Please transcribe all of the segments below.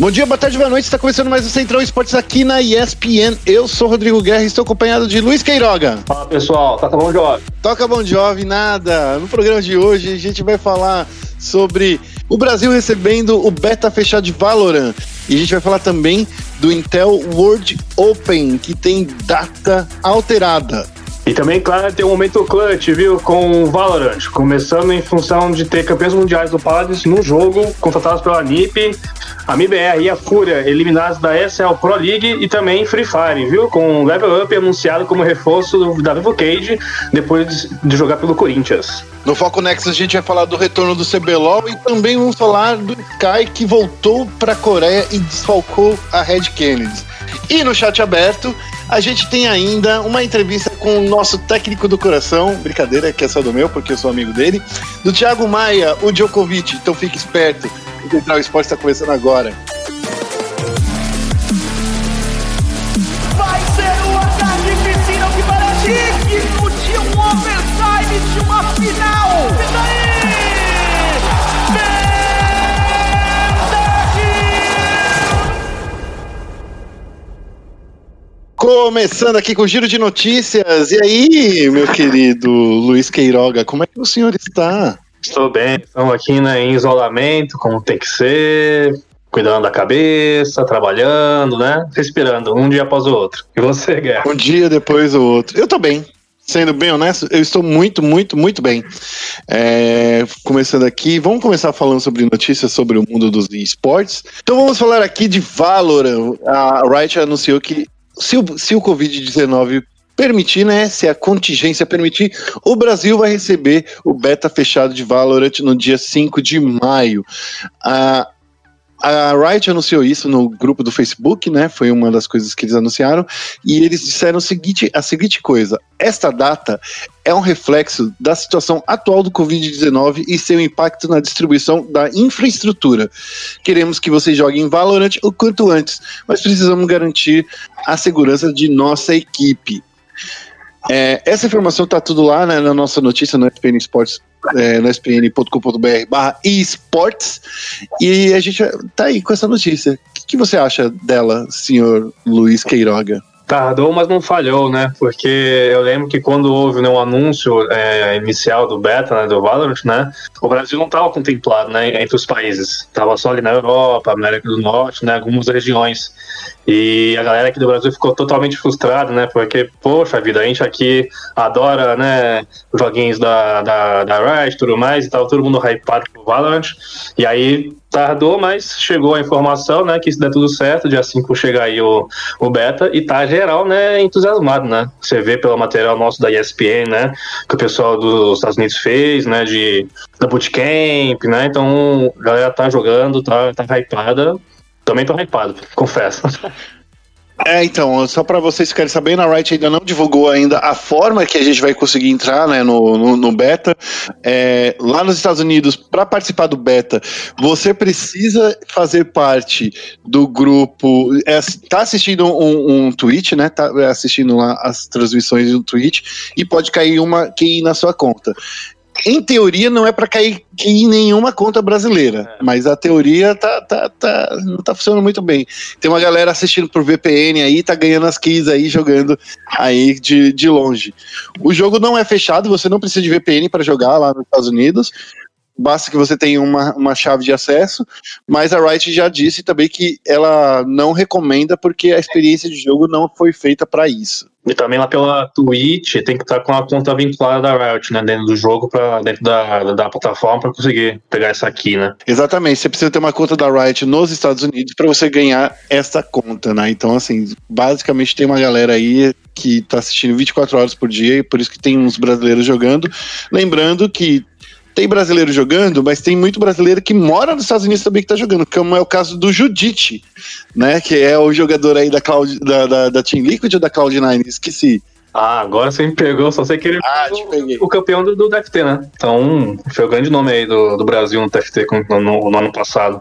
Bom dia, boa tarde, boa noite. Está começando mais o Central Esportes aqui na ESPN. Eu sou Rodrigo Guerra e estou acompanhado de Luiz Queiroga. Fala pessoal, toca Bom Jovem. Toca Bom Jovem, nada. No programa de hoje a gente vai falar sobre o Brasil recebendo o beta fechado de Valorant. E a gente vai falar também do Intel World Open, que tem data alterada. E também, claro, tem um momento clutch, viu? Com o Valorant, começando em função de ter campeões mundiais do Paladins no jogo, contratados pela NiP, a MIBR e a Fúria eliminados da SL Pro League e também Free Fire, viu? Com o Level Up anunciado como reforço da Vivo Cage depois de jogar pelo Corinthians. No Foco Nexus a gente vai falar do retorno do CBLOL e também vamos falar do Sky que voltou para a Coreia e desfalcou a Red Kennedy. E no chat aberto a gente tem ainda uma entrevista com o nosso técnico do coração, brincadeira, que é só do meu, porque eu sou amigo dele, do Thiago Maia, o Djokovic. Então fique esperto, o Central Esporte está começando agora. Começando aqui com o giro de notícias. E aí, meu querido Luiz Queiroga, como é que o senhor está? Estou bem, estamos aqui né, em isolamento, como tem que ser, cuidando da cabeça, trabalhando, né? Respirando, um dia após o outro. E você, Guerra? Um dia depois o outro. Eu tô bem. Sendo bem honesto, eu estou muito, muito, muito bem. É, começando aqui, vamos começar falando sobre notícias sobre o mundo dos esportes. Então vamos falar aqui de Valorant. A Riot anunciou que se o, se o Covid-19 permitir, né? Se a contingência permitir, o Brasil vai receber o beta fechado de Valorant no dia 5 de maio. A, a Riot anunciou isso no grupo do Facebook, né? Foi uma das coisas que eles anunciaram. E eles disseram o seguinte, a seguinte coisa: esta data é um reflexo da situação atual do Covid-19 e seu impacto na distribuição da infraestrutura. Queremos que vocês joguem Valorant o quanto antes, mas precisamos garantir a segurança de nossa equipe. É, essa informação tá tudo lá né, na nossa notícia no SPN Esportes, é, no spn.com.br barra esportes e a gente tá aí com essa notícia. O que, que você acha dela, senhor Luiz Queiroga? Tardou, mas não falhou, né? Porque eu lembro que quando houve né, um anúncio é, inicial do beta, né, do Valorant, né, o Brasil não estava contemplado, né, entre os países. Estava só ali na Europa, América do Norte, né, algumas regiões. E a galera aqui do Brasil ficou totalmente frustrada, né? Porque, poxa vida, a gente aqui adora, né, joguinhos da, da, da Riot e tudo mais, e tava todo mundo hypado pro Valorant. E aí tardou, mas chegou a informação, né, que se der tudo certo, dia 5 chega aí o, o beta, e tá geral, né, entusiasmado, né? Você vê pelo material nosso da ESPN, né, que o pessoal dos Estados Unidos fez, né, de da Bootcamp, né? Então, a galera tá jogando, tá, tá hypada. Também tô hypado, confesso. É, então, só para vocês ficarem sabendo, a Riot ainda não divulgou ainda a forma que a gente vai conseguir entrar né, no, no, no beta. É, lá nos Estados Unidos, para participar do beta, você precisa fazer parte do grupo. É, tá assistindo um, um tweet, né? Tá assistindo lá as transmissões do Twitch e pode cair uma QI na sua conta em teoria não é para cair, em nenhuma conta brasileira, é. mas a teoria tá, tá, tá, não tá funcionando muito bem. Tem uma galera assistindo por VPN aí, tá ganhando as keys aí, jogando aí de, de longe. O jogo não é fechado, você não precisa de VPN para jogar lá nos Estados Unidos. Basta que você tenha uma, uma chave de acesso, mas a Riot já disse também que ela não recomenda porque a experiência de jogo não foi feita para isso. E também lá pela Twitch tem que estar com a conta vinculada da Riot, né? Dentro do jogo, pra, dentro da, da plataforma, para conseguir pegar essa aqui, né? Exatamente. Você precisa ter uma conta da Riot nos Estados Unidos para você ganhar essa conta, né? Então, assim, basicamente tem uma galera aí que tá assistindo 24 horas por dia e por isso que tem uns brasileiros jogando. Lembrando que tem brasileiro jogando, mas tem muito brasileiro que mora nos Estados Unidos também que tá jogando, como é o caso do Judite, né? Que é o jogador aí da, Cloud, da, da, da Team Liquid ou da Cloud9? Esqueci. Ah, agora você me pegou, só sei que ele ah, o, o, campeão do, do TFT, né? Então, foi o grande nome aí do, do Brasil no TFT no, no, no ano passado.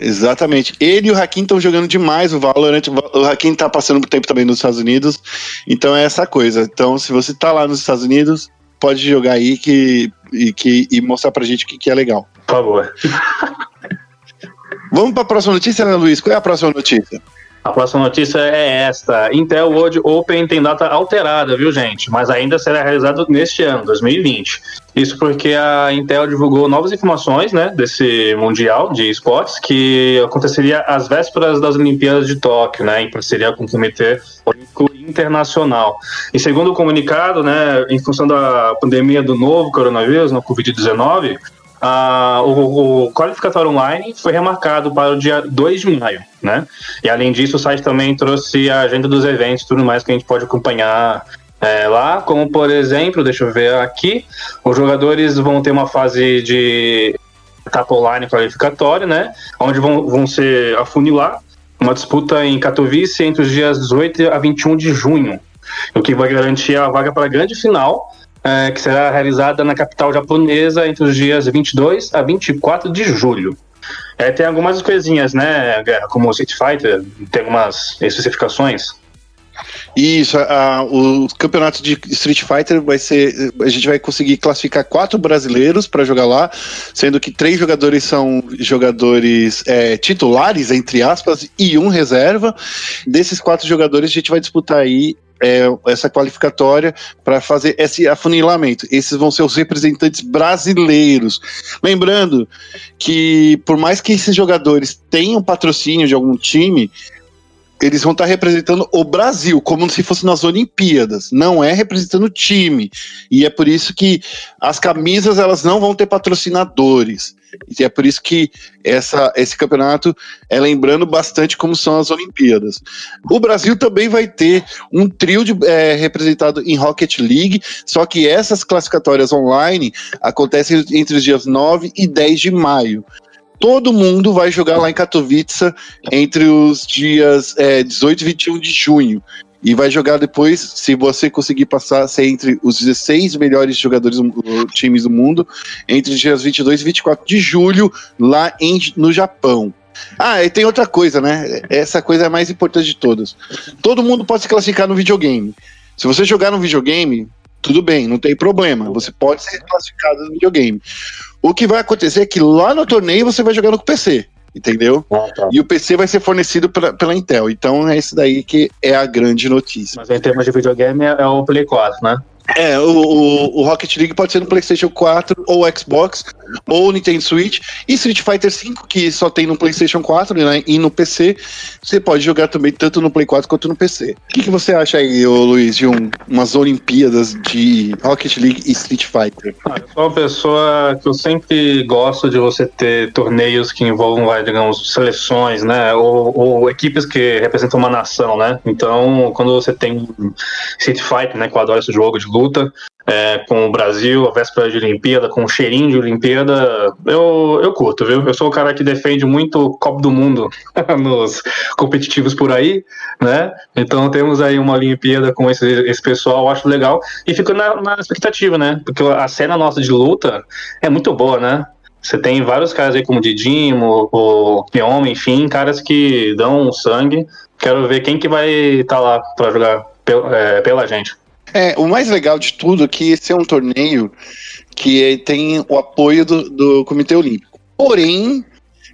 Exatamente. Ele e o Hakim estão jogando demais o Valorant. O Hakim tá passando por tempo também nos Estados Unidos. Então é essa coisa. Então, se você tá lá nos Estados Unidos, pode jogar aí que, e, que, e mostrar pra gente o que, que é legal. Por favor. Vamos para a próxima notícia, né, Luiz? Qual é a próxima notícia? A próxima notícia é esta: Intel World Open tem data alterada, viu, gente? Mas ainda será realizado neste ano, 2020. Isso porque a Intel divulgou novas informações, né, desse mundial de esportes que aconteceria às vésperas das Olimpíadas de Tóquio, né, em parceria com o Comitê Olímpico Internacional. E segundo o comunicado, né, em função da pandemia do novo coronavírus, no Covid-19, Uh, o, o, qualificatório online foi remarcado para o dia 2 de maio, né? E além disso, o site também trouxe a agenda dos eventos e tudo mais que a gente pode acompanhar é, lá, como por exemplo, deixa eu ver aqui, os jogadores vão ter uma fase de etapa online qualificatória, né? Onde vão, vão ser afunilar uma disputa em Katowice entre os dias 18 a 21 de junho, o que vai garantir a vaga para a grande final é, que será realizada na capital japonesa entre os dias 22 a 24 de julho. É, tem algumas coisinhas, né, como o Street Fighter, tem algumas especificações. Isso, o campeonato de Street Fighter vai ser. A gente vai conseguir classificar quatro brasileiros para jogar lá, sendo que três jogadores são jogadores é, titulares, entre aspas, e um reserva. Desses quatro jogadores, a gente vai disputar aí é, essa qualificatória para fazer esse afunilamento. Esses vão ser os representantes brasileiros. Lembrando que, por mais que esses jogadores tenham patrocínio de algum time, eles vão estar representando o Brasil, como se fosse nas Olimpíadas, não é representando o time. E é por isso que as camisas elas não vão ter patrocinadores. E é por isso que essa, esse campeonato é lembrando bastante como são as Olimpíadas. O Brasil também vai ter um trio de, é, representado em Rocket League, só que essas classificatórias online acontecem entre os dias 9 e 10 de maio todo mundo vai jogar lá em Katowice entre os dias é, 18 e 21 de junho. E vai jogar depois, se você conseguir passar, ser entre os 16 melhores jogadores times do mundo, entre os dias 22 e 24 de julho, lá em, no Japão. Ah, e tem outra coisa, né? Essa coisa é a mais importante de todas. Todo mundo pode se classificar no videogame. Se você jogar no videogame, tudo bem, não tem problema. Você pode ser classificado no videogame. O que vai acontecer é que lá no torneio você vai jogar no PC, entendeu? Ah, tá. E o PC vai ser fornecido pela, pela Intel. Então é isso daí que é a grande notícia. Mas em termos de videogame é, é o Play 4, né? É, o, o, o, Rocket League pode ser no PlayStation 4 ou Xbox ou Nintendo Switch. E Street Fighter V, que só tem no PlayStation 4 né, e no PC, você pode jogar também tanto no Play 4 quanto no PC. O que, que você acha aí, ô, Luiz, de um, umas Olimpíadas de Rocket League e Street Fighter? Ah, eu sou uma pessoa que eu sempre gosto de você ter torneios que envolvam, vai, digamos, seleções, né? Ou, ou equipes que representam uma nação, né? Então, quando você tem Street Fighter, né? Que eu adoro esse jogo de luta, é, com o Brasil, a véspera de Olimpíada, com o cheirinho de Olimpíada, eu, eu curto, viu? Eu sou o cara que defende muito o Copa do Mundo nos competitivos por aí, né? Então temos aí uma Olimpíada com esse, esse pessoal, acho legal. E fico na, na expectativa, né? Porque a cena nossa de luta é muito boa, né? Você tem vários caras aí como Didimo, o Pioma, enfim, caras que dão sangue. Quero ver quem que vai estar tá lá para jogar é, pela gente. É, o mais legal de tudo é que esse é um torneio que tem o apoio do, do Comitê Olímpico. Porém,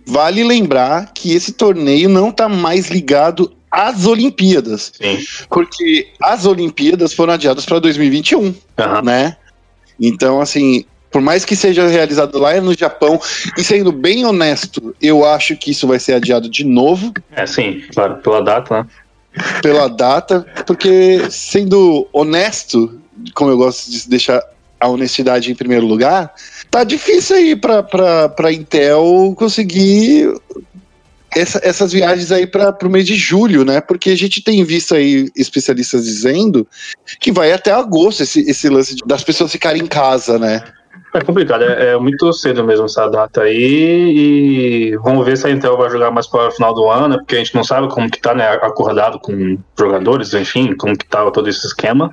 vale lembrar que esse torneio não está mais ligado às Olimpíadas. Sim. Porque as Olimpíadas foram adiadas para 2021, uhum. né? Então, assim, por mais que seja realizado lá no Japão, e sendo bem honesto, eu acho que isso vai ser adiado de novo. É, sim, claro, pela data, né? Pela data, porque sendo honesto, como eu gosto de deixar a honestidade em primeiro lugar, tá difícil aí para para Intel conseguir essa, essas viagens aí para o mês de julho, né? Porque a gente tem visto aí especialistas dizendo que vai até agosto esse, esse lance de, das pessoas ficarem em casa, né? É complicado, é, é, muito cedo mesmo essa data aí e vamos ver se a Intel vai jogar mais para o final do ano, né, porque a gente não sabe como que tá, né, acordado com jogadores, enfim, como que tá todo esse esquema.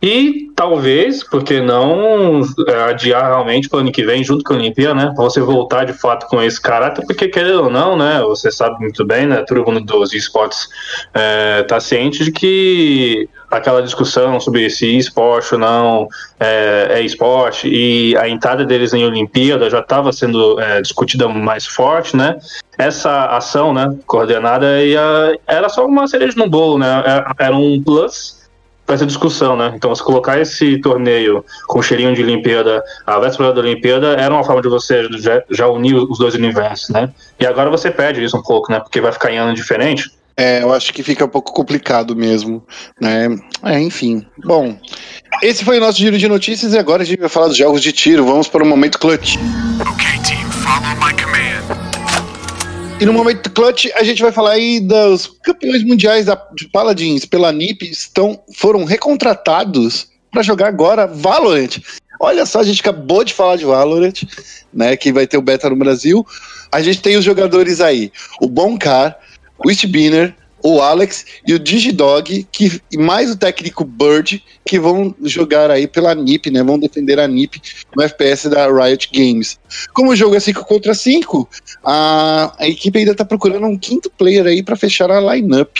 E talvez, porque não é, adiar realmente para o ano que vem, junto com a Olimpíada, né? Você voltar de fato com esse caráter, porque querendo ou não, né? Você sabe muito bem, né? Todo mundo dos esportes é, tá ciente de que aquela discussão sobre se esporte ou não é, é esporte e a entrada deles em Olimpíada já estava sendo é, discutida mais forte, né? Essa ação, né, coordenada ia, era só uma cereja no bolo, né? Era um plus para essa discussão, né? Então, você colocar esse torneio com cheirinho de Olimpíada, a véspera da Olimpíada, era uma forma de você já, já, unir os dois universos, né? E agora você perde isso um pouco, né? Porque vai ficar em ano diferente. É, eu acho que fica um pouco complicado mesmo, né? É, enfim. Bom, esse foi o nosso giro de notícias e agora a gente vai falar dos jogos de tiro. Vamos para o momento clutch. Okay, team, follow my command. E no momento clutch, a gente vai falar aí dos campeões mundiais da, de Paladins pela NIP estão, foram recontratados para jogar agora Valorant. Olha só, a gente acabou de falar de Valorant, né? Que vai ter o beta no Brasil. A gente tem os jogadores aí: o Boncar, o Istbiner, o Alex e o Digidog, que, e mais o técnico Bird, que vão jogar aí pela NIP, né? Vão defender a NIP no FPS da Riot Games. Como o jogo é 5 contra 5, a, a equipe ainda está procurando um quinto player aí para fechar a lineup.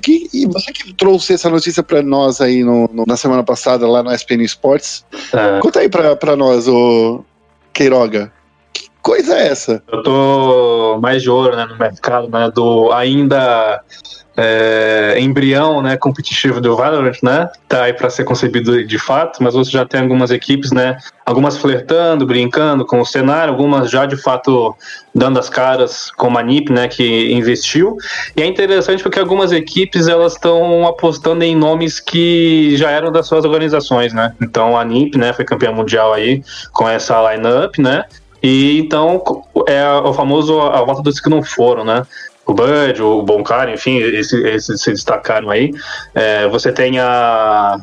Que, e você que trouxe essa notícia para nós aí no, no, na semana passada lá no SPN Sports, é. conta aí para nós, o Queiroga coisa é essa? Eu tô mais de ouro né, no mercado, né? Do ainda é, embrião né, competitivo do Valorant, né? Tá aí para ser concebido de fato, mas você já tem algumas equipes, né? Algumas flertando, brincando com o cenário, algumas já de fato dando as caras com a NIP, né? Que investiu. E é interessante porque algumas equipes elas estão apostando em nomes que já eram das suas organizações, né? Então a NIP, né? Foi campeã mundial aí com essa lineup, né? E então é o famoso a volta dos que não foram, né? O Bud, o Boncar, enfim, esses, esses se destacaram aí. É, você tem a.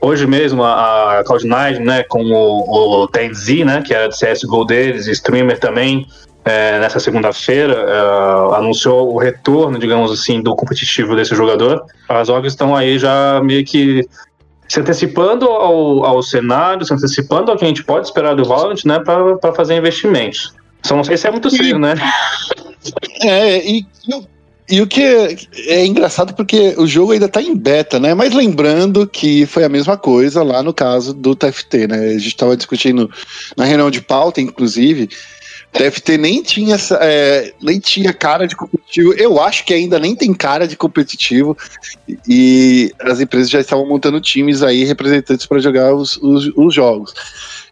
Hoje mesmo a Cloud9, né, com o, o TNZ, né, que era de CSGO deles, streamer também, é, nessa segunda-feira, é, anunciou o retorno, digamos assim, do competitivo desse jogador. As orgs estão aí já meio que se antecipando ao, ao cenário, se antecipando ao que a gente pode esperar do Valorant, né, para fazer investimentos. Só sei se é muito cedo, né? É, e, e o que é, é, engraçado porque o jogo ainda tá em beta, né? Mas lembrando que foi a mesma coisa lá no caso do TFT, né? A gente estava discutindo na reunião de pauta, inclusive, TFT nem tinha, é, nem tinha cara de competitivo. Eu acho que ainda nem tem cara de competitivo. E as empresas já estavam montando times aí, representantes para jogar os, os, os, jogos.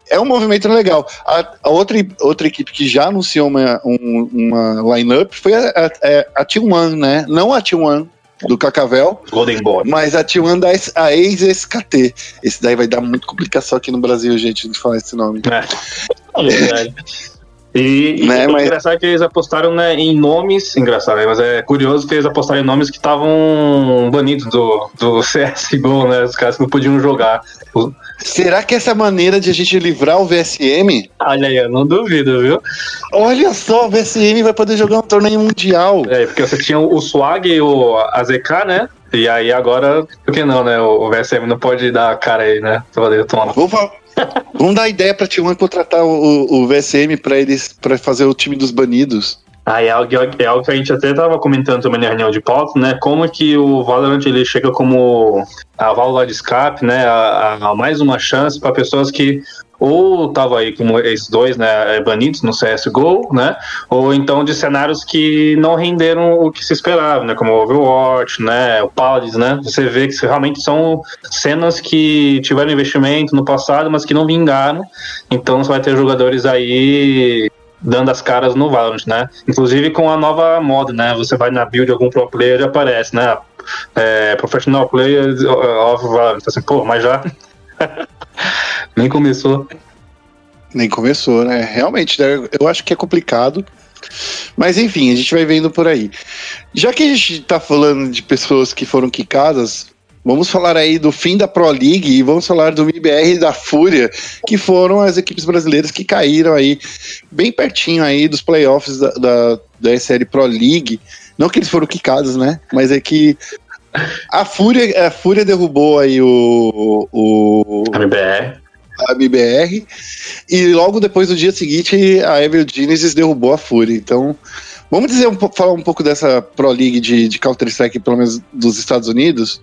É um movimento legal. A, a, outra, outra equipe que já anunciou uma, um, uma lineup foi a, a, é, a T1, né? Não a T1 do Cacavel. Golden Boy. Mas a T1 da a ex-SKT. Esse daí vai dar muito complicação aqui no Brasil, gente, de falar esse nome. É, é verdade. E, né, e mas... engraçado que eles apostaram né, em nomes. Engraçado, mas é curioso que eles apostaram em nomes que estavam banidos do, do CSGO, né? Os caras não podiam jogar. Será que essa é a maneira de a gente livrar o VSM? Olha aí, eu não duvido, viu? Olha só, o VSM vai poder jogar um torneio mundial. É, porque você tinha o Swag e o AZK, né? E aí agora, por que não, né? O VSM não pode dar a cara aí, né? Poder tomar. Vou, Vamos dar ideia pra T1 contratar o, o VSM pra eles para fazer o time dos banidos. Ah, é algo, é algo que a gente até estava comentando também na reunião de pauta, né? Como que o Valorant ele chega como a válvula de escape, né? A, a mais uma chance para pessoas que ou tava aí como esses dois, né, banidos no CSGO, né, ou então de cenários que não renderam o que se esperava, né, como o Overwatch, né, o Paladins, né, você vê que realmente são cenas que tiveram investimento no passado, mas que não vingaram, então você vai ter jogadores aí dando as caras no Valorant, né, inclusive com a nova moda, né, você vai na build algum pro player e aparece, né, é, Professional Player of Valorant, assim, pô, mas já Nem começou. Nem começou, né? Realmente, né? eu acho que é complicado. Mas enfim, a gente vai vendo por aí. Já que a gente tá falando de pessoas que foram quicadas, vamos falar aí do fim da Pro League e vamos falar do MBR e da Fúria, que foram as equipes brasileiras que caíram aí bem pertinho aí dos playoffs da, da, da SL Pro League. Não que eles foram quicados, né? Mas é que A Fúria, a Fúria derrubou aí o, o MBR. A MBR e logo depois, no dia seguinte, a Evil Genesis derrubou a Fúria. Então, vamos dizer um, falar um pouco dessa Pro League de, de Counter-Strike, pelo menos dos Estados Unidos.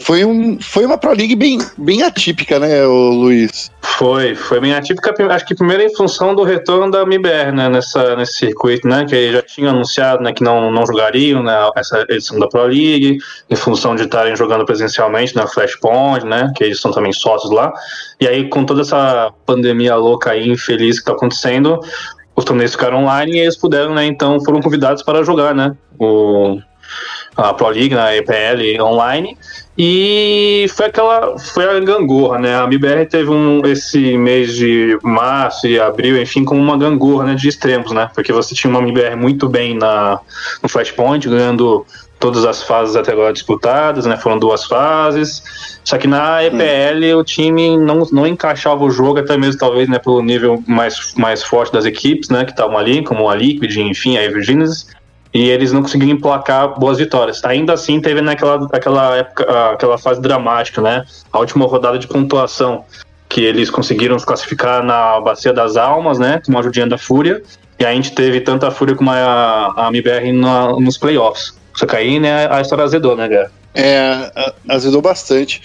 Foi, um, foi uma Pro League bem, bem atípica, né, Luiz? Foi, foi bem atípica, acho que primeiro em função do retorno da MBR, né, nessa, nesse circuito, né, que já tinha anunciado, né, que não, não jogariam, né, essa edição da Pro League, em função de estarem jogando presencialmente na Flashpoint, né, que eles são também sócios lá, e aí com toda essa pandemia louca aí, infeliz que tá acontecendo, os torneios ficaram online e eles puderam, né, então foram convidados para jogar, né, o, a Pro League, na EPL online, e foi aquela. Foi a gangorra, né? A MBR teve um, esse mês de março e abril, enfim, como uma gangorra né, de extremos, né? Porque você tinha uma MBR muito bem na, no Flashpoint, ganhando todas as fases até agora disputadas, né? Foram duas fases. Só que na EPL o time não, não encaixava o jogo, até mesmo talvez né, pelo nível mais, mais forte das equipes, né? Que estavam ali, como a Liquid, enfim, a Evergenesis e eles não conseguiram emplacar boas vitórias. Ainda assim, teve naquela aquela época, aquela fase dramática, né? A última rodada de pontuação, que eles conseguiram se classificar na Bacia das Almas, né? Com uma ajudinha da Fúria. E a gente teve tanto a Fúria como a, a MBR na, nos playoffs. Só que aí, né, a história azedou, né, cara? É, a- azedou bastante,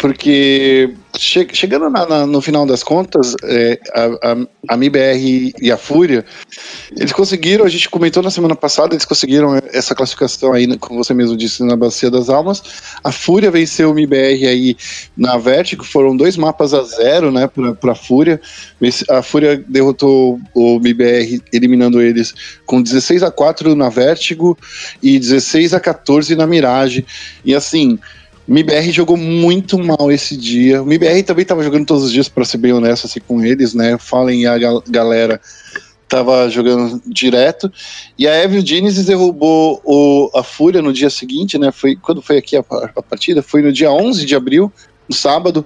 porque che- chegando na- na- no final das contas, é, a, a, a MIBR e a Fúria, eles conseguiram, a gente comentou na semana passada, eles conseguiram essa classificação aí, como você mesmo disse, na Bacia das Almas. A Fúria venceu o MIBR aí na Vertigo, foram dois mapas a zero, né, pra, pra Fúria. A Fúria derrotou o MIBR, eliminando eles com 16 a 4 na Vertigo e 16 a 14 na Mirage. E assim, o MIBR jogou muito mal esse dia. O MIBR também estava jogando todos os dias, para ser bem honesto assim, com eles, né? Falem a gal- galera tava jogando direto. E a Evil Genesis derrubou o, a Fúria no dia seguinte, né? Foi, quando foi aqui a, a partida? Foi no dia 11 de abril, no sábado,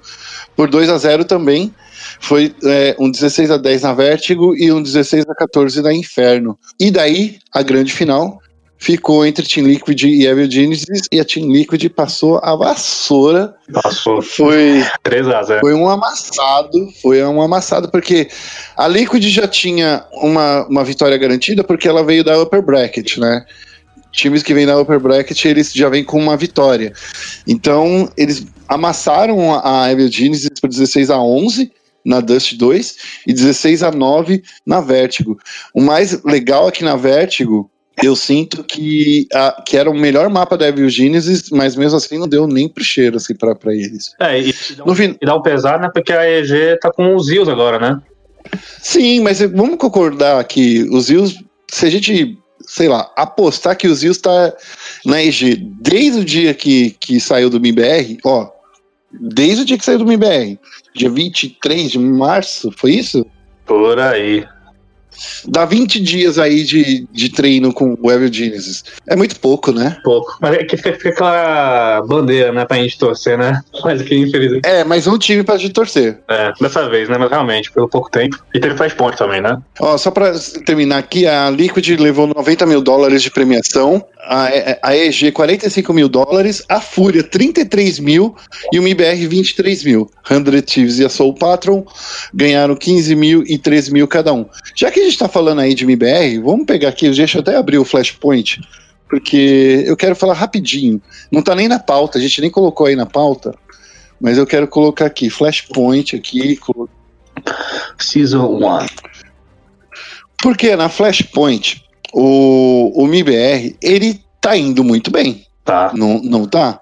por 2 a 0 também. Foi é, um 16 a 10 na Vertigo e um 16 a 14 na Inferno. E daí, a grande final ficou entre Team Liquid e Evil Genesis e a Team Liquid passou a vassoura. Passou Foi 3x0. foi um amassado, foi um amassado, porque a Liquid já tinha uma, uma vitória garantida, porque ela veio da upper bracket, né? Times que vêm da upper bracket, eles já vêm com uma vitória. Então, eles amassaram a a Evil Genesis por 16 a 11 na Dust 2 e 16 a 9 na Vertigo. O mais legal aqui na Vertigo, eu sinto que, a, que era o melhor mapa da Evil Genesis, mas mesmo assim não deu nem pro cheiro assim, pra, pra eles. É, e, No fim, dá um pesar, né? Porque a EG tá com os Zils agora, né? Sim, mas vamos concordar que os Zils, se a gente, sei lá, apostar que os Zils tá na EG desde o dia que, que saiu do MIBR, ó, desde o dia que saiu do MIBR, dia 23 de março, foi isso? Por aí. Dá 20 dias aí de, de treino com o Evil Genesis. É muito pouco, né? Pouco. Mas é que fica, fica aquela bandeira, né, pra gente torcer, né? Mas que infelizmente. É, mais um time pra gente torcer. É, dessa vez, né? Mas realmente, pelo pouco tempo. E teve flashpoint também, né? Ó, só pra terminar aqui, a Liquid levou 90 mil dólares de premiação, a, a EG 45 mil dólares, a Fúria 33 mil e o MIBR 23 mil. 100 Thieves e a Soul Patron ganharam 15 mil e 13 mil cada um. Já que a gente tá falando aí de MIBR, vamos pegar aqui, deixa eu até abrir o Flashpoint, porque eu quero falar rapidinho. Não tá nem na pauta, a gente nem colocou aí na pauta, mas eu quero colocar aqui, Flashpoint aqui, Season 1. Porque na Flashpoint, o, o MIBR, ele tá indo muito bem. Tá. Não, não tá?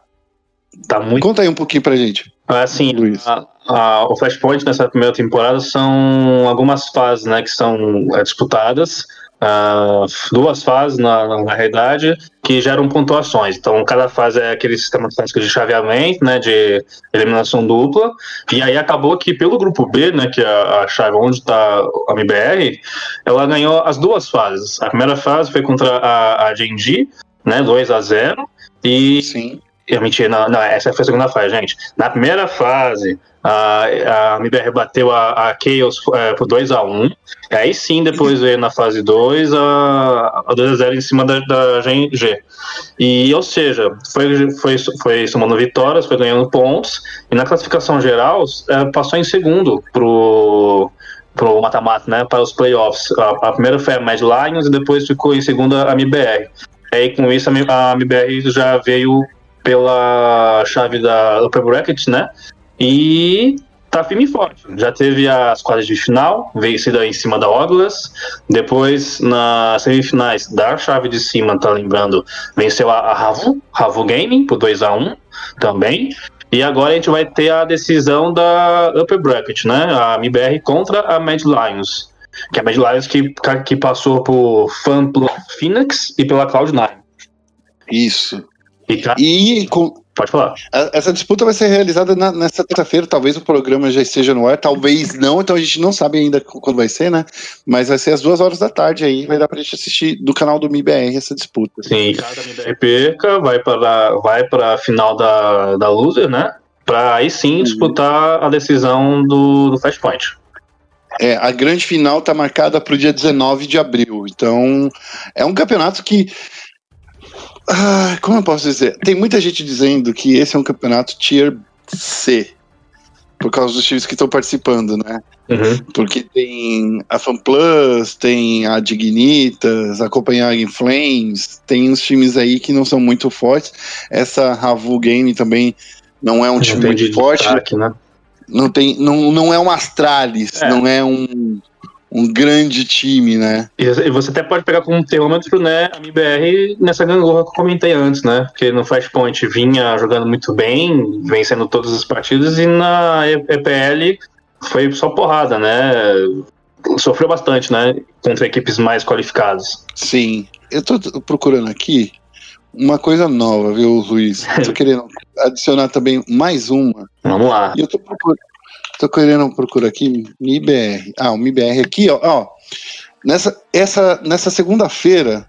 Tá muito. Conta aí um pouquinho pra gente. Assim, Luiz. a- a- o Flashpoint nessa primeira temporada são algumas fases, né, que são é, disputadas. Ah, duas fases, na, na, na realidade, que geram pontuações. Então, cada fase é aquele sistema clássico de chaveamento, né, de eliminação dupla. E aí acabou que pelo grupo B, né, que é a, a chave onde está a MBR, ela ganhou as duas fases. A primeira fase foi contra a, a Genji, né, 2 a 0 e Sim. Eu menti, não, não, essa foi a segunda fase, gente. Na primeira fase, a, a MBR bateu a, a Chaos é, por 2x1. Um, aí sim, depois veio na fase 2 a, a 2x0 em cima da, da GNG. E, ou seja, foi, foi, foi somando vitórias, foi ganhando pontos, e na classificação geral é, passou em segundo pro pro mata-mata, né, para os playoffs. A, a, primeira foi a Mad Lions e depois ficou em segunda a MBR. Aí com isso a MBR já veio pela chave da Upper Bracket, né? E tá firme e forte. Já teve as quadras de final, vencida em cima da Oglas. Depois, nas semifinais da chave de cima, tá lembrando, venceu a, Ravu, Ravu Gaming, por 2 a 1 também. E agora a gente vai ter a decisão da Upper Bracket, né? A MBR contra a Mad Lions. Que é a Mad Lions que, que passou por Fan Phoenix e pela Cloud9. Isso. E, e com, Pode falar. Essa disputa vai ser realizada na, nessa terça-feira. Talvez o programa já esteja no ar, talvez não. Então a gente não sabe ainda quando vai ser, né? Mas vai ser às duas horas da tarde aí. Vai dar pra gente assistir do canal do MIBR essa disputa. Sim, cada MIBR perca, vai para vai a final da, da loser, né? Pra aí sim uhum. disputar a decisão do, do Flashpoint. É, a grande final tá marcada para o dia 19 de abril. Então, é um campeonato que ah, como eu posso dizer? Tem muita gente dizendo que esse é um campeonato Tier C. Por causa dos times que estão participando, né? Uhum. Porque tem a FanPlus, tem a Dignitas, a Copenhagen Flames, tem uns times aí que não são muito fortes. Essa Ravu Game também não é um não time muito forte. Destaque, né? Não, tem, não, não é um Astralis, é. não é um um grande time, né? E você até pode pegar como termômetro, né, a MBR nessa gangorra que eu comentei antes, né? Porque no Flashpoint vinha jogando muito bem, vencendo todas as partidas, e na EPL foi só porrada, né? Sofreu bastante, né? Contra equipes mais qualificadas. Sim. Eu tô procurando aqui uma coisa nova, viu, Luiz? tô querendo adicionar também mais uma. Vamos lá. E eu tô procurando Tô querendo procurar aqui, MIBR. Ah, o MIBR aqui, ó. ó nessa essa, nessa segunda-feira,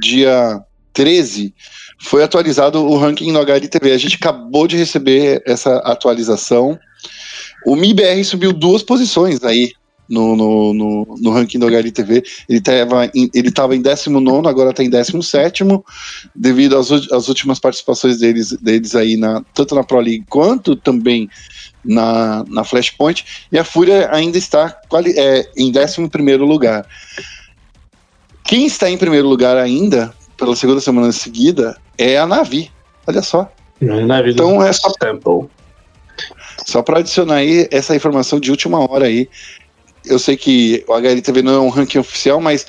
dia 13, foi atualizado o ranking no HLTV. A gente acabou de receber essa atualização. O MIBR subiu duas posições aí no, no, no, no ranking do HLTV. Ele estava em, ele tava em 19, agora está em 17, devido às, às últimas participações deles, deles aí, na, tanto na Pro League quanto também na, na Flashpoint, e a Fúria ainda está é, em 11 lugar. Quem está em primeiro lugar ainda, pela segunda semana seguida, é a Navi. Olha só. Navi então é só, só para adicionar aí essa informação de última hora aí. Eu sei que o HLTV não é um ranking oficial, mas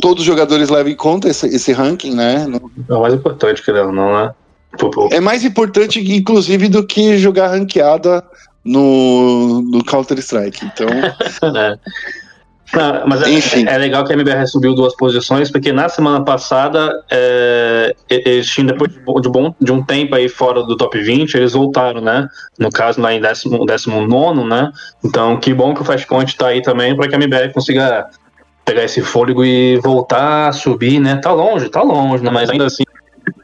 todos os jogadores levam em conta esse, esse ranking, né? É o mais importante, querendo não, né? É mais importante, inclusive, do que jogar ranqueada no, no Counter-Strike. Então. é. Não, mas é, Enfim. É, é, legal que a MBR subiu duas posições, porque na semana passada, é, eles tinham, depois de, bom, de um tempo aí fora do top 20, eles voltaram, né? No caso, lá em 19, né? Então, que bom que o Flashpoint tá aí também, para que a MBR consiga pegar esse fôlego e voltar a subir, né? Tá longe, tá longe, né? Mas ainda assim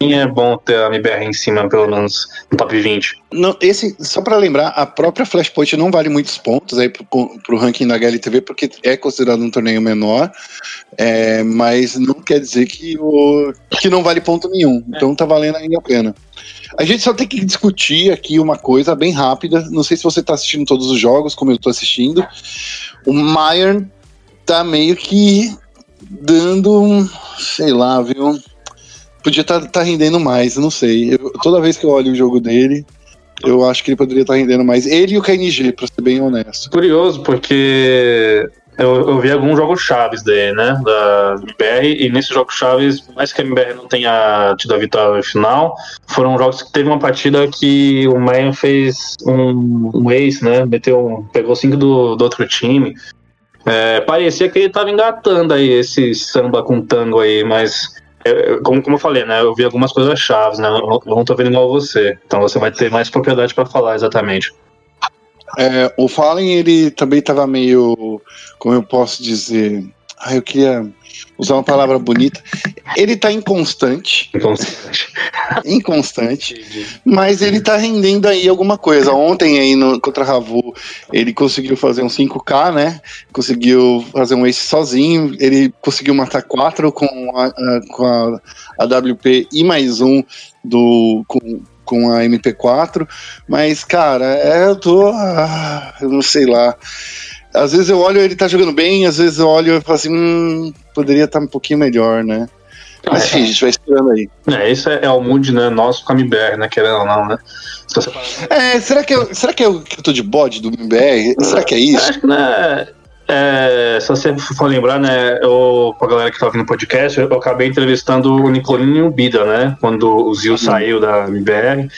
é bom ter a MBR em cima, pelo menos no top 20. Não, esse, só para lembrar, a própria Flashpoint não vale muitos pontos aí pro, pro ranking da HLTV, porque é considerado um torneio menor, é, mas não quer dizer que, o, que não vale ponto nenhum. É. Então tá valendo ainda a pena. A gente só tem que discutir aqui uma coisa bem rápida. Não sei se você tá assistindo todos os jogos, como eu tô assistindo. O Myron tá meio que dando, sei lá, viu? Podia estar tá, tá rendendo mais, não sei. Eu, toda vez que eu olho o jogo dele, eu acho que ele poderia estar tá rendendo mais. Ele e o KNG, pra ser bem honesto. Curioso, porque eu, eu vi alguns jogos chaves dele, né? Da MBR, e nesses jogos chaves, mais que a MBR não tenha tido a vitória final, foram jogos que teve uma partida que o Mayan fez um, um ace, né? Meteu, pegou cinco do, do outro time. É, parecia que ele tava engatando aí esse samba com tango aí, mas é, como, como eu falei, né? Eu vi algumas coisas chaves, né? Eu não tô vendo igual você. Então você vai ter mais propriedade para falar exatamente. É, o Fallen, ele também tava meio. Como eu posso dizer? Ah, eu queria. Usar uma palavra bonita. Ele tá inconstante. Inconstante. inconstante. mas ele tá rendendo aí alguma coisa. Ontem aí no, contra Ravu, ele conseguiu fazer um 5K, né? Conseguiu fazer um ace sozinho. Ele conseguiu matar quatro com a, a com a, e mais um do. Com, com a MP4, mas, cara, é, eu tô. Ah, eu não sei lá. Às vezes eu olho ele tá jogando bem, às vezes eu olho e falo assim, hum, poderia estar tá um pouquinho melhor, né? Mas enfim, a gente vai esperando aí. É, esse é, é o mood né, nosso com a MBR, né? Querendo ou não, né? É, será que, eu, será que eu, que eu tô de bode do MBR? Será que é isso? Acho que não é. É, se você for lembrar, né, eu, pra galera que tá ouvindo o podcast, eu, acabei entrevistando o Nicolino e o Bida, né, quando o Zil uhum. saiu da MBR.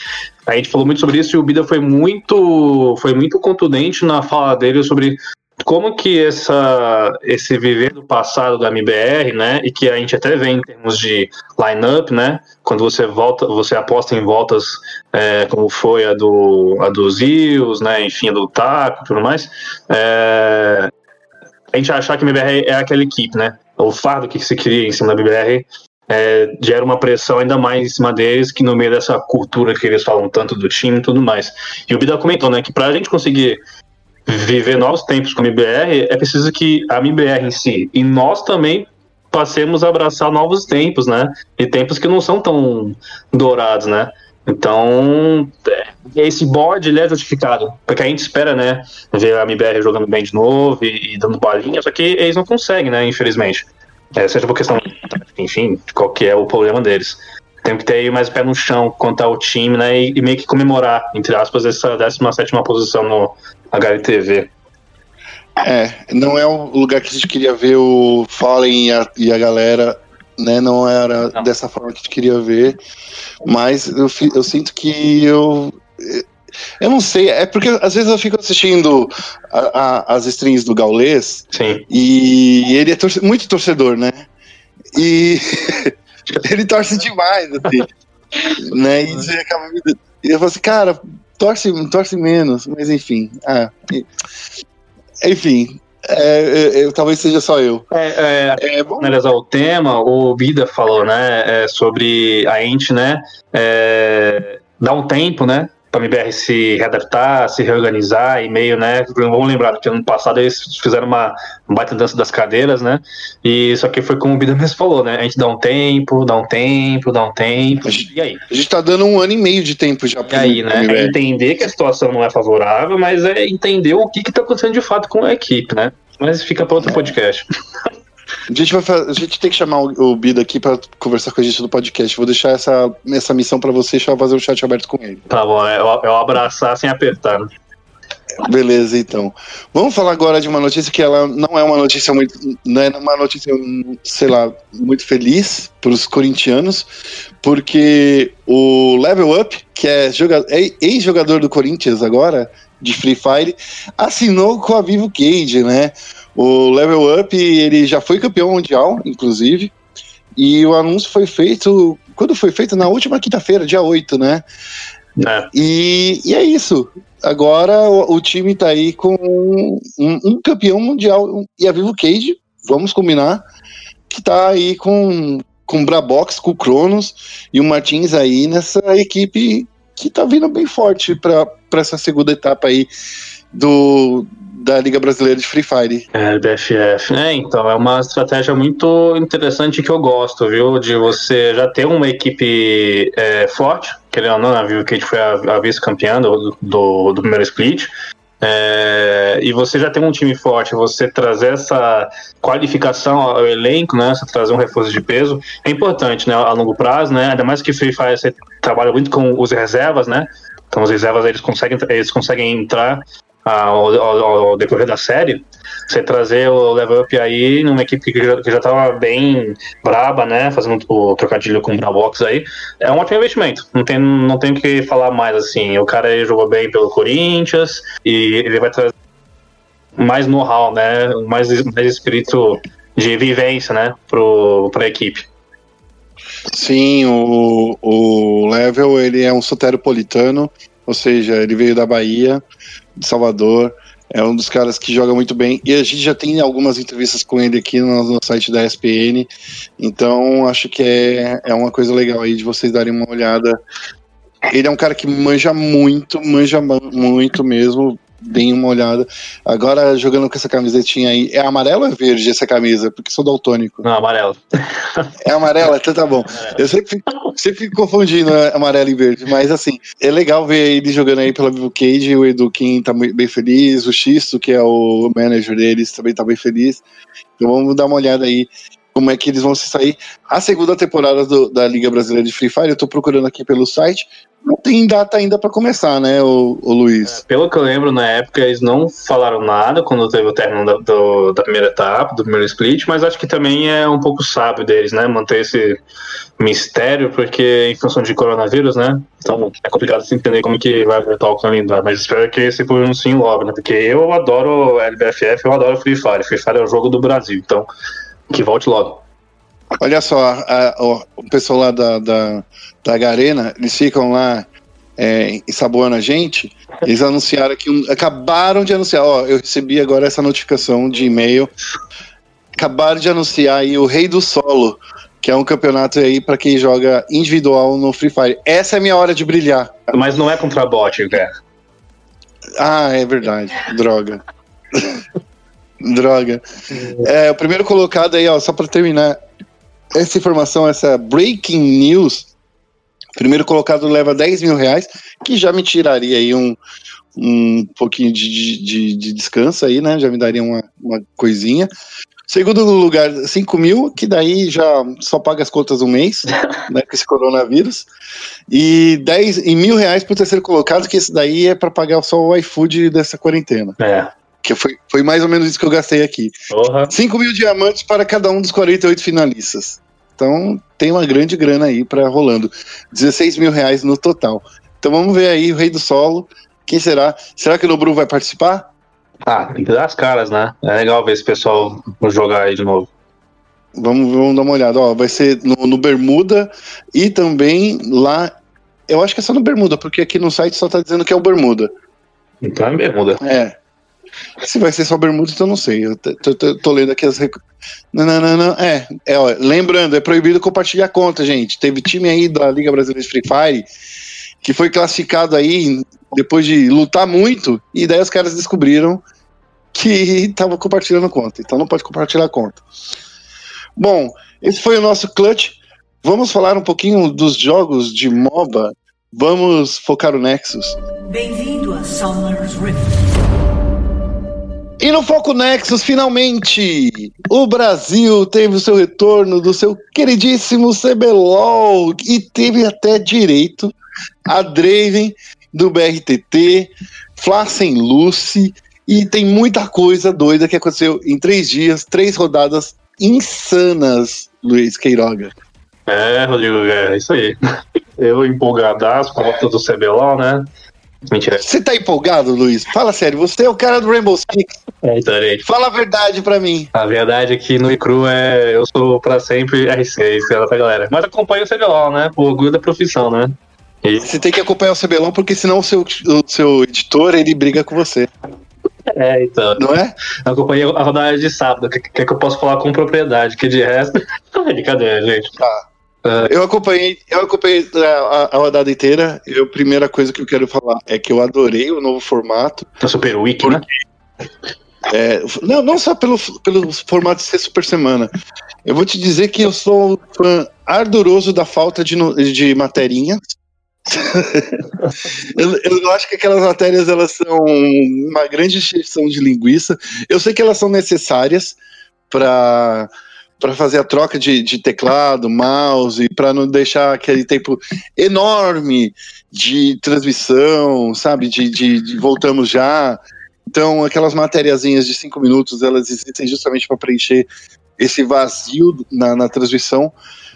A gente falou muito sobre isso e o Bida foi muito, foi muito contundente na fala dele sobre como que essa, esse viver do passado da MBR, né, e que a gente até vê em termos de line-up, né, quando você volta, você aposta em voltas é, como foi a do a dos Rios, né, enfim, a do Taco tudo mais, é, a gente achar que a MBR é aquela equipe, né, o fardo que se cria em cima da MBR é, gera uma pressão ainda mais em cima deles, que no meio dessa cultura que eles falam tanto do time e tudo mais. E o Bida comentou, né, que pra gente conseguir viver novos tempos com a MBR, é preciso que a MBR em si e nós também passemos a abraçar novos tempos, né? E tempos que não são tão dourados, né? Então, é, esse board ele é justificado, porque a gente espera, né, ver a MBR jogando bem de novo e, e dando balinha, só que eles não conseguem, né, infelizmente. É, seja por questão, enfim, qual que é o problema deles. Tem que ter mais pé no chão quanto ao time, né, e, e meio que comemorar, entre aspas, essa 17 posição no, HLTV. É, não é o lugar que a gente queria ver o Fallen e a, e a galera, né? Não era não. dessa forma que a gente queria ver. Mas eu, eu sinto que eu. Eu não sei, é porque às vezes eu fico assistindo a, a, as streams do Gaulês Sim. e ele é torce, muito torcedor, né? E ele torce demais, assim. né? E você acaba. E eu falo assim, cara, torce, torce menos, mas enfim. Ah, enfim, é, é, talvez seja só eu. É, é, é bom. analisar o tema, o Bida falou, né, é, sobre a ente, né, é, dar um tempo, né, para a MBR se readaptar, se reorganizar e meio, né? Vamos lembrar que ano passado eles fizeram uma, baita dança das cadeiras, né? E só que foi como o Bida mesmo falou, né? A gente dá um tempo, dá um tempo, dá um tempo. Gente, e aí? A gente tá dando um ano e meio de tempo já para E aí, né? É entender que a situação não é favorável, mas é entender o que que tá acontecendo de fato com a equipe, né? Mas fica para outro é. podcast. A gente, vai a gente tem que chamar o, o Bida aqui para conversar com a gente no podcast. Vou deixar essa, essa missão para você e fazer um chat aberto com ele. Tá bom, é o, é o abraçar sem apertar. Né? Beleza, então. Vamos falar agora de uma notícia que ela não é uma notícia muito. Não é uma notícia, sei lá, muito feliz para os corintianos, porque o Level Up, que é, é ex-jogador do Corinthians agora, de Free Fire, assinou com a Vivo Cage, né? O Level Up, ele já foi campeão mundial, inclusive, e o anúncio foi feito, quando foi feito? Na última quinta-feira, dia 8, né? É. E, e é isso. Agora o, o time tá aí com um, um, campeão mundial e a Vivo Cage, vamos combinar, que tá aí com, com o Brabox, com o Cronos e o Martins aí nessa equipe que tá vindo bem forte para essa segunda etapa aí do, da Liga Brasileira de Free Fire. É, BFF. É, então, é uma estratégia muito interessante que eu gosto, viu? De você já ter uma equipe é, forte, querendo ou não, a Vivo Kate foi a, a vice-campeã do, do, do, primeiro split. É, e você já tem um time forte, você trazer essa qualificação ao elenco, né? Você trazer um reforço de peso é importante, né? A longo prazo, né? Ainda mais que Free Fire você trabalha muito com os reservas, né? Então os reservas eles conseguem, eles conseguem entrar ao, ao, ao, decorrer da série, você trazer o level up aí numa equipe que já, que já tava bem braba, né? Fazendo o trocadilho com o Bravox aí, é um ótimo investimento. Não tem, não tem o que falar mais assim. O cara jogou bem pelo Corinthians e ele vai trazer mais know-how, né? Mais, mais espírito de vivência, né? Pro, pra equipe. Sim, o, o Level ele é um soteropolitano, ou seja, ele veio da Bahia, de Salvador, É um dos caras que joga muito bem. E a gente já tem algumas entrevistas com ele aqui no, no site da ESPN. Então acho que é, é uma coisa legal aí de vocês darem uma olhada. Ele é um cara que manja muito, manja muito mesmo deem uma olhada. Agora, jogando com essa camisetinha aí, é amarelo ou é verde essa camisa? Porque sou daltônico. Não, amarelo. É amarela? Então tá bom. Eu sempre fico, sempre fico confundindo amarelo e verde, mas assim, é legal ver ele jogando aí pela Vivo Cage, o Edu Kim tá bem feliz, o Xisto, que é o manager deles, também tá bem feliz. Então vamos dar uma olhada aí como é que eles vão se sair. A segunda temporada do, da Liga Brasileira de Free Fire, eu tô procurando aqui pelo site, não tem data ainda para começar, né, o, o Luiz? É, pelo que eu lembro, na época eles não falaram nada quando teve o término da, do, da primeira etapa, do primeiro split, mas acho que também é um pouco sábio deles, né, manter esse mistério, porque em função de coronavírus, né, então é complicado se entender como que vai voltar o calendário, mas espero que esse sim logo, né, porque eu adoro LBFF, eu adoro Free Fire, Free Fire é o jogo do Brasil, então que volte logo. Olha só, a, a, o pessoal lá da, da, da Garena, eles ficam lá é, ensaboando a gente. Eles anunciaram que um, acabaram de anunciar, ó, eu recebi agora essa notificação de e-mail. Acabaram de anunciar aí o Rei do Solo, que é um campeonato aí para quem joga individual no Free Fire. Essa é a minha hora de brilhar. Mas não é contra bot, cara. Ah, é verdade. Droga. Droga. É, o primeiro colocado aí, ó, só para terminar, essa informação, essa breaking news, primeiro colocado leva 10 mil reais, que já me tiraria aí um, um pouquinho de, de, de descanso aí, né? Já me daria uma, uma coisinha. Segundo lugar, 5 mil, que daí já só paga as contas um mês, né, com esse coronavírus. E 10 e mil reais pro terceiro colocado, que esse daí é para pagar só o iFood dessa quarentena. É. Que foi, foi mais ou menos isso que eu gastei aqui. Porra. 5 mil diamantes para cada um dos 48 finalistas. Então tem uma grande grana aí para rolando. 16 mil reais no total. Então vamos ver aí o Rei do Solo. Quem será? Será que o Nobru vai participar? Ah, tem que dar as caras, né? É legal ver esse pessoal jogar aí de novo. Vamos, vamos dar uma olhada. Ó, vai ser no, no Bermuda e também lá. Eu acho que é só no Bermuda, porque aqui no site só tá dizendo que é o Bermuda. Então é bermuda. É. Se vai ser só bermuda, então não sei. Eu tô, tô, tô lendo aqui as. Rec... Não, não, não, não. É, é ó, lembrando, é proibido compartilhar conta, gente. Teve time aí da Liga Brasileira de Free Fire que foi classificado aí depois de lutar muito, e daí os caras descobriram que tava compartilhando conta. Então não pode compartilhar conta. Bom, esse foi o nosso clutch. Vamos falar um pouquinho dos jogos de MOBA. Vamos focar o Nexus. Bem-vindo a Summer's Rift. E no Foco Nexus, finalmente, o Brasil teve o seu retorno do seu queridíssimo CBLOL e teve até direito a Draven do BRTT, Flassen Lucy e tem muita coisa doida que aconteceu em três dias, três rodadas insanas, Luiz Queiroga. É, Rodrigo, é isso aí. Eu empolgadaço com a volta do CBLOL, né? Mentira. Você tá empolgado, Luiz? Fala sério, você é o cara do Rainbow Six. É, estarei. Fala a verdade pra mim. A verdade é que no Icru é eu sou pra sempre R6, fala pra galera. Mas acompanho o CBLOL, né? Por orgulho da profissão, né? E Você tem que acompanhar o CBLOL, porque senão o seu, o seu editor, ele briga com você, é, então. não é? Eu acompanhei a rodada de sábado. O que, que, que eu posso falar com propriedade? Que de resto. É brincadeira, gente. Tá. É, Eu acompanhei, eu acompanhei a, a- a rodada inteira. E a primeira coisa que eu quero falar é que eu adorei o novo formato. tá Super Week, né? É, não, não só pelo, pelo formato de ser super semana. Eu vou te dizer que eu sou um fã ardoroso da falta de, de materinhas. eu, eu acho que aquelas matérias elas são uma grande exceção de linguiça. Eu sei que elas são necessárias para para fazer a troca de, de teclado, mouse, e para não deixar aquele tempo enorme de transmissão, sabe? De, de, de voltamos já. Então, aquelas matériazinhas de cinco minutos, elas existem justamente para preencher esse vazio na, na transmissão.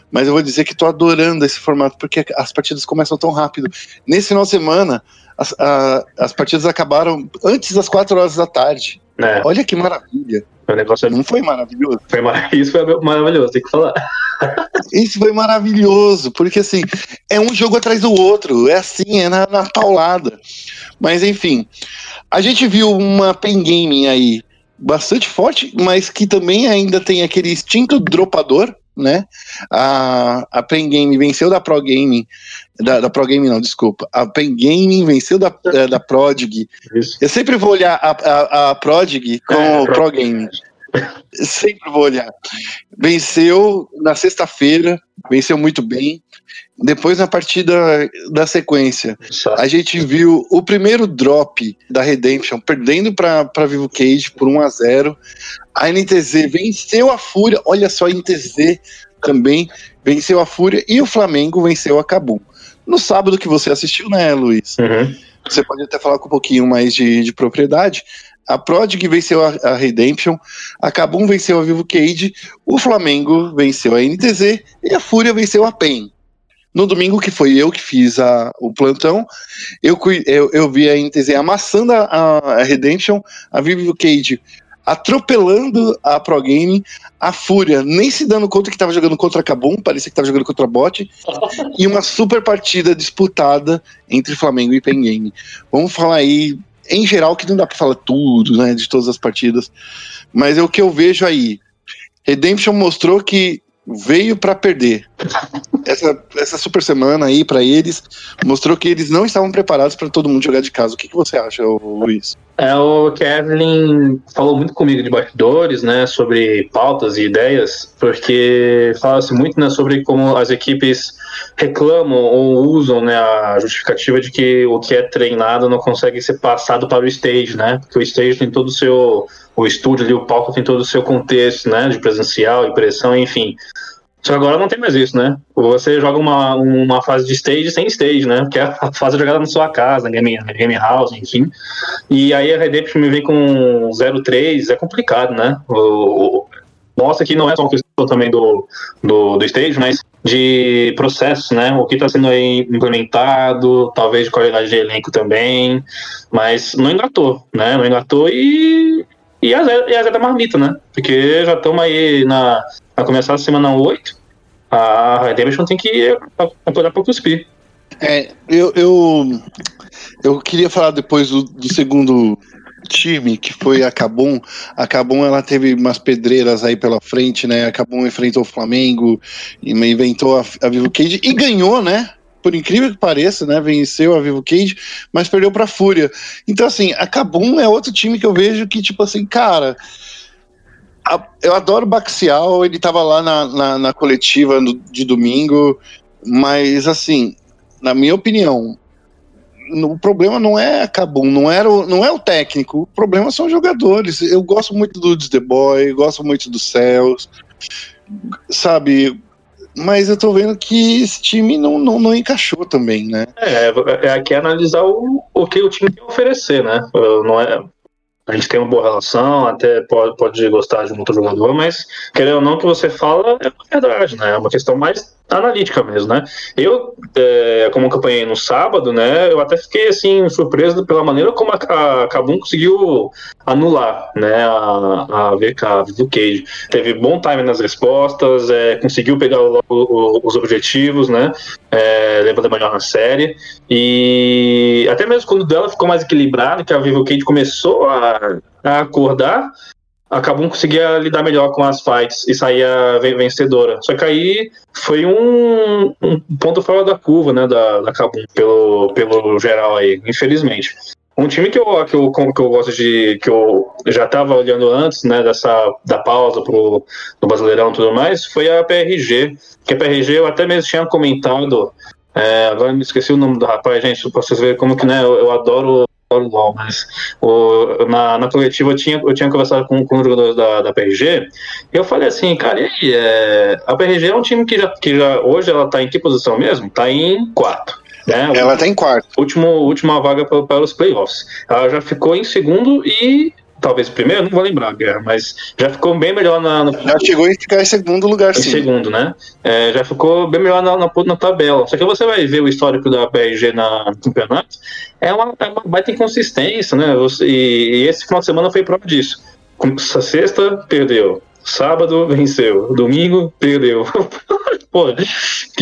Mas eu vou dizer que estou adorando esse formato, porque as partidas começam tão rápido. Nesse final de semana, as, a- as partidas acabaram antes das quatro horas da tarde. É. Olha que maravilha. O negócio é... Não foi maravilhoso? Foi mar... Isso foi maravilhoso, tem que falar. Isso foi maravilhoso, porque assim, é um jogo atrás do outro, é assim, é na, na paulada. Mas enfim, a gente viu uma pen gaming aí bastante forte, mas que também ainda tem aquele instinto dropador, né? A, a Pen Game venceu da Pro Gaming, da, da Pro Gaming não, desculpa. A Pen Gaming venceu da, da Prodig. Isso. Eu sempre vou olhar a, a, a Prodig com É, o Pro- Pro Gaming. Sempre vou olhar. Venceu na sexta-feira, venceu muito bem. Depois, na partida da sequência, a gente viu o primeiro drop da Redemption perdendo para Vivo Cage por 1 a 0 A NTZ venceu a Fúria. Olha só, a NTZ também venceu a Fúria. E o Flamengo venceu a Cabum. No sábado que você assistiu, né, Luiz? Uhum. Você pode até falar com um pouquinho mais de, de propriedade. A Prodig venceu a, a Redemption, a Cabum venceu a Vivo Cage, o Flamengo venceu a NTZ e a Fúria venceu a PEN. No domingo, que foi eu que fiz a, o plantão, eu, eu, eu vi a NTZ amassando a, a Redemption, a Vivo Cage atropelando a Pro Game, a Fúria nem se dando conta que estava jogando contra a Cabum, parecia que estava jogando contra a Bot, e uma super partida disputada entre Flamengo e Pen Game. Vamos falar aí, em geral, que não dá pra falar tudo, né, de todas as partidas, mas é o que eu vejo aí. Redemption mostrou que veio pra perder. Essa, essa super semana aí pra eles mostrou que eles não estavam preparados pra todo mundo jogar de casa. O que, que você acha, Luiz? É, o Kevin falou muito comigo de bastidores, né, sobre pautas e ideias, porque fala-se muito, né, sobre como as equipes reclamam ou usam, né, a justificativa de que o que é treinado não consegue ser passado para o stage, né, porque o stage tem todo o seu, o estúdio ali, o palco tem todo o seu contexto, né, de presencial, impressão, enfim. Só agora não tem mais isso, né? Você joga uma, uma fase de stage sem stage, né? Que é a fase jogada na sua casa, game, game house, enfim. E aí a Redemption me vem com 0-3, é complicado, né? O, mostra que não é só uma questão também do, do, do stage, mas de processo, né? O que está sendo implementado, talvez de qualidade de elenco também, mas não engatou, né? Não engatou e, e a Zé, e a Zé da marmita, né? Porque já estamos aí na, a começar a semana 8, a Redemption tem que acordar para cuspir. É, eu, eu, eu queria falar depois do, do segundo time, que foi a Cabum. A Cabum ela teve umas pedreiras aí pela frente, né? A Cabum enfrentou o Flamengo, inventou a, a Vivo Cage e ganhou, né? Por incrível que pareça, né? Venceu a Vivo Cage, mas perdeu pra Fúria. Então, assim, a Cabum é outro time que eu vejo que, tipo assim, cara. a- eu adoro o Baxial, ele tava lá na, na, na coletiva no- de domingo, mas assim, na minha opinião, o problema não é a Cabum, não, era o, não é o técnico, o problema são os jogadores. Eu gosto muito do The Boy, gosto muito do Céus, sabe? Mas eu tô vendo que esse time não, não, não encaixou também, né? É, é aqui é analisar o, o que o time tem a oferecer, né? Não é, a gente tem uma boa relação, até pode, pode gostar de um outro jogador, mas querendo ou não, o que você fala é verdade, né? É uma questão mais analítica mesmo, né? Eu, é, como acompanhei no sábado, né? Eu até fiquei, assim, surpreso pela maneira como a, a Kabum conseguiu anular, né? A, a VK, a Vivo Cage. Teve bom time nas respostas, é, conseguiu pegar o- o- os objetivos, né? É, levando melhor na série. E até mesmo quando o dela ficou mais equilibrado, que a Vivo Cage começou a, a acordar, a conseguia lidar melhor com as fights e saía ven- vencedora. Só que aí foi um, um ponto fora da curva, né, da, da Kabum, pelo, pelo geral aí, infelizmente. Um time que eu, que eu, que eu gosto de. que eu já estava olhando antes, né, dessa, da pausa pro, do Brasileirão e tudo mais, foi a PRG. Que a PRG eu até mesmo tinha comentado. é, agora me esqueci o nome do rapaz, gente, pra vocês verem como que, né, eu, eu adoro o LOL, mas o, na, na coletiva eu tinha, eu tinha conversado com, com os jogadores da, da PRG e eu falei assim, cara, e aí, é, a PRG é um time que já, que já hoje ela tá em que posição mesmo? Tá em quarto. Né? Ela tá em quarto. Último, última vaga para, para os playoffs. Ela já ficou em segundo e talvez primeiro, não vou lembrar, Guerra, mas já ficou bem melhor na, no, Já chegou a ficar em segundo lugar, em sim. segundo, né? É, já ficou bem melhor na, na, na tabela. Só que você vai ver o histórico da PRG na, no campeonato, é uma, é uma baita inconsistência, né? Você, e, e esse final de semana foi prova disso. Sexta, perdeu. Sábado, venceu. Domingo, perdeu. Pô, o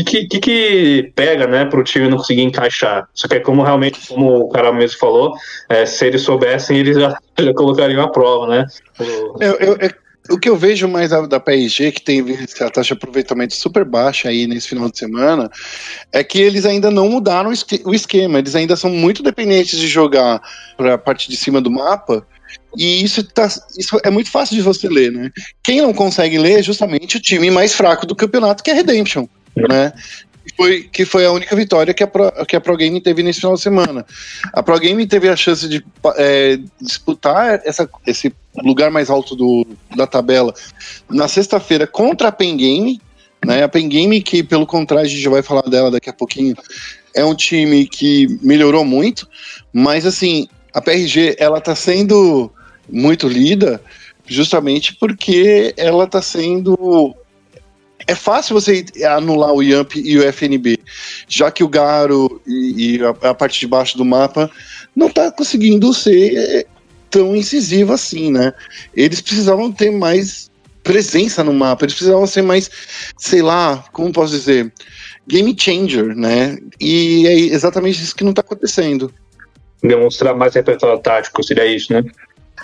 que, que, que pega, né, pro time não conseguir encaixar? Só que é como realmente, como o cara mesmo falou, é, se eles soubessem, eles já, já colocariam a prova, né? Eu, eu, eu, o que eu vejo mais da, da PSG, que tem a taxa de aproveitamento super baixa aí nesse final de semana, é que eles ainda não mudaram o, o esquema, eles ainda são muito dependentes de jogar para a parte de cima do mapa, e isso, tá, isso é muito fácil de você ler, né? Quem não consegue ler é justamente o time mais fraco do campeonato, que é Redemption, né? Foi, que foi a única vitória que a, Pro, que a Pro Game teve nesse final de semana. A Pro Game teve a chance de é, disputar essa, esse lugar mais alto do, da tabela na sexta-feira contra a Pen Game, né? A Pen Game, que pelo contrário, a gente já vai falar dela daqui a pouquinho, é um time que melhorou muito, mas assim, a PRG ela está sendo muito lida justamente porque ela está sendo é fácil você anular o Yamp e o FNB, já que o Garo e, e a, a, parte de baixo do mapa não está conseguindo ser tão incisivo assim, né? Eles precisavam ter mais presença no mapa, eles precisavam ser mais, sei lá, como posso dizer, game changer, né? E é exatamente isso que não está acontecendo demonstrar mais repertório tático, seria isso, né?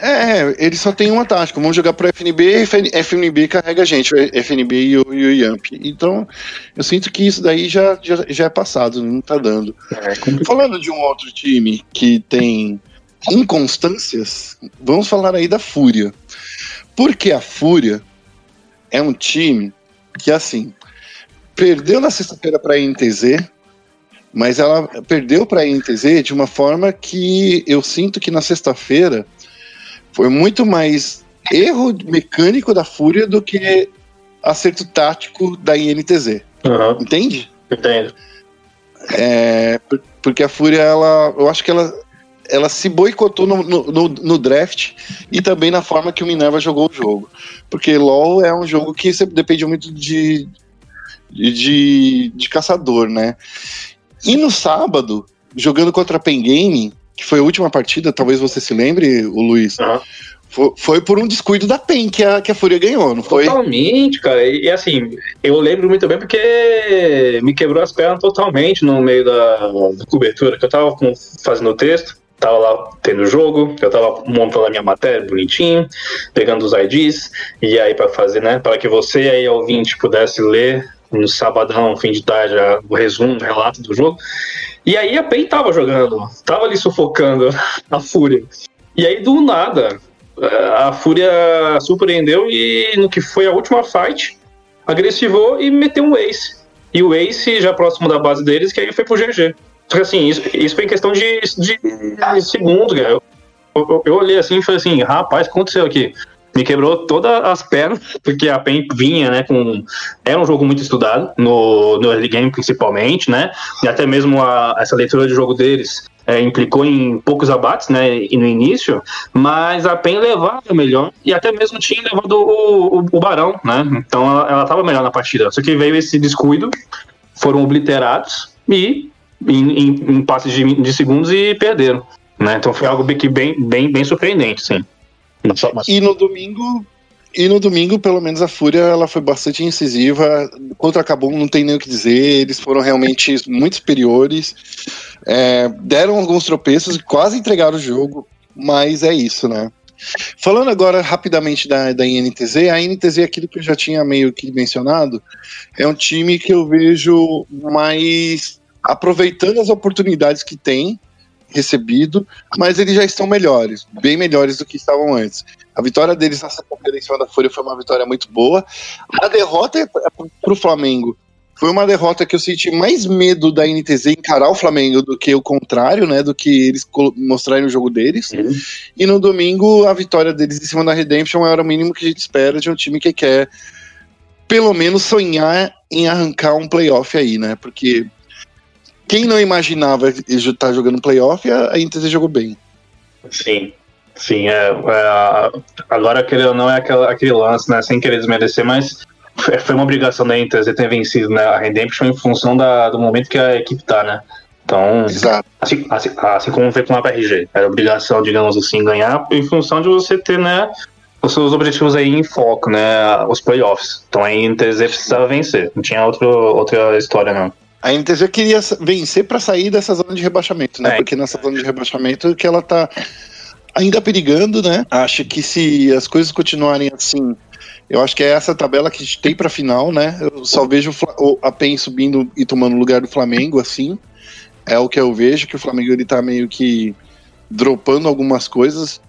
É, ele só tem uma tática. Vamos jogar pro FNB, FNB carrega a gente, o FNB e o, e o Yamp. Então, eu sinto que isso daí já, já, já é passado, não tá dando. É, Falando de um outro time que tem inconstâncias, vamos falar aí da Fúria. Porque a Fúria é um time que, assim, perdeu na sexta-feira pra NTZ, mas ela perdeu para a NTZ de uma forma que eu sinto que na sexta-feira foi muito mais erro mecânico da Fúria do que acerto tático da INTZ. Uhum. Entende? Entendo. É, porque a Fúria, ela, eu acho que ela, ela se boicotou no, no, no, draft e também na forma que o Minerva jogou o jogo. Porque LoL é um jogo que depende muito de, de, de caçador, né? E no sábado, jogando contra a Pen Game, que foi a última partida, talvez você se lembre, o Luiz. Uhum. Foi, foi, por um descuido da PEN que a, que a Fúria ganhou, não foi? Totalmente, cara. E, e, assim, eu lembro muito bem porque me quebrou as pernas totalmente no meio da, da cobertura, que eu tava com, fazendo o texto, tava lá tendo o jogo, eu tava montando a minha matéria bonitinho, pegando os IDs, e aí para fazer, né, para que você aí, ouvinte, pudesse ler no sabadão, fim de tarde, o resumo, o relato do jogo. E aí a PEN tava jogando, tava ali sufocando a Fúria. E aí, do nada, a Fúria surpreendeu e no que foi a última fight, agressivou e meteu um Ace. E o Ace, já próximo da base deles, que aí foi pro GG. Só que assim, isso, isso foi em questão de, de, de segundos, cara. Eu, eu, eu, olhei assim e falei assim, rapaz, o que aconteceu aqui? Me quebrou todas as pernas, porque a PEN vinha, né, com... Era um jogo muito estudado, no, no early game principalmente, né, e até mesmo a, essa leitura de jogo deles é, implicou em poucos abates, né, no início, mas a PEN levava melhor, e até mesmo tinha levado o, o, o Barão, né, então ela estava melhor na partida, só que veio esse descuido, foram obliterados, e em, em, em passes de, de segundos e perderam. Né? Então foi algo bem, bem, bem surpreendente, sim. E no domingo, e no domingo, pelo menos a Fúria ela foi bastante incisiva. Contra a Cabum não tem nem o que dizer, eles foram realmente muito superiores. É, deram alguns tropeços quase entregaram o jogo, mas é isso, né? Falando agora rapidamente da, da INTZ, a INTZ, aquilo que eu já tinha meio que mencionado, é um time que eu vejo mais aproveitando as oportunidades que tem recebido, mas eles já estão melhores, bem melhores do que estavam antes. A vitória deles nessa feira em cima da Fúria foi uma vitória muito boa. A derrota para o Flamengo foi uma derrota que eu senti mais medo da NTZ encarar o Flamengo do que o contrário, né? Do que eles mostrarem o jogo deles. Uhum. E no domingo, a vitória deles em cima da Redemption era o mínimo que a gente espera de um time que quer, pelo menos, sonhar em arrancar um playoff aí, né? Porque quem não imaginava estar tá jogando playoff, a Inter jogou bem. Sim, sim. É, é, agora, aquele não, é aquela, aquele lance, né? Sem querer desmerecer, mas foi uma obrigação da Inter ter vencido né, a Redemption em função da, do momento que a equipe tá, né? Então, assim, assim, assim, como foi com a PRG, era obrigação, digamos assim, ganhar em função de você ter, né, os seus objetivos aí em foco, né? Os playoffs. Então a NTZ precisava vencer. Não tinha outro, outra história, não. A NTZ queria vencer para sair dessa zona de rebaixamento, né? É. Porque nessa zona de rebaixamento que ela tá ainda perigando, né? Acho que se as coisas continuarem assim, eu acho que é essa tabela que a gente tem para final, né? Eu só vejo a PEN subindo e tomando o lugar do Flamengo, assim. É o que eu vejo, que o Flamengo ele tá meio que dropando algumas coisas.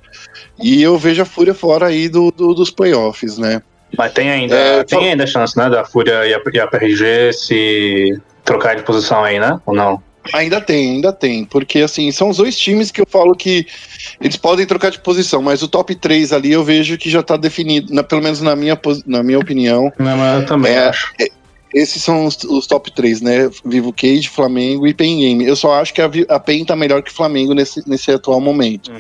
E eu vejo a Fúria fora aí do, do- dos playoffs, né? Mas tem ainda, É, tem ainda a chance, né, da Fúria e a, e a PRG se trocar de posição aí, né? Ou não? Ainda tem, ainda tem. Porque, assim, são os dois times que eu falo que eles podem trocar de posição, mas o top 3 ali eu vejo que já tá definido, na- pelo menos na minha, na minha opinião. Não, mas eu também É, acho. Esses são os, os top 3, né? Vivo Cage, Flamengo e PEN Game. Eu só acho que a, Vi- a PEN tá melhor que o Flamengo nesse, nesse atual momento.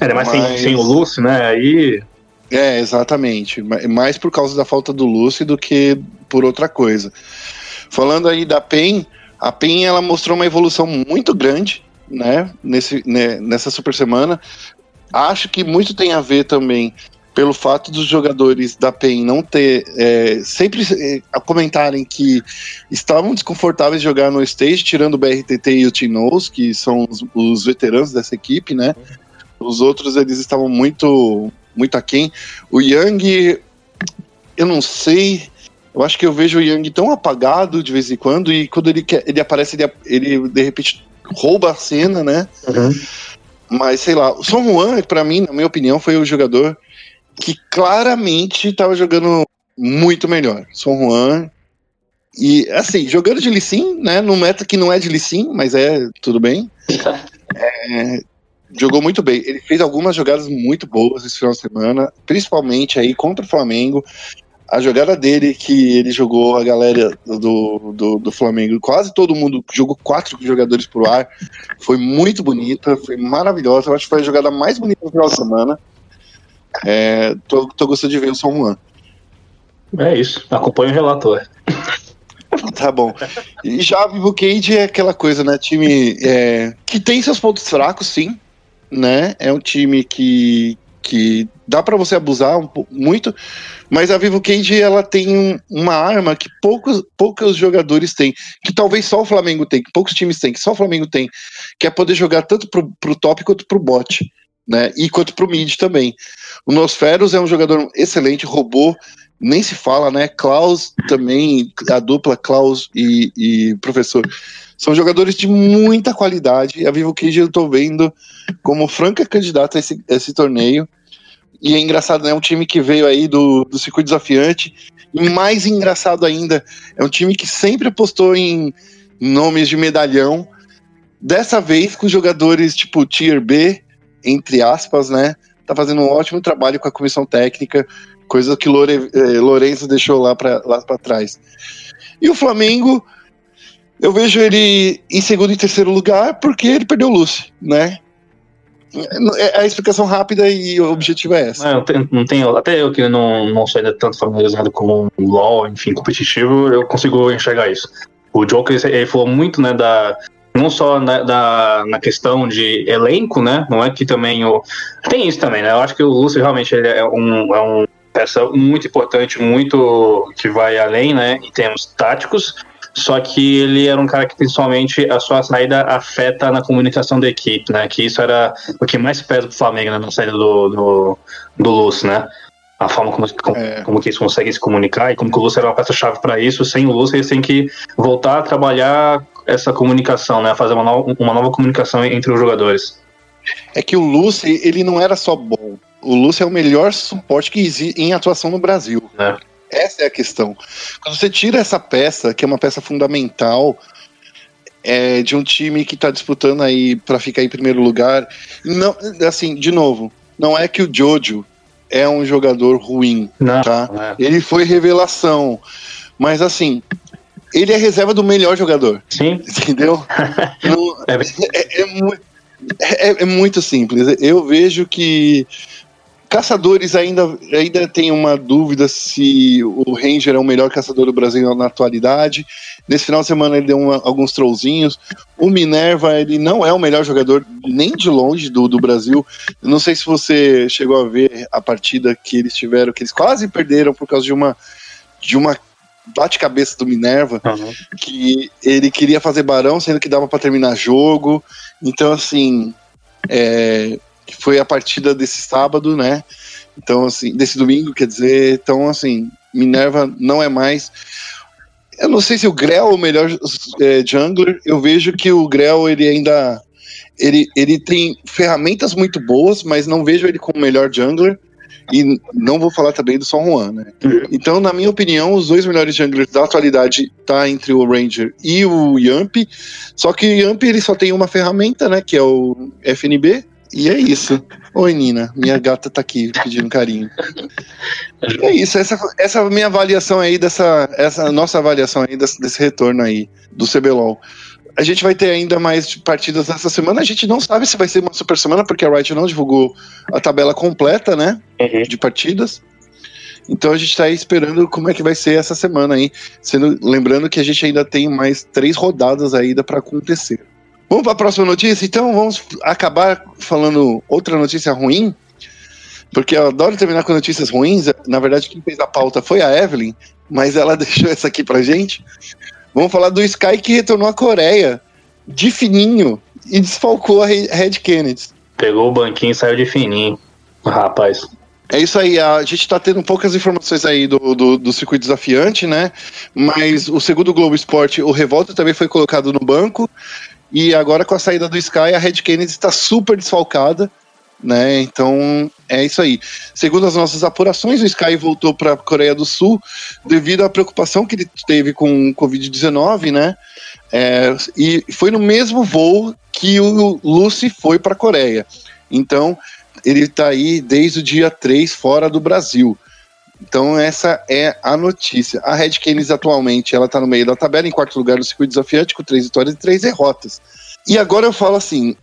É, mas sem, Mas- sem o Lúcio, né? Aí. É, exatamente. Ma- Mais por causa da falta do Lúcio do que por outra coisa. Falando aí da PEN, a PEN ela mostrou uma evolução muito grande, né, nesse, né, nessa super semana. Acho que muito tem a ver também pelo fato dos jogadores da PEN não ter é, sempre é, comentarem que estavam desconfortáveis de jogar no stage, tirando o BRTT e o Tinoz, que são os, os veteranos dessa equipe, né? Os outros eles estavam muito muito aquém. O Yang, eu não sei. Eu acho que eu vejo o Yang tão apagado de vez em quando, e quando ele, quer, ele aparece, ele, ele de repente rouba a cena, né? Mas sei lá, o Son Juan, pra mim, na minha opinião, foi o jogador que claramente estava jogando muito melhor. Son Juan. E assim, jogando de Lissin, né? No meta que não é de Lissin, mas é tudo bem. É, jogou muito bem. Ele fez algumas jogadas muito boas esse final de semana, principalmente aí contra o Flamengo. A jogada dele que ele jogou a galera do, do, do Flamengo, quase todo mundo jogou quatro jogadores pro ar. Foi muito bonita, foi maravilhosa. Eu acho que foi a jogada mais bonita do final de semana. É, tô, tô gostando de ver o Son Juan. É isso. Acompanha o relator. Tá bom. E já a Vivo Cage é aquela coisa, né? Time é, que tem seus pontos fracos, sim. Né? É um time que, que dá para você abusar um muito, mas a Vivo Cage ela tem um- uma arma que poucos, poucos jogadores têm, que talvez só o Flamengo tem, que poucos times têm, que só o Flamengo tem, que é poder jogar tanto pro, pro top quanto pro bot, né? E quanto pro mid também. O Nosferos é um jogador excelente, robô, nem se fala, né? Klaus também, a dupla Klaus e, e professor, são jogadores de muita qualidade. A Vivo Cage eu tô vendo como franca candidata a esse, a esse torneio. E é engraçado, né? É um time que veio aí do, do circuito desafiante. E mais engraçado ainda, é um time que sempre apostou em nomes de medalhão. Dessa vez com jogadores tipo Tier B, entre aspas, né? Tá fazendo um ótimo trabalho com a comissão técnica, coisa que Lore, eh, Lourenço deixou lá para lá pra trás. E o Flamengo, eu vejo ele em segundo e terceiro lugar porque ele perdeu o Lúcio, né? É a explicação rápida e o objetivo é essa. É, não não tem- até eu que não, não sou ainda tanto familiarizado com o LoL, enfim, competitivo, eu consigo enxergar isso. O Joker, ele falou muito, né, da não só na, da, na questão de elenco, né, não é que também o... Tem isso também, né, eu acho que o Lúcio realmente ele é um, é um peça muito importante, muito que vai além, né, em termos táticos, só que ele era um cara que principalmente a sua saída afeta na comunicação da equipe, né, que isso era o que mais pesa pro Flamengo, né, na saída do, do, do Lúcio, né, a forma como, como, É. como que eles conseguem se comunicar e como que o Lúcio era uma peça-chave para isso, sem o Lúcio eles têm que voltar a trabalhar essa comunicação, né, fazer uma, no, uma nova comunicação entre os jogadores. É que o Lúcio, ele não era só bom. O Lúcio é o melhor suporte que existe em atuação no Brasil. É. Essa é a questão. Quando você tira essa peça, que é uma peça fundamental é, de um time que está disputando aí para ficar em primeiro lugar, não, assim, de novo, não é que o Jojo é um jogador ruim, Não, tá? é. Ele foi revelação, mas assim, ele é reserva do melhor jogador, Sim, entendeu? Não- É. é, é mu- é- é muito simples. Eu vejo que Caçadores ainda, ainda tem uma dúvida se o Ranger é o melhor caçador do Brasil na atualidade. Nesse final de semana ele deu uma, alguns trollzinhos. O Minerva, ele não é o melhor jogador nem de longe do, do Brasil. não sei se você chegou a ver a partida que eles tiveram, que eles quase perderam por causa de uma, de uma bate-cabeça do Minerva, uhum. que ele queria fazer barão, sendo que dava para terminar jogo. Então, assim, é, foi a partida desse sábado, né? Então, assim, desse domingo, quer dizer, então, assim, Minerva não é mais. Eu não sei se o Grell é o melhor é, jungler. Eu vejo que o Grell ele ainda ele, ele tem ferramentas muito boas, mas não vejo ele como o melhor jungler. E não vou falar também do Son Juan, né? Então, na minha opinião, os dois melhores junglers da atualidade tá entre o Ranger e o Yamp. Só que o Yamp ele só tem uma ferramenta, né? Que é o FNB. E é isso. Oi, Nina. Minha gata tá aqui pedindo carinho. é isso. Essa, essa minha avaliação aí, dessa essa nossa avaliação aí desse, desse retorno aí do CBLOL. A gente vai ter ainda mais partidas essa semana. A gente não sabe se vai ser uma super semana, porque a Riot não divulgou a tabela completa, né? Uhum. De partidas. Então a gente está esperando como é que vai ser essa semana aí. Sendo, lembrando que a gente ainda tem mais três rodadas ainda para acontecer. Vamos para a próxima notícia? Então vamos acabar falando outra notícia ruim. Porque eu adoro terminar com notícias ruins. Na verdade, quem fez a pauta foi a Evelyn, mas ela deixou essa aqui pra gente. Vamos falar do Sky que retornou à Coreia de fininho e desfalcou a Red Kennedy. Pegou o banquinho e saiu de fininho, rapaz. É isso aí, a gente está tendo poucas informações aí do, do, do, circuito desafiante, né? Mas o segundo Globo Esporte, o Revolta também foi colocado no banco. E agora com a saída do Sky, a Red Kennedy está super desfalcada né? Então é isso aí. Segundo as nossas apurações, o Sky voltou para a Coreia do Sul devido à preocupação que ele teve com o Covid-19, né? É, e foi no mesmo voo que o Lucy foi para a Coreia. Então ele está aí desde o dia 3 fora do Brasil. Então essa é a notícia. A Red Canis atualmente ela está no meio da tabela, em quarto lugar no circuito desafiante, com três vitórias e três derrotas. E agora eu falo assim,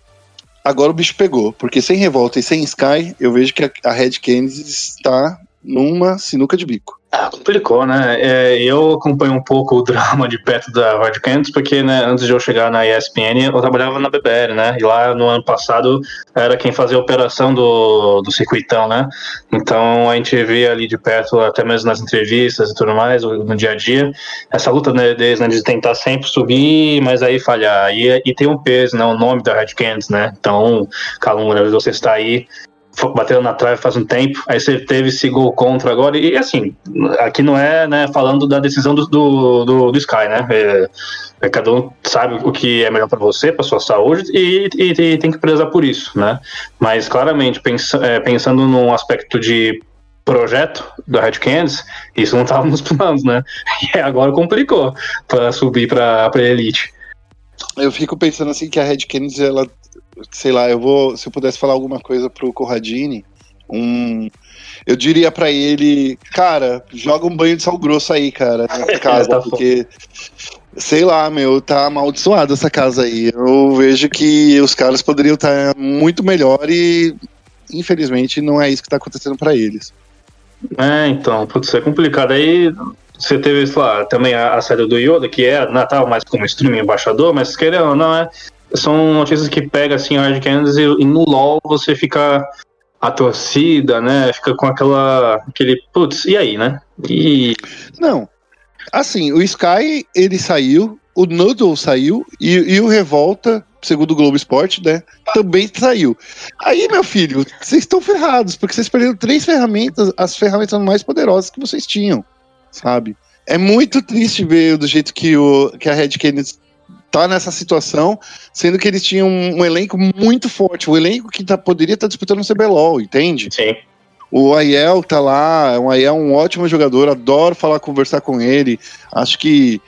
agora o bicho pegou, porque sem revolta e sem Sky, eu vejo que a, Red Canids está numa sinuca de bico. Ah, complicou, né? É, eu acompanho um pouco o drama de perto da Red Canids, porque né, antes de eu chegar na ESPN, eu trabalhava na BBL, né? E lá no ano passado era quem fazia a operação do, do circuitão, né? Então a gente via ali de perto, até mesmo nas entrevistas e tudo mais, no dia a dia, essa luta né, deles né, de tentar sempre subir, mas aí falhar. E, e tem um peso, né? O nome da Red Canids, né? Então, Calunga, você está aí batendo na trave faz um tempo, aí você teve esse gol contra agora, e assim, aqui não é né, falando da decisão do, do, do, do Sky, né? É, é, cada um sabe o que é melhor para você, para sua saúde, e, e, e, tem que prezar por isso, né? Mas claramente, pensa, é, pensando num aspecto de projeto da Red Canids, isso não estava nos planos, né? E agora complicou para subir para a Elite. Eu fico pensando assim que a Red Canids ela sei lá, eu vou, se eu pudesse falar alguma coisa pro Corradini, um, eu diria para ele, cara, joga um banho de sal grosso aí, cara, nessa casa, tá porque sei lá, meu, tá amaldiçoada essa casa aí. Eu vejo que os caras poderiam estar tá muito melhor e infelizmente não é isso que tá acontecendo para eles. É, então, pode ser complicado. Aí você teve, lá, também a, a saída do Yoda, que é Natal mais como streaming embaixador, mas querendo ou não, é são notícias que pega assim Hard Candidates e, e no LoL você fica a torcida, né? Fica com aquela aquele putz, e aí, né? E não. Assim, o Sky ele saiu, o Noodle saiu e, e o Revolta, segundo o Globo Esporte, né, também saiu. Aí, meu filho, vocês estão ferrados, porque vocês perderam três ferramentas, as ferramentas mais poderosas que vocês tinham, sabe? É muito triste ver do jeito que, o, que a Red Kennedy tá nessa situação, sendo que eles tinham um, um elenco muito forte, um elenco que tá, poderia estar tá disputando o CBLOL, entende? Sim. O Aiel tá lá, o Aiel é um ótimo jogador, adoro falar, conversar com ele. Acho que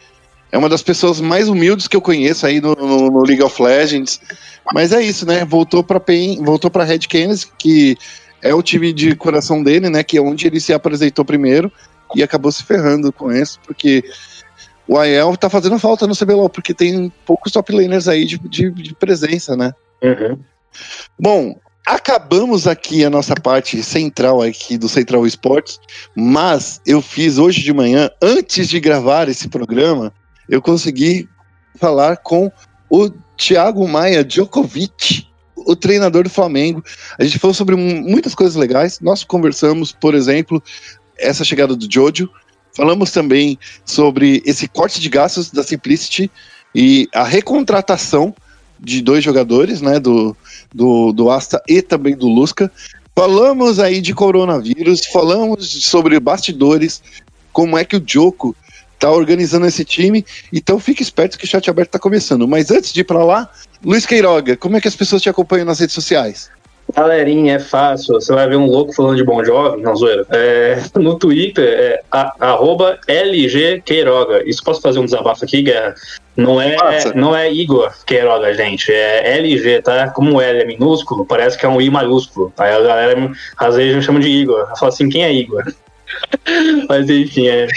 é uma das pessoas mais humildes que eu conheço aí no, no, no League of Legends. Mas é isso, né? Voltou para PEN, voltou para Red Canids, que é o time de coração dele, né? Que é onde ele se apresentou primeiro e acabou se ferrando com isso, porque o Aiel tá fazendo falta no CBLOL, porque tem poucos top laners aí de, de, de presença, né? Uhum. Bom, acabamos aqui a nossa parte central aqui do Central Esportes, mas eu fiz hoje de manhã, antes de gravar esse programa, eu consegui falar com o Thiago Maia Djokovic, o treinador do Flamengo. A gente falou sobre muitas coisas legais. Nós conversamos, por exemplo, essa chegada do Jojo. Falamos também sobre esse corte de gastos da Simplicity e a recontratação de dois jogadores, né, do, do, do Asta e também do Lusca. Falamos aí de coronavírus, falamos sobre bastidores, como é que o Joko tá organizando esse time. Então fique esperto que o chat aberto tá começando. Mas antes de ir para lá, Luiz Queiroga, como é que as pessoas te acompanham nas redes sociais? Galerinha, é fácil. Você vai ver um louco falando de Bom Jovem, não zoeira. É, no Twitter é a, arroba LG Queiroga. Isso posso fazer um desabafo aqui, Guerra? Não é, não é Igor Queiroga, gente. É LG, tá? Como o L é minúsculo, parece que é um I maiúsculo. Aí a galera às vezes me chama de Igor. Eu falo assim, quem é Igor? Mas enfim, é.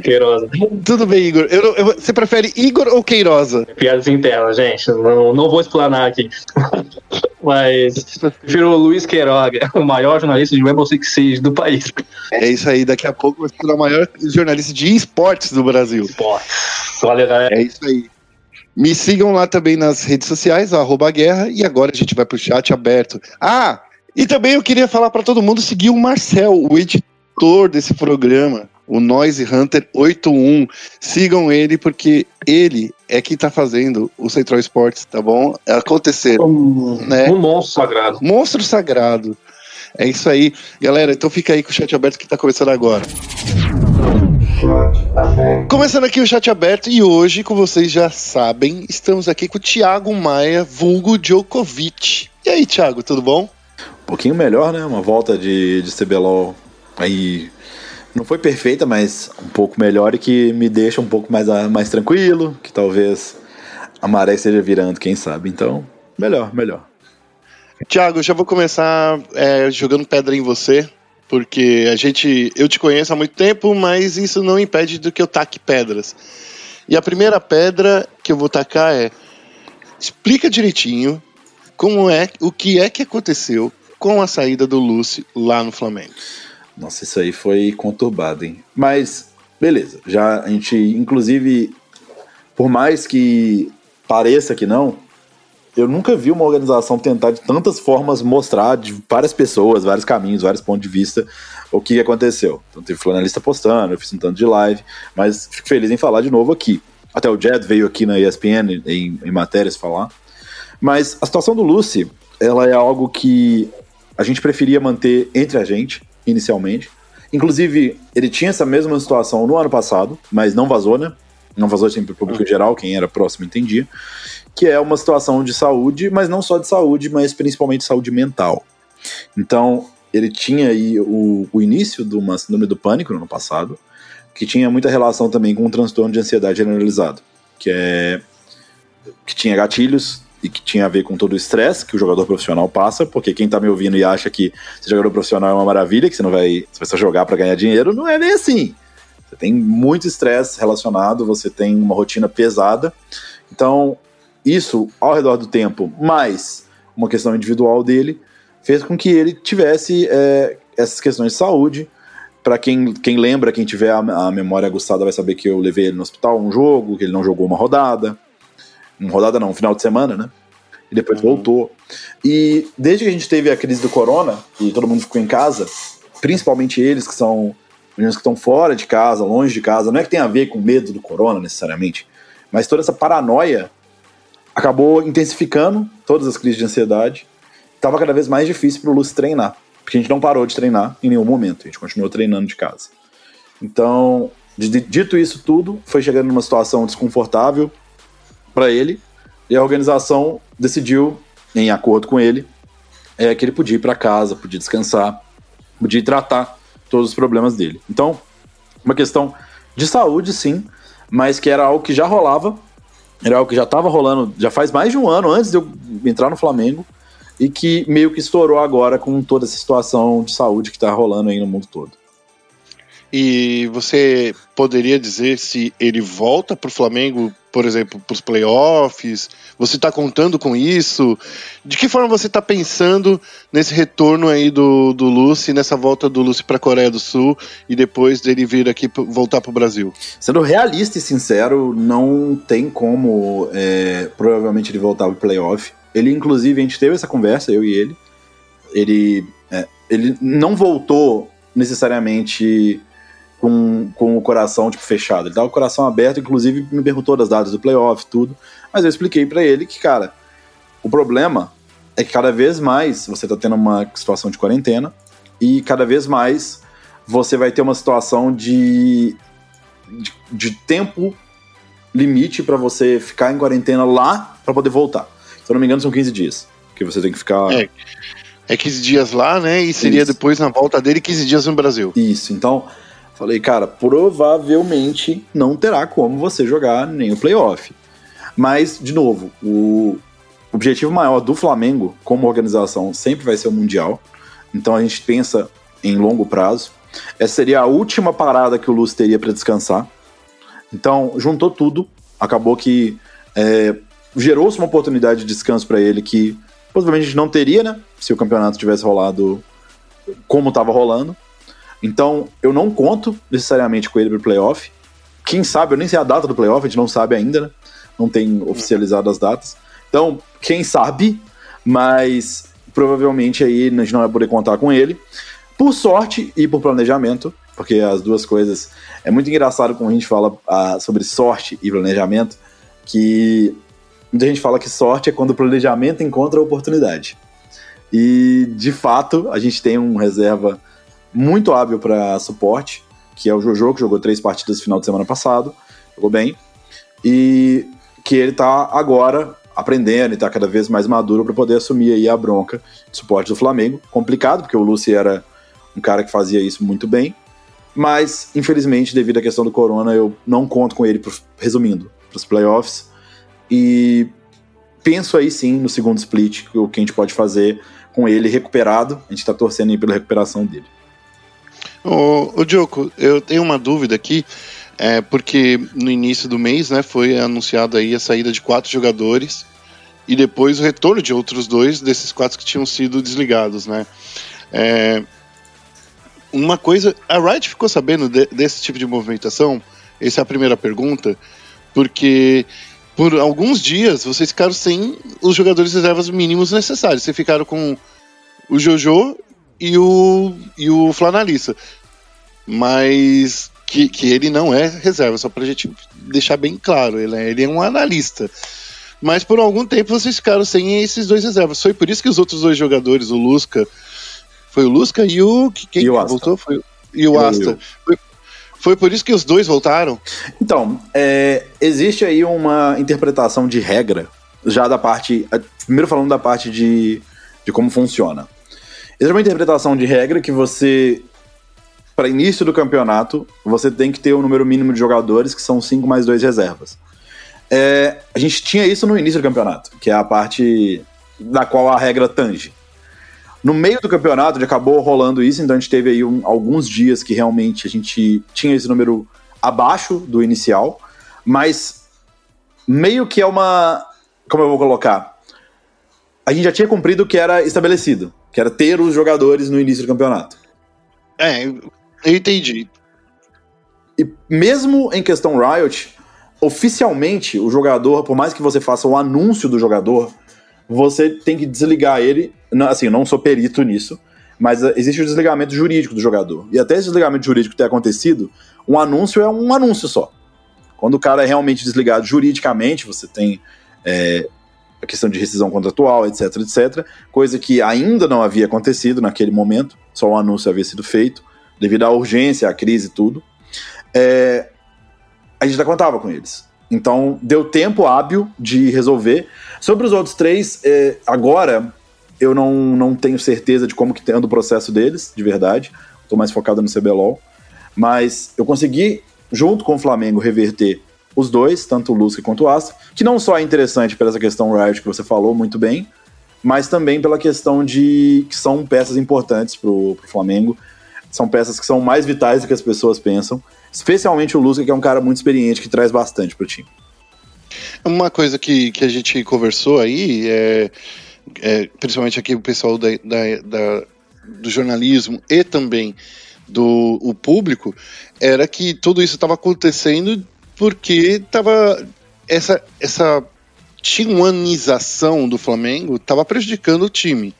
Queirosa. Tudo bem, Igor. Eu, eu, você prefere Igor ou Queirosa? Piadas internas, gente. Não, não vou explanar aqui. Mas prefiro o Luiz Queiroga, o maior jornalista de Rainbow Six Siege do país. É isso aí. Daqui a pouco vai ser o maior jornalista de esportes do Brasil. Esportes. Olha, galera. É isso aí. Me sigam lá também nas redes sociais, arroba guerra, e agora a gente vai pro chat aberto. Ah, e também eu queria falar para todo mundo seguir o Marcel, o editor desse programa o Noise Hunter 81. Sigam ele porque ele é quem tá fazendo o Central Sports, tá bom? Acontecer. Um, né? um monstro sagrado. Monstro sagrado. É isso aí. Galera, então fica aí com o chat aberto que tá começando agora. Começando aqui o chat aberto e hoje, como vocês já sabem, estamos aqui com o Thiago Maia, vulgo Djokovic. E aí, Thiago, tudo bom? Um pouquinho melhor, né? Uma volta de, de CBLOL aí não foi perfeita, mas um pouco melhor e que me deixa um pouco mais, mais tranquilo, que talvez a maré esteja virando, quem sabe. Então, melhor, melhor. Tiago, já vou começar é, jogando pedra em você, porque a gente, eu te conheço há muito tempo, mas isso não impede do que eu taque pedras. E a primeira pedra que eu vou tacar é explica direitinho como é, o que é que aconteceu com a saída do Lúcio lá no Flamengo. Nossa, isso aí foi conturbado, hein? Mas, beleza. Já a gente, inclusive, por mais que pareça que não, eu nunca vi uma organização tentar de tantas formas mostrar de várias pessoas, vários caminhos, vários pontos de vista o que aconteceu. Então teve floralista postando, eu fiz um tanto de live, mas fico feliz em falar de novo aqui. Até o Jed veio aqui na ESPN em, em matérias falar. Mas a situação do Lucy, ela é algo que a gente preferia manter entre a gente, inicialmente. Inclusive, ele tinha essa mesma situação no ano passado, mas não vazou, né? Não vazou sempre para o público geral, quem era próximo entendia. Que é uma situação de saúde, mas não só de saúde, mas principalmente saúde mental. Então, ele tinha aí o, o início de uma síndrome do pânico no ano passado, que tinha muita relação também com um transtorno de ansiedade generalizado, que é que tinha gatilhos e que tinha a ver com todo o estresse que o jogador profissional passa, porque quem tá me ouvindo e acha que ser jogador profissional é uma maravilha, que você não vai, você vai só jogar para ganhar dinheiro, não é nem assim. Você tem muito estresse relacionado, você tem uma rotina pesada. Então, isso ao redor do tempo, mais uma questão individual dele, fez com que ele tivesse é, essas questões de saúde. Para quem, quem lembra, quem tiver a, a memória aguçada, vai saber que eu levei ele no hospital um jogo, que ele não jogou uma rodada rodada não, um final de semana, né? E depois uhum. voltou. E desde que a gente teve a crise do corona e todo mundo ficou em casa, principalmente eles que são meninos que estão fora de casa, longe de casa, não é que tem a ver com medo do corona necessariamente, mas toda essa paranoia acabou intensificando todas as crises de ansiedade. Tava cada vez mais difícil para o Lúcio treinar, porque a gente não parou de treinar em nenhum momento, a gente continuou treinando de casa. Então, dito isso tudo, foi chegando numa situação desconfortável, para ele e a organização decidiu, em acordo com ele, é, que ele podia ir para casa, podia descansar, podia tratar todos os problemas dele. Então, uma questão de saúde, sim, mas que era algo que já rolava, era algo que já estava rolando já faz mais de um ano antes de eu entrar no Flamengo e que meio que estourou agora com toda essa situação de saúde que está rolando aí no mundo todo. E você poderia dizer se ele volta para o Flamengo por exemplo, para os playoffs? Você está contando com isso? De que forma você está pensando nesse retorno aí do, do Lucy, nessa volta do Lucy para a Coreia do Sul e depois dele vir aqui voltar para o Brasil? Sendo realista e sincero, não tem como é, provavelmente ele voltar para o playoff. Ele, inclusive, a gente teve essa conversa, eu e ele. Ele, é, ele não voltou necessariamente com, com o coração tipo, fechado. Ele tava com o coração aberto, inclusive me perguntou das datas do playoff, tudo. Mas eu expliquei para ele que, cara, o problema é que cada vez mais você tá tendo uma situação de quarentena e cada vez mais você vai ter uma situação de, de, de tempo limite para você ficar em quarentena lá para poder voltar. Se eu não me engano, são 15 dias que você tem que ficar. É, é 15 dias lá, né? E seria Isso. depois na volta dele 15 dias no Brasil. Isso, então Falei, cara, provavelmente não terá como você jogar nem o playoff. Mas, de novo, o objetivo maior do Flamengo, como organização, sempre vai ser o Mundial. Então a gente pensa em longo prazo. Essa seria a última parada que o Luz teria para descansar. Então, juntou tudo. Acabou que é, gerou-se uma oportunidade de descanso para ele que possivelmente não teria, né? Se o campeonato tivesse rolado como estava rolando. Então, eu não conto necessariamente com ele pro playoff. Quem sabe, eu nem sei a data do playoff, a gente não sabe ainda, né? Não tem oficializado as datas. Então, quem sabe, mas provavelmente aí a gente não vai poder contar com ele. Por sorte e por planejamento, porque as duas coisas. É muito engraçado quando a gente fala ah, sobre sorte e planejamento, que muita gente fala que sorte é quando o planejamento encontra a oportunidade. E, de fato, a gente tem um reserva muito hábil para suporte, que é o Jojo, que jogou três partidas no final de semana passado, jogou bem, e que ele tá agora aprendendo e tá cada vez mais maduro para poder assumir aí a bronca de suporte do Flamengo. Complicado, porque o Lucy era um cara que fazia isso muito bem, mas infelizmente, devido à questão do Corona, eu não conto com ele, pro, resumindo, para os playoffs. E penso aí sim no segundo split, o que a gente pode fazer com ele recuperado. A gente está torcendo aí pela recuperação dele. Ô, ô Diogo, eu tenho uma dúvida aqui, é, porque no início do mês né, foi anunciada aí a saída de quatro jogadores e depois o retorno de outros dois desses quatro que tinham sido desligados, né? É, uma coisa, a Riot ficou sabendo de, desse tipo de movimentação? Essa é a primeira pergunta, porque por alguns dias vocês ficaram sem os jogadores reservas mínimos necessários. Vocês ficaram com o Jojo e o, e o Flanalista. Mas que, que ele não é reserva, só pra gente deixar bem claro, ele é, ele é um analista. Mas por algum tempo vocês ficaram sem esses dois reservas. Foi por isso que os outros dois jogadores, o Lusca, foi o Lusca e o. Quem e o voltou? Foi, e o Asta. Foi, foi por isso que os dois voltaram? Então, é, existe aí uma interpretação de regra, já da parte. Primeiro falando da parte de, de como funciona. Existe uma interpretação de regra que você, para início do campeonato, você tem que ter o um número mínimo de jogadores, que são 5 mais 2 reservas. É, a gente tinha isso no início do campeonato, que é a parte da qual a regra tange. No meio do campeonato, já acabou rolando isso, então a gente teve aí um, alguns dias que realmente a gente tinha esse número abaixo do inicial, mas meio que é uma. Como eu vou colocar? A gente já tinha cumprido o que era estabelecido que era ter os jogadores no início do campeonato. É, eu entendi. E mesmo em questão Riot, oficialmente o jogador, por mais que você faça o anúncio do jogador, você tem que desligar ele. Assim, eu não sou perito nisso, mas existe o desligamento jurídico do jogador. E até esse desligamento jurídico ter acontecido, um anúncio é um anúncio só. Quando o cara é realmente desligado juridicamente, você tem é, a questão de rescisão contratual, etc, etc, coisa que ainda não havia acontecido naquele momento, só o anúncio havia sido feito, devido à urgência, à crise e tudo. É, a gente já contava com eles. Então, deu tempo hábil de resolver. Sobre os outros três, é, agora eu não, não tenho certeza de como que anda o processo deles, de verdade. Estou mais focado no CBLOL. Mas eu consegui, junto com o Flamengo, reverter os dois, tanto o Lusky quanto o Astra, que não só é interessante pela essa questão Riot que você falou muito bem, mas também pela questão de que são peças importantes pro, pro Flamengo, são peças que são mais vitais do que as pessoas pensam, especialmente o Lusky, que é um cara muito experiente, que traz bastante pro time. Uma coisa que, que a gente conversou aí, é, é, principalmente aqui o pessoal da, da, da, do jornalismo e também do o público, era que tudo isso estava acontecendo porque estava essa, essa tijuanização do Flamengo estava prejudicando o time,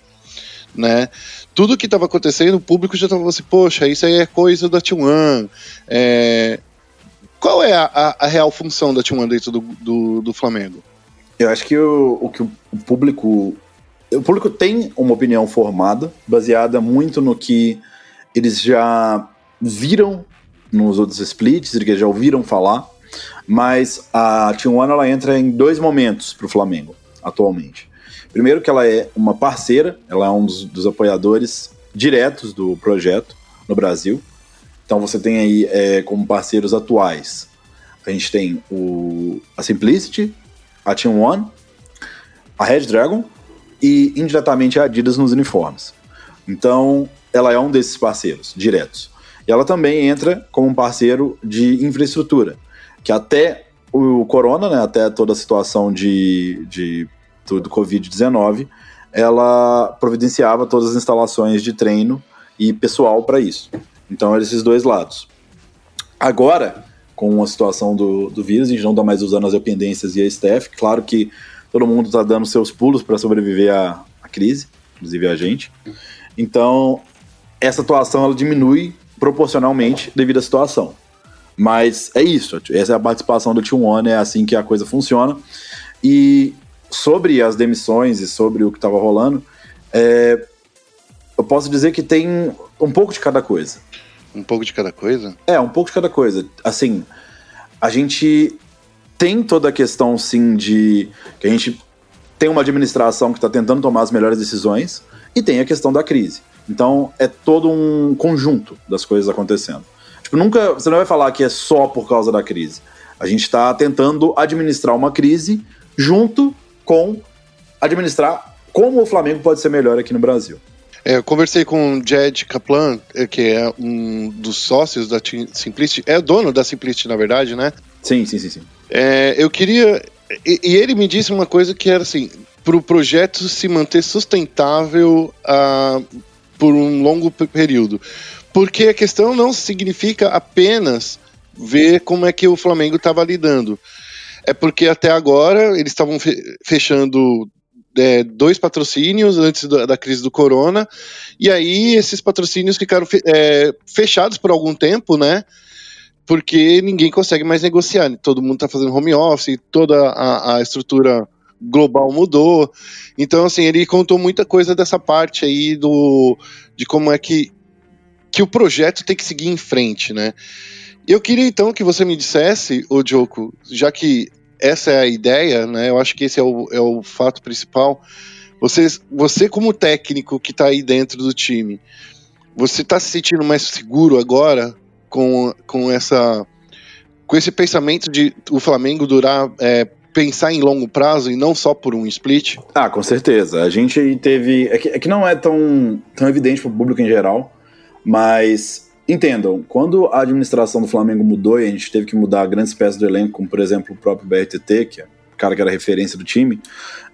né? Tudo que estava acontecendo, o público já estava assim, poxa, isso aí é coisa da T1. É... Qual é a, a, a, real função da T1 dentro do, do, do, Flamengo? Eu acho que o, o que o público. O público tem uma opinião formada, baseada muito no que eles já viram nos outros splits, que já ouviram falar, mas a T1 ela entra em dois momentos para o Flamengo, atualmente. Primeiro que ela é uma parceira, ela é um dos, dos apoiadores diretos do projeto no Brasil. Então você tem aí é, como parceiros atuais, a gente tem o, a Simplicity, a Team One, a Red Dragon e indiretamente a Adidas nos uniformes. Então ela é um desses parceiros diretos. E ela também entra como um parceiro de infraestrutura, que até o Corona, né, até toda a situação de, de do, do Covid-19, ela providenciava todas as instalações de treino e pessoal para isso. Então, eram esses dois lados. Agora, com a situação do, do vírus, a gente não está mais usando as dependências e a staff. Claro que todo mundo está dando seus pulos para sobreviver à, à crise, inclusive a gente. Então, essa atuação ela diminui proporcionalmente devido à situação. Mas é isso, essa é a participação do Team One, é assim que a coisa funciona. E sobre as demissões e sobre o que estava rolando, é, eu posso dizer que tem um pouco de cada coisa. Um pouco de cada coisa? É, um pouco de cada coisa. Assim, a gente tem toda a questão, sim, de que a gente tem uma administração que está tentando tomar as melhores decisões e tem a questão da crise. Então, é todo um conjunto das coisas acontecendo. Tipo, nunca, você não vai falar que é só por causa da crise. A gente está tentando administrar uma crise junto com administrar como o Flamengo pode ser melhor aqui no Brasil. É, eu conversei com o Jed Kaplan, é, que é um dos sócios da Simplicity, é dono da Simplicity, na verdade, né? Sim, sim, sim. sim. É, eu queria. E, e, ele me disse uma coisa que era assim: para o projeto se manter sustentável uh, por um longo período. Porque a questão não significa apenas ver como é que o Flamengo estava lidando é porque até agora eles estavam fechando é, dois patrocínios antes da, da, crise do corona, e aí esses patrocínios ficaram é, fechados por algum tempo, né? Porque ninguém consegue mais negociar. Todo mundo está fazendo home office, toda a, a, estrutura global mudou. Então, assim, ele contou muita coisa dessa parte aí do de como é que, que o projeto tem que seguir em frente, né? Eu queria então que você me dissesse, o Joko, já que essa é a ideia, né? Eu acho que esse é o, é o fato principal. Você, você como técnico que está aí dentro do time, você está se sentindo mais seguro agora com, com essa com esse pensamento de o Flamengo durar é, pensar em longo prazo e não só por um split? Ah, com certeza. A gente teve. É que, é que não é tão, tão evidente para o público em geral, mas Entendam, quando a administração do Flamengo mudou e a gente teve que mudar grandes peças do elenco, como por exemplo o próprio BRTT, que é o cara que era referência do time,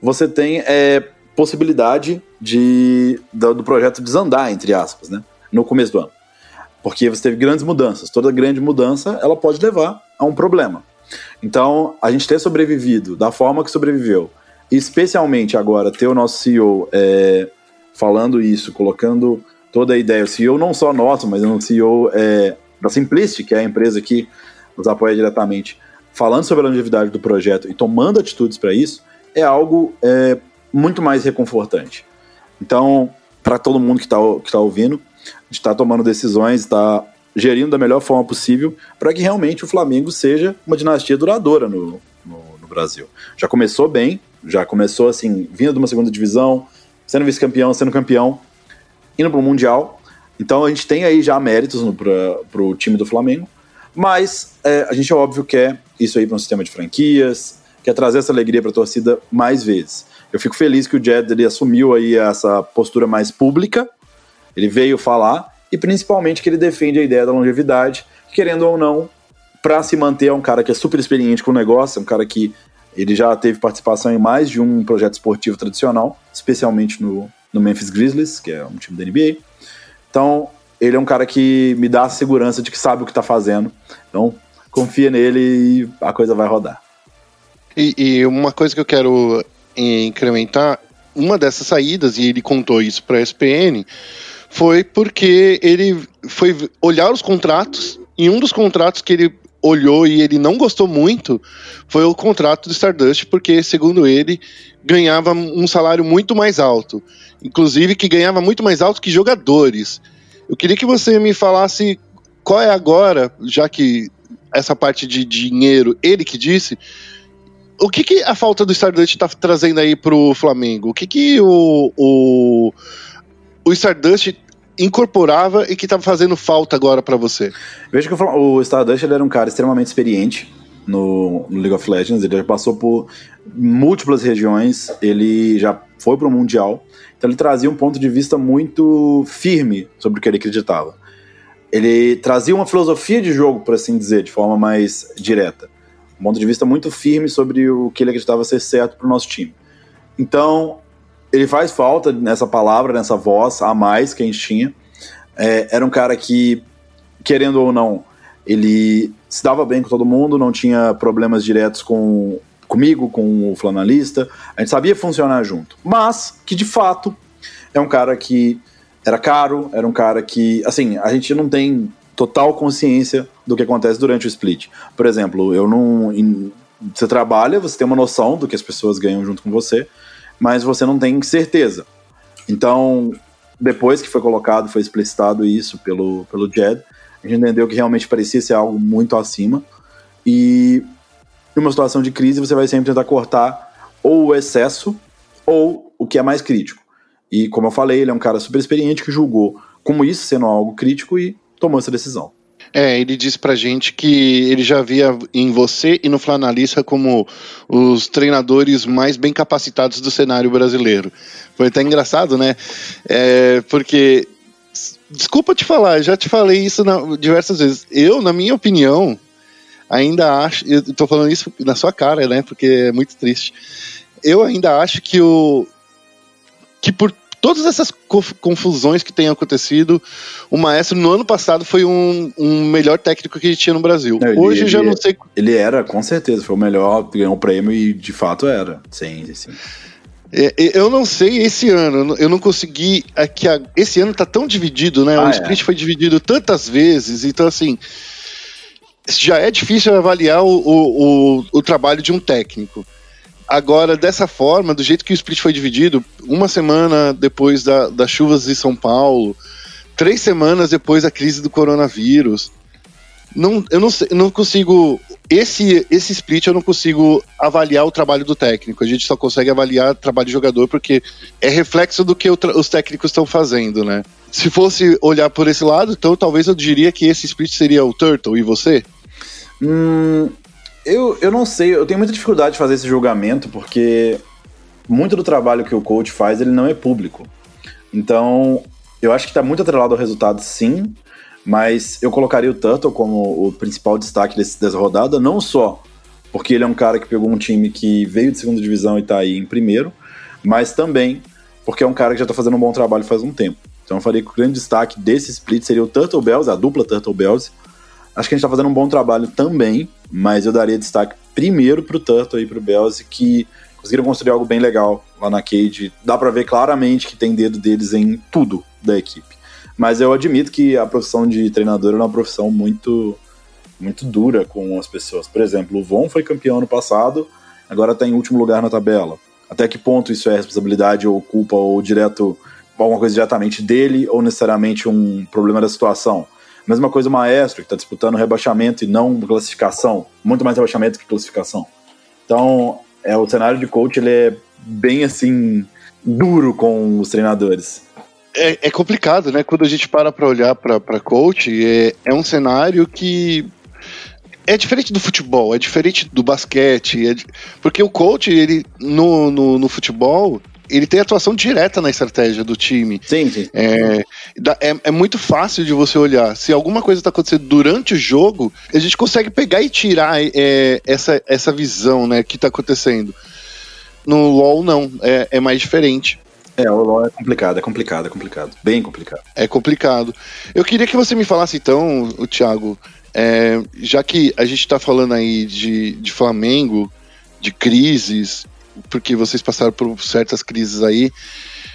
você tem é, possibilidade de, do, do, projeto desandar, entre aspas, né, no começo do ano. Porque você teve grandes mudanças. Toda grande mudança ela pode levar a um problema. Então, a gente ter sobrevivido da forma que sobreviveu, especialmente agora ter o nosso CEO é, falando isso, colocando toda a ideia. O CEO não só nosso, mas um CEO é, da Simplicity, que é a empresa que nos apoia diretamente, falando sobre a longevidade do projeto e tomando atitudes para isso, é algo é, muito mais reconfortante. Então, para todo mundo que está que tá ouvindo, a gente está tomando decisões, está gerindo da melhor forma possível para que realmente o Flamengo seja uma dinastia duradoura no, no, no Brasil. Já começou bem, já começou assim, vindo de uma segunda divisão, sendo vice-campeão, sendo campeão, indo para o Mundial. Então a gente tem aí já méritos para o time do Flamengo. Mas é, a gente é óbvio quer isso aí para um sistema de franquias, quer trazer essa alegria para a torcida mais vezes. Eu fico feliz que o Jed ele assumiu aí essa postura mais pública, ele veio falar e principalmente que ele defende a ideia da longevidade, querendo ou não, para se manter é um cara que é super experiente com o negócio, é um cara que Ele já teve participação em mais de um projeto esportivo tradicional, especialmente no, no Memphis Grizzlies, que é um time da NBA. Então, ele é um cara que me dá a segurança de que sabe o que está fazendo. Então, confia nele e a coisa vai rodar. E, e uma coisa que eu quero incrementar, uma dessas saídas, e ele contou isso para a SPN, foi porque ele foi olhar os contratos, e um dos contratos que ele olhou e ele não gostou muito foi o contrato do Stardust, porque, segundo ele, ganhava um salário muito mais alto. Inclusive, que ganhava muito mais alto que jogadores. Eu queria que você me falasse qual é agora, já que essa parte de dinheiro, ele que disse, o que, que a falta do Stardust está trazendo aí pro Flamengo? O que, que o, o, o Stardust incorporava e que estava fazendo falta agora para você? Veja que o Stardust ele era um cara extremamente experiente no, no, League of Legends, ele já passou por múltiplas regiões, ele já foi para o Mundial, então ele trazia um ponto de vista muito firme sobre o que ele acreditava. Ele trazia uma filosofia de jogo, por assim dizer, de forma mais direta. Um ponto de vista muito firme sobre o que ele acreditava ser certo para o nosso time. Então, ele faz falta nessa palavra, nessa voz a mais que a gente tinha. É, era um cara que, querendo ou não, ele se dava bem com todo mundo, não tinha problemas diretos com comigo, com o flanalista. A gente sabia funcionar junto. Mas que de fato é um cara que era caro, era um cara que, assim, a gente não tem total consciência do que acontece durante o split. Por exemplo, eu não. Em, você trabalha, você tem uma noção do que as pessoas ganham junto com você, mas você não tem certeza. Então, depois que foi colocado, foi explicitado isso pelo, pelo Jed, a gente entendeu que realmente parecia ser algo muito acima. E numa situação de crise, você vai sempre tentar cortar ou o excesso ou o que é mais crítico. E como eu falei, ele é um cara super experiente que julgou como isso sendo algo crítico e tomou essa decisão. É, ele disse pra gente que ele já via em você e no Flanalista como os treinadores mais bem capacitados do cenário brasileiro. Foi até engraçado, né? É, porque, desculpa te falar, já te falei isso na, diversas vezes. Eu, na minha opinião, ainda acho, eu tô falando isso na sua cara, né? Porque é muito triste. Eu ainda acho que o que por todas essas confusões que têm acontecido, o Maestro no ano passado foi um, um melhor técnico que a gente tinha no Brasil. Não, Hoje ele, já não sei. Ele era, com certeza, foi o melhor, ganhou o prêmio e de fato era. Sim, sim. É, eu não sei esse ano, eu não consegui. É que esse ano tá tão dividido, né? Ah, o split é. foi dividido tantas vezes, então assim. Já é difícil avaliar o, o, o, o trabalho de um técnico. Agora, dessa forma, do jeito que o split foi dividido, uma semana depois da, das chuvas em São Paulo, três semanas depois da crise do coronavírus, não, eu não, não consigo. Esse, esse split eu não consigo avaliar o trabalho do técnico. A gente só consegue avaliar o trabalho do jogador porque é reflexo do que os técnicos estão fazendo, né? Se fosse olhar por esse lado, então talvez eu diria que esse split seria o Turtle e você? Hum, eu, eu não sei, eu tenho muita dificuldade de fazer esse julgamento, porque muito do trabalho que o coach faz, ele não é público. Então, eu acho que está muito atrelado ao resultado, sim, mas eu colocaria o Turtle como o principal destaque desse, dessa rodada, não só porque ele é um cara que pegou um time que veio de segunda divisão e está aí em primeiro, mas também porque é um cara que já está fazendo um bom trabalho faz um tempo. Então eu faria que o grande destaque desse split seria o Turtle Bells, a dupla Turtle Bells, Acho que a gente tá fazendo um bom trabalho também, mas eu daria destaque primeiro pro Turtle e pro Belzi, que conseguiram construir algo bem legal lá na Cade. Dá para ver claramente que tem dedo deles em tudo da equipe. Mas eu admito que a profissão de treinador é uma profissão muito muito dura com as pessoas. Por exemplo, o Von foi campeão ano passado, agora está em último lugar na tabela. Até que ponto isso é responsabilidade ou culpa ou direto alguma coisa diretamente dele ou necessariamente um problema da situação? Mesma coisa o Maestro, que está disputando rebaixamento e não classificação. Muito mais rebaixamento que classificação. Então, é, o cenário de coach ele é bem assim, duro com os treinadores. É, é complicado, né? Quando a gente para para olhar para coach, é, é um cenário que é diferente do futebol, é diferente do basquete, é, porque o coach, ele no, no, no, futebol, ele tem atuação direta na estratégia do time. Sim, sim. É, é, é muito fácil de você olhar. Se alguma coisa está acontecendo durante o jogo, a gente consegue pegar e tirar é, essa, essa visão né, que está acontecendo. No LoL, não. É, é mais diferente. É, o LoL é complicado, é complicado, é complicado. Bem complicado. É complicado. Eu queria que você me falasse então, o Thiago, é, já que a gente está falando aí de, de Flamengo, de crises, porque vocês passaram por certas crises aí,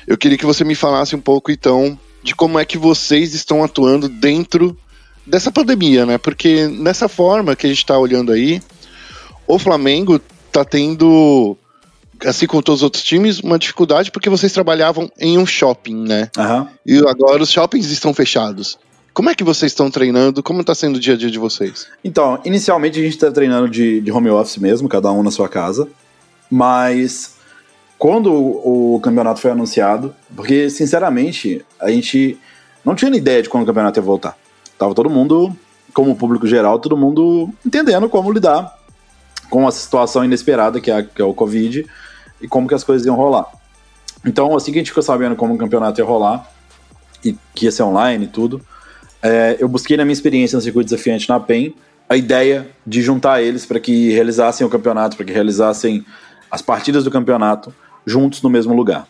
eu queria que você me falasse um pouco então de como é que vocês estão atuando dentro dessa pandemia, né? Porque nessa forma que a gente está olhando aí, o Flamengo tá tendo, assim como todos os outros times, uma dificuldade porque vocês trabalhavam em um shopping, né? Aham. E agora os shoppings estão fechados. Como é que vocês estão treinando? Como está sendo o dia a dia de vocês? Então, inicialmente a gente tá treinando de, de home office mesmo, cada um na sua casa. Mas quando o, campeonato foi anunciado, porque sinceramente a gente não tinha ideia de quando o campeonato ia voltar. Tava todo mundo, como público geral, todo mundo entendendo como lidar com essa situação inesperada que é, que é o Covid e como que as coisas iam rolar. Então, assim que a gente ficou sabendo como o campeonato ia rolar e que ia ser online e tudo, é, eu busquei na minha experiência no circuito desafiante na PEN a ideia de juntar eles para que realizassem o campeonato, para que realizassem as partidas do campeonato juntos no mesmo lugar.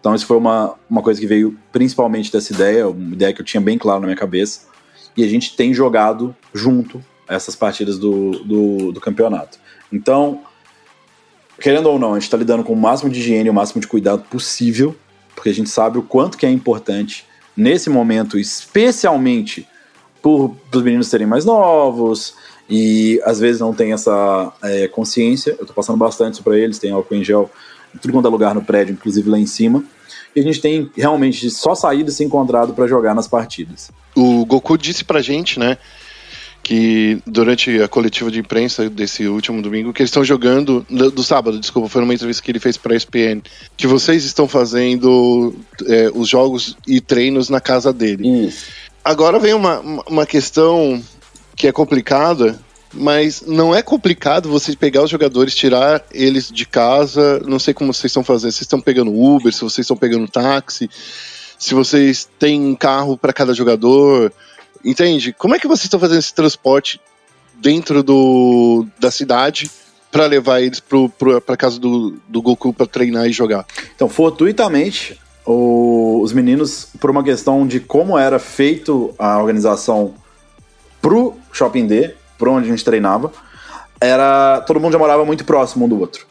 Então isso foi uma, uma coisa que veio principalmente dessa ideia, uma ideia que eu tinha bem claro na minha cabeça, e a gente tem jogado junto essas partidas do, do, do campeonato. Então, querendo ou não, a gente está lidando com o máximo de higiene, o máximo de cuidado possível, porque a gente sabe o quanto que é importante nesse momento, especialmente por os meninos serem mais novos e às vezes não tem essa é, consciência. Eu tô passando bastante isso para eles, tem álcool em gel em tudo quanto é lugar no prédio, inclusive lá em cima. E a gente tem realmente só saído e se encontrado para jogar nas partidas. O Goku disse pra gente, né, que durante a coletiva de imprensa desse último domingo, que eles estão jogando, do, do sábado, desculpa, foi uma entrevista que ele fez pra ESPN, que vocês estão fazendo é, os jogos e treinos na casa dele. Isso. Agora vem uma, uma questão que é complicada, mas não é complicado você pegar os jogadores, tirar eles de casa. Não sei como vocês estão fazendo. Vocês estão pegando Uber, se vocês estão pegando táxi, se vocês têm um carro para cada jogador. Entende? Como é que vocês estão fazendo esse transporte dentro do, da cidade para levar eles para casa do, do Goku para treinar e jogar? Então, fortuitamente, o- os meninos, por uma questão de como era feito a organização pro Shopping D, por onde a gente treinava, era todo mundo já morava muito próximo um do outro.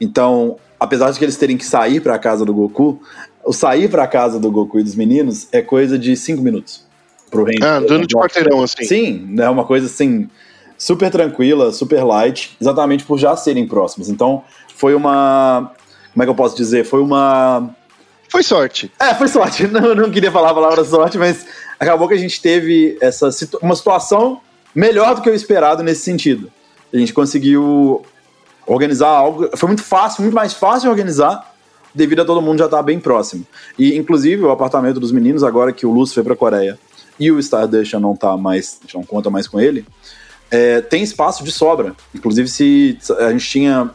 Então, apesar de que eles terem que sair para a casa do Goku, o sair para a casa do Goku e dos meninos é coisa de cinco minutos. Pro range. Ah, andando de quarteirão, assim. Sim, é uma coisa assim, super tranquila, super light, exatamente por já serem próximos. Então, foi uma. Como é que eu posso dizer? Foi uma. Foi sorte. É, foi sorte. Não, não queria falar a palavra sorte, mas acabou que a gente teve essa situ- uma situação melhor do que o esperado nesse sentido. A gente conseguiu organizar algo. Foi muito fácil, muito mais fácil de organizar, devido a todo mundo já estar bem próximo. E, inclusive, o apartamento dos meninos, agora que o Lúcio foi pra Coreia e o Stardust já não tá mais, a gente não conta mais com ele, é, tem espaço de sobra. Inclusive, se a gente tinha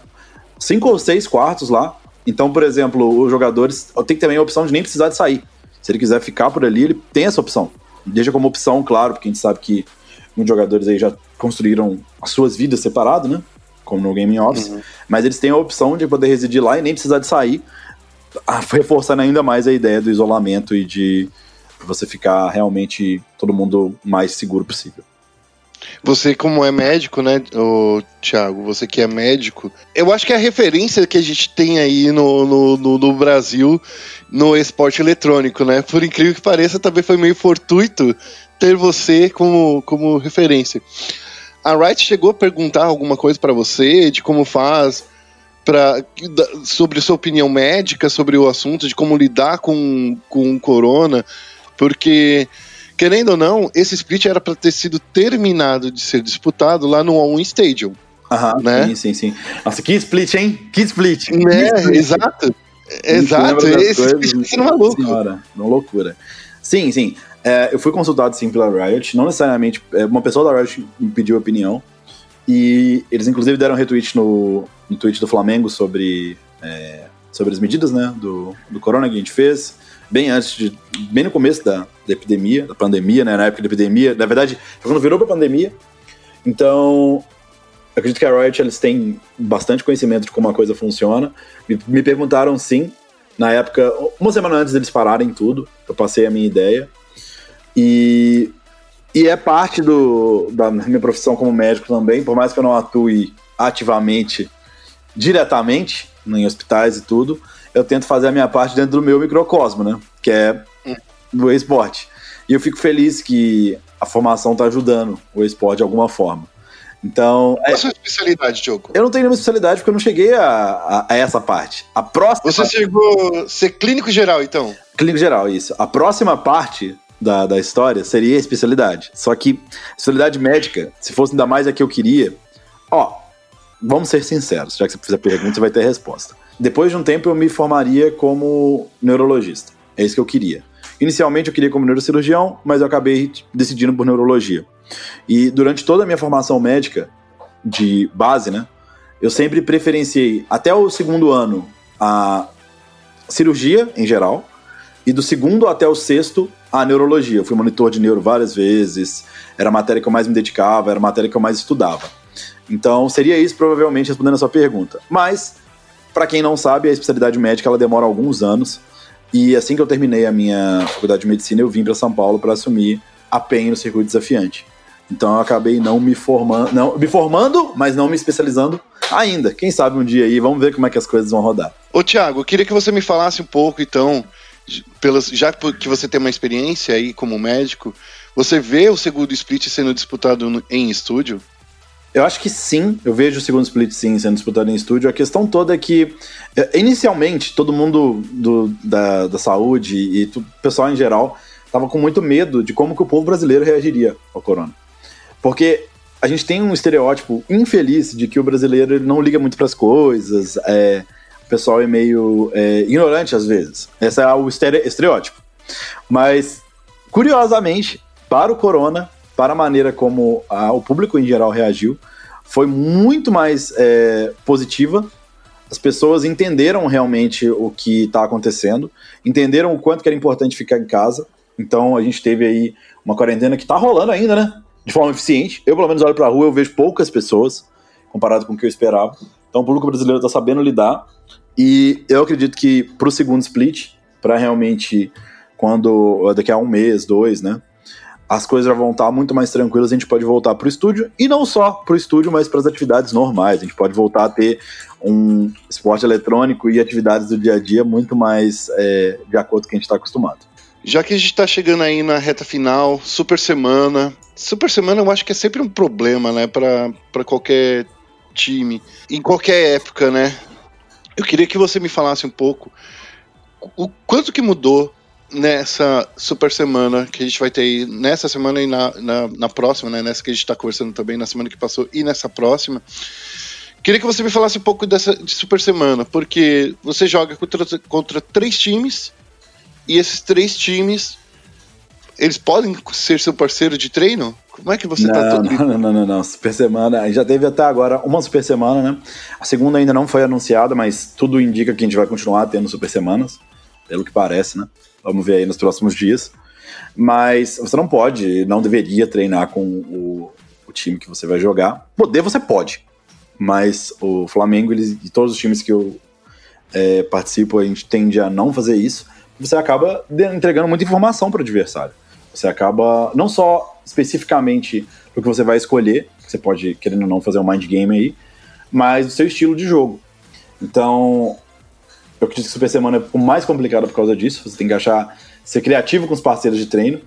cinco ou seis quartos lá. Então, por exemplo, os jogadores tem também a opção de nem precisar de sair. Se ele quiser ficar por ali, ele tem essa opção. Deixa como opção, claro, porque a gente sabe que muitos jogadores aí já construíram as suas vidas separadas, né? Como no Gaming Office. Mas eles têm a opção de poder residir lá e nem precisar de sair. Ah, reforçando ainda mais a ideia do isolamento e de você ficar realmente todo mundo mais seguro possível. Você, como é médico, né, ô, Thiago? Você que é médico, eu acho que a referência que a gente tem aí no, no, no, no Brasil no esporte eletrônico, né? Por incrível que pareça, também foi meio fortuito ter você como, como referência. A Wright chegou a perguntar alguma coisa pra você de como faz pra, sobre sua opinião médica sobre o assunto, de como lidar com, com o corona, porque querendo ou não, esse split era para ter sido terminado de ser disputado lá no All-In Stadium. Aham, Né? sim, sim, sim. Nossa, que split, hein? Que split! Né? Que split. Exato. Exato. Esse split é maluco. Senhora, uma loucura. Sim, sim. É, eu fui consultado sim pela Riot, não necessariamente. é, Uma pessoa da Riot me pediu opinião. E eles inclusive deram retweet no, no tweet do Flamengo sobre é, sobre as medidas né, do, do corona que a gente fez, bem antes de. bem no começo da, da epidemia, da pandemia, né? Na época da epidemia. Na verdade, quando virou pra pandemia. Então, acredito que a Riot eles têm bastante conhecimento de como a coisa funciona. Me, me perguntaram sim, na época, uma semana antes deles pararem tudo, eu passei a minha ideia. E, e é parte do, da minha profissão como médico também, por mais que eu não atue ativamente, diretamente, em hospitais e tudo, eu tento fazer a minha parte dentro do meu microcosmo, né? Que é do esporte. E eu fico feliz que a formação está ajudando o esporte de alguma forma. Então. Qual é a sua especialidade, Diogo? Eu não tenho nenhuma especialidade porque eu não cheguei a, a, a essa parte. A próxima. Você chegou a ser clínico geral, então? Clínico geral, isso. A próxima parte da, da história seria a especialidade. Só que especialidade médica, se fosse ainda mais a que eu queria. Ó, vamos ser sinceros, já que você fizer a pergunta, você vai ter a resposta. Depois de um tempo, eu me formaria como neurologista. É isso que eu queria. Inicialmente, eu queria como neurocirurgião, mas eu acabei decidindo por neurologia. E durante toda a minha formação médica, de base, né, eu sempre preferenciei, até o segundo ano, a cirurgia em geral, e do segundo até o sexto, a neurologia. Eu fui monitor de neuro várias vezes, era a matéria que eu mais me dedicava, era a matéria que eu mais estudava. Então, seria isso provavelmente respondendo a sua pergunta. Mas para quem não sabe, a especialidade médica ela demora alguns anos. E assim que eu terminei a minha faculdade de medicina, eu vim para São Paulo para assumir a PEN no circuito desafiante. Então eu acabei não me formando, não, me formando, mas não me especializando ainda. Quem sabe um dia aí, vamos ver como é que as coisas vão rodar. Ô Tiago, eu queria que você me falasse um pouco, então, pelas, já que você tem uma experiência aí como médico, você vê o segundo split sendo disputado em estúdio? Eu acho que sim, eu vejo o segundo split sim sendo disputado em estúdio. A questão toda é que, é, inicialmente, todo mundo do, da, da saúde e o pessoal em geral estava com muito medo de como que o povo brasileiro reagiria ao corona. Porque a gente tem um estereótipo infeliz de que o brasileiro não liga muito para as coisas, é, o pessoal é meio é, ignorante às vezes. Esse é o estereótipo. Mas, curiosamente, para o corona, para a maneira como a, o público em geral reagiu, foi muito mais é, positiva. As pessoas entenderam realmente o que está acontecendo, entenderam o quanto que era importante ficar em casa. Então a gente teve aí uma quarentena que está rolando ainda, né? De forma eficiente. Eu, pelo menos, olho para a rua eu vejo poucas pessoas comparado com o que eu esperava. Então o público brasileiro está sabendo lidar. E eu acredito que para o segundo split, para realmente quando daqui a um mês, dois, né? As coisas já vão estar muito mais tranquilas, a gente pode voltar para o estúdio, e não só para o estúdio, mas para as atividades normais. A gente pode voltar a ter um esporte eletrônico e atividades do dia a dia muito mais é, de acordo com o que a gente está acostumado. Já que a gente está chegando aí na reta final, super semana. Super semana eu acho que é sempre um problema, né, para qualquer time, em qualquer época, né? Eu queria que você me falasse um pouco o quanto que mudou nessa super semana que a gente vai ter aí, nessa semana e na, na, na próxima, né? Nessa que a gente está conversando também, na semana que passou e nessa próxima. Queria que você me falasse um pouco dessa de super semana, porque você joga contra, contra três times e esses três times eles podem ser seu parceiro de treino? Como é que você tá não, tá todo... não, não, não, não, Super semana, já teve até agora uma super semana, né? A segunda ainda não foi anunciada, mas tudo indica que a gente vai continuar tendo super semanas, pelo que parece, né? Vamos ver aí nos próximos dias. Mas você não pode, não deveria treinar com o, o time que você vai jogar. Poder você pode, mas o Flamengo eles, e todos os times que eu é, participo, a gente tende a não fazer isso. Você acaba entregando muita informação para o adversário. Você acaba não só especificamente o que você vai escolher, você pode, querendo ou não, fazer um mind game aí, mas o seu estilo de jogo. Então, eu acredito que Super Semana é o mais complicado por causa disso. Você tem que achar, ser criativo com os parceiros de treino.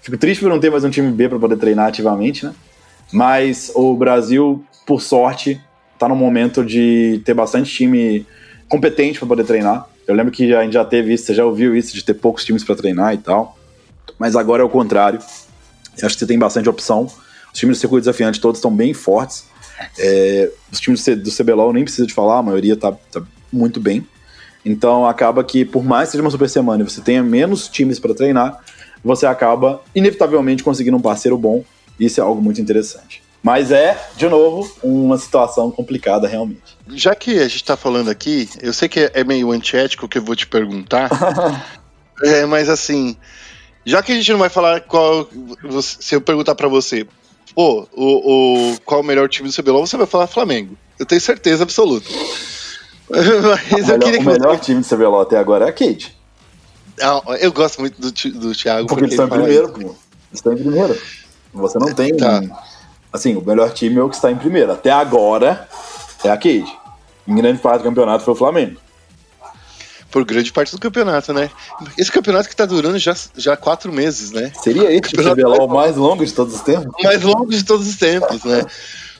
Fico triste por não ter mais um time B para poder treinar ativamente, né? Mas o Brasil, por sorte, está no momento de ter bastante time competente para poder treinar. Eu lembro que a gente já teve isso, você já ouviu isso, de ter poucos times para treinar e tal. Mas agora é o contrário. Eu acho que você tem bastante opção. Os times do circuito desafiante todos estão bem fortes. É, os times do CBLOL nem precisa de falar, a maioria está tá muito bem. Então acaba que, por mais que seja uma super semana e você tenha menos times para treinar, você acaba inevitavelmente conseguindo um parceiro bom. Isso é algo muito interessante. Mas é, de novo, uma situação complicada realmente. Já que a gente tá falando aqui, eu sei que é meio antiético o que eu vou te perguntar, é, mas assim, já que a gente não vai falar qual. Se eu perguntar pra você, pô, o, o, qual o melhor time do CBLOL, você vai falar Flamengo. Eu tenho certeza absoluta. Mas melhor, queria o melhor time do CBLOL até agora é a Kate. Ah, eu gosto muito do, do Thiago. Porque, porque eles estão em primeiro, pô. Eles estão em primeiro. Você não tem. Tá. Assim, o melhor time é o que está em primeiro. Até agora é a Cade. Em grande parte do campeonato foi o Flamengo. Por grande parte do campeonato, né? Esse campeonato que está durando já, já quatro meses, né? Seria esse o CBLOL mais longo de todos os tempos? Mais longo de todos os tempos, né?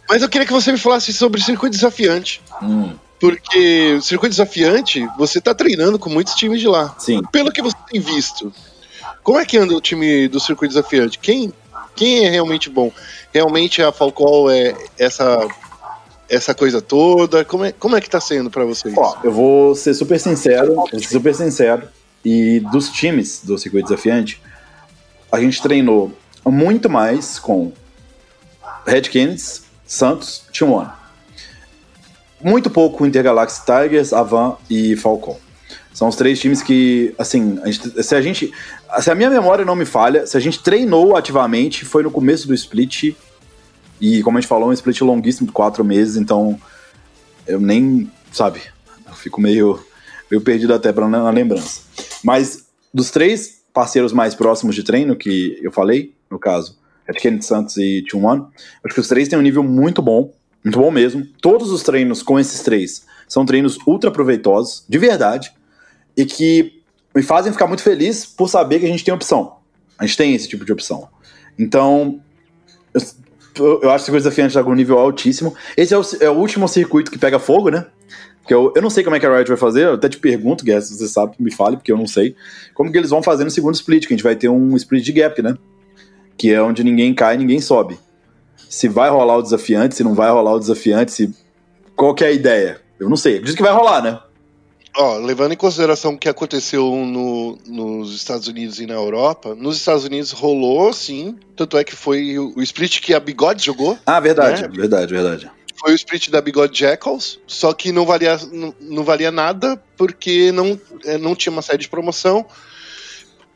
Mas eu queria que você me falasse sobre o circuito desafiante. Hum. Porque o circuito desafiante, você está treinando com muitos times de lá. Sim. Pelo que você tem visto, como é que anda o time do circuito desafiante? Quem, quem é realmente bom? Realmente a Falcol é essa essa coisa toda? Como é, como é que tá sendo para vocês? Ó, eu vou ser super sincero, vou ser super sincero. E dos times do circuito desafiante, a gente treinou muito mais com Red Santos, Team One muito pouco Intergalaxy Tigers, Avan e Falcon. São os três times que, assim, a gente, se a gente. Se a minha memória não me falha, se a gente treinou ativamente, foi no começo do split. E como a gente falou, um split longuíssimo de quatro meses, então eu nem, sabe, eu fico meio, meio perdido até pra, na lembrança. Mas dos três parceiros mais próximos de treino que eu falei, no caso, é Kennedy Santos e Tune One, acho que os três têm um nível muito bom. Muito bom mesmo. Todos os treinos com esses três são treinos ultra proveitosos, de verdade, e que me fazem ficar muito feliz por saber que a gente tem opção. A gente tem esse tipo de opção. Então, eu, eu acho que o desafiante está com um nível altíssimo. Esse é o, é o, último circuito que pega fogo, né? Eu, eu não sei como é que a Riot vai fazer, eu até te pergunto, Guess, se você sabe, me fale, porque eu não sei. Como que eles vão fazer no segundo split, que a gente vai ter um split de gap, né? Que é onde ninguém cai, ninguém sobe se vai rolar o desafiante, se não vai rolar o desafiante, se... qual que é a ideia? Eu não sei. Diz que vai rolar, né? Ó, levando em consideração o que aconteceu no, nos Estados Unidos e na Europa, nos Estados Unidos rolou, sim. Tanto é que foi o, o split que a Bigode jogou. Ah, verdade, né? verdade, verdade. Foi o split da Bigode Jackals, só que não valia, não, não valia nada porque não, é, não tinha uma série de promoção.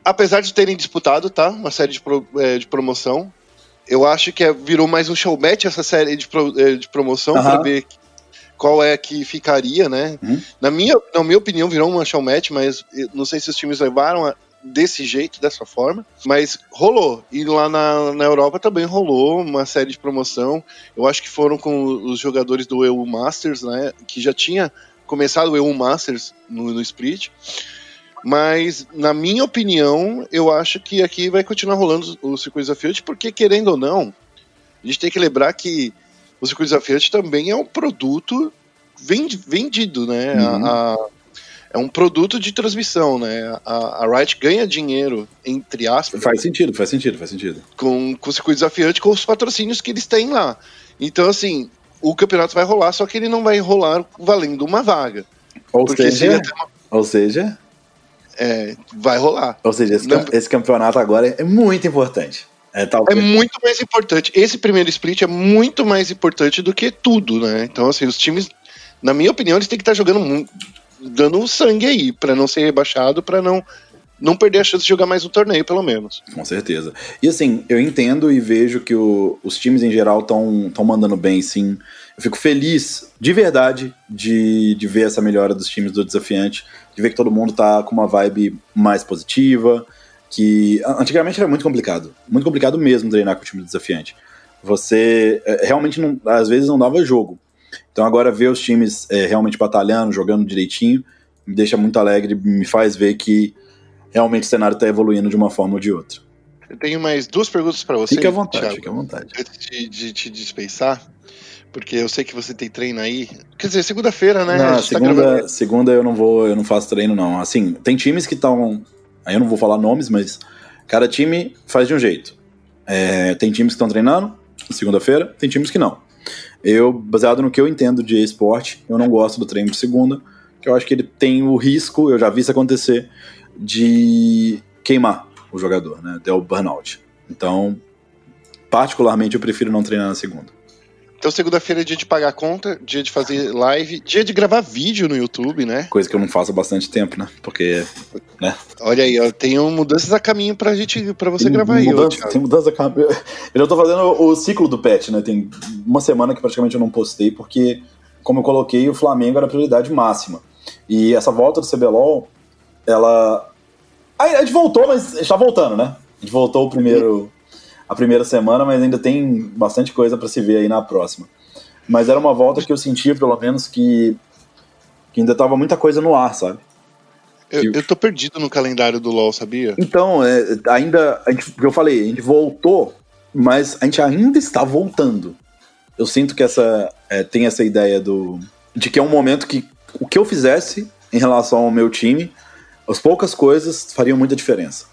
Apesar de terem disputado, tá? Uma série de, pro, é, de promoção, eu acho que é, virou mais um showmatch essa série de, pro, eh, de promoção uhum. para ver qual é que ficaria, né? Uhum. Na, minha, na minha opinião, virou uma showmatch, mas não sei se os times levaram a, desse jeito, dessa forma, mas rolou. E lá na, na Europa também rolou uma série de promoção. Eu acho que foram com os jogadores do EU Masters, né? Que já tinha começado o EU Masters no, no Split. Mas, na minha opinião, eu acho que aqui vai continuar rolando o circuito desafiante, porque, querendo ou não, a gente tem que lembrar que o circuito desafiante também é um produto vendido, né? Uhum. A, a, é um produto de transmissão, né? A, a Riot ganha dinheiro, entre aspas. Faz sentido, faz sentido, faz sentido. Com, com o circuito desafiante, com os patrocínios que eles têm lá. Então, assim, o campeonato vai rolar, só que ele não vai rolar valendo uma vaga. Ou seja, uma... ou seja, é, vai rolar. Ou seja, esse, Não, esse campeonato agora é muito importante. É, é, muito mais importante. Esse primeiro split é muito mais importante do que tudo, né? Então, assim, os times, na minha opinião, eles têm que estar jogando, dando sangue aí, para não ser rebaixado, para não não perder a chance de jogar mais um torneio, pelo menos. Com certeza. E assim, eu entendo e vejo que o, os times em geral estão mandando bem, sim. Eu fico feliz, de verdade, de, de ver essa melhora dos times do desafiante, de ver que todo mundo tá com uma vibe mais positiva, que antigamente era muito complicado, muito complicado mesmo treinar com o time do desafiante. Você é, realmente, não, às vezes, não dava jogo. Então agora ver os times é, realmente batalhando, jogando direitinho, me deixa muito alegre, me faz ver que realmente o cenário está evoluindo de uma forma ou de outra. Eu tenho mais duas perguntas para você. Fique à vontade, Thiago, fique à vontade. Antes de, de te dispensar, porque eu sei que você tem treino aí. Quer dizer, segunda-feira, né? Não, tá segunda, tá segunda eu não vou, eu não faço treino, não. Assim, tem times que estão. Aí eu não vou falar nomes, mas cada time faz de um jeito. É, tem times que estão treinando segunda-feira, tem times que não. Eu, baseado no que eu entendo de esporte, eu não gosto do treino de segunda, que eu acho que ele tem o risco, eu já vi isso acontecer, de queimar o jogador, né? Ter o burnout. Então, particularmente, eu prefiro não treinar na segunda. Então, segunda-feira é dia de pagar a conta, dia de fazer live, dia de gravar vídeo no YouTube, né? Coisa que eu não faço há bastante tempo, né? Porque, né? Olha aí, ó, tem um mudanças a caminho pra gente, para você Tem gravar aí, ó, mudança, tem mudança. cara. Eu eu tô fazendo o ciclo do pet, né? Tem uma semana que praticamente eu não postei, porque, como eu coloquei, o Flamengo era a prioridade máxima. E essa volta do CBLOL, ela. A gente voltou, mas a gente tá voltando, né? A gente voltou o primeiro, a primeira semana, mas ainda tem bastante coisa pra se ver aí na próxima. Mas era uma volta que eu sentia, pelo menos, que, que ainda tava muita coisa no ar, sabe? Eu, eu tô perdido no calendário do LoL, sabia? Então, é, ainda, a gente, eu falei, a gente voltou, mas a gente ainda está voltando. Eu sinto que essa é, tem essa ideia do de que é um momento que o que eu fizesse em relação ao meu time, as poucas coisas fariam muita diferença.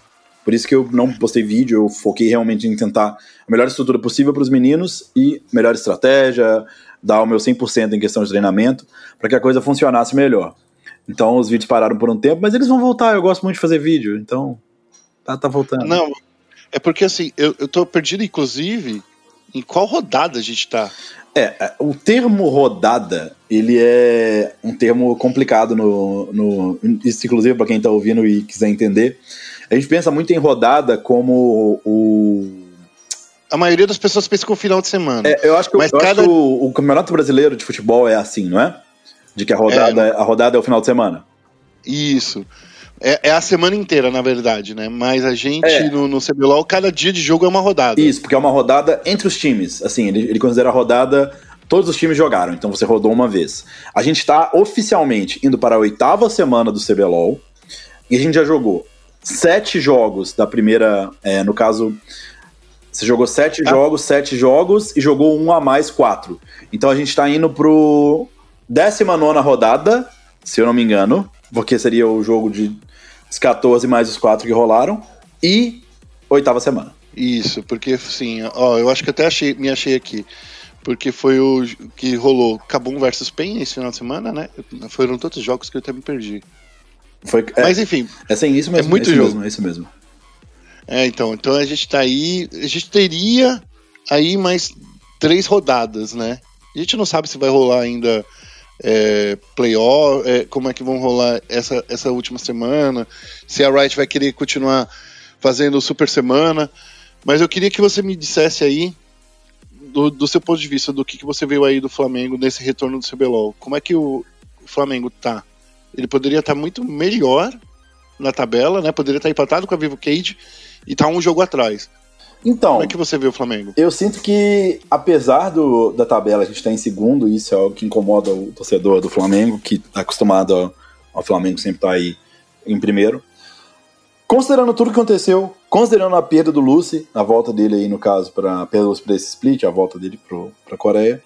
Por isso que eu não postei vídeo, eu foquei realmente em tentar a melhor estrutura possível para os meninos e melhor estratégia, dar o meu 100% em questão de treinamento, para que a coisa funcionasse melhor. Então os vídeos pararam por um tempo, mas eles vão voltar, eu gosto muito de fazer vídeo, então tá, tá voltando. Não, é porque assim, eu, eu tô perdido, inclusive, em qual rodada a gente tá. É, é, o termo rodada, ele é um termo complicado no. no isso, inclusive, para quem tá ouvindo e quiser entender. A gente pensa muito em rodada como o. A maioria das pessoas pensa com o final de semana. É, eu acho que, Mas eu acho cada- que o, o Campeonato Brasileiro de Futebol é assim, não é? De que a rodada, a rodada é o final de semana. Isso. É, é a semana inteira, na verdade, né? Mas a gente, É. no, no CBLOL, cada dia de jogo é uma rodada. Isso, porque é uma rodada entre os times. Assim, ele, ele considera a rodada. Todos os times jogaram, então você rodou uma vez. A gente tá oficialmente indo para a oitava semana do CBLOL. E a gente já jogou sete jogos da primeira. é, no caso, você jogou sete Ah. jogos, sete jogos e jogou um a mais quatro. Então a gente tá indo pro 19 rodada, se eu não me engano, porque seria o jogo de os 14 mais os quatro que rolaram. E oitava semana. Isso, porque assim, ó, eu acho que até achei, me achei aqui. Porque foi o que rolou Cabum versus PEN esse final de semana, né? Foram tantos jogos que eu até me perdi. Foi, é, Mas enfim, É sem isso mesmo. É muito isso jogo. Mesmo, é isso mesmo. é, então, então a gente tá aí, a gente teria aí mais três rodadas, né? A gente não sabe se vai rolar ainda é, playoff, é, como é que vão rolar essa, essa última semana, se a Riot vai querer continuar fazendo Super Semana. Mas eu queria que você me dissesse aí, do, do seu ponto de vista, do que, que você veio aí do Flamengo nesse retorno do CBLOL. Como é que o, o Flamengo tá? Ele poderia estar muito melhor na tabela, né? Poderia estar empatado com a Vivo Cage e tá um jogo atrás. Então, Como é que você vê o Flamengo? eu sinto que, apesar do, da tabela a gente estar em segundo, isso é algo que incomoda o torcedor do Flamengo, que tá acostumado ao, ao Flamengo sempre estar aí em primeiro. Considerando tudo que aconteceu, considerando a perda do Lucy, a volta dele aí, no caso, para esse split, a volta dele pro, pra Coreia,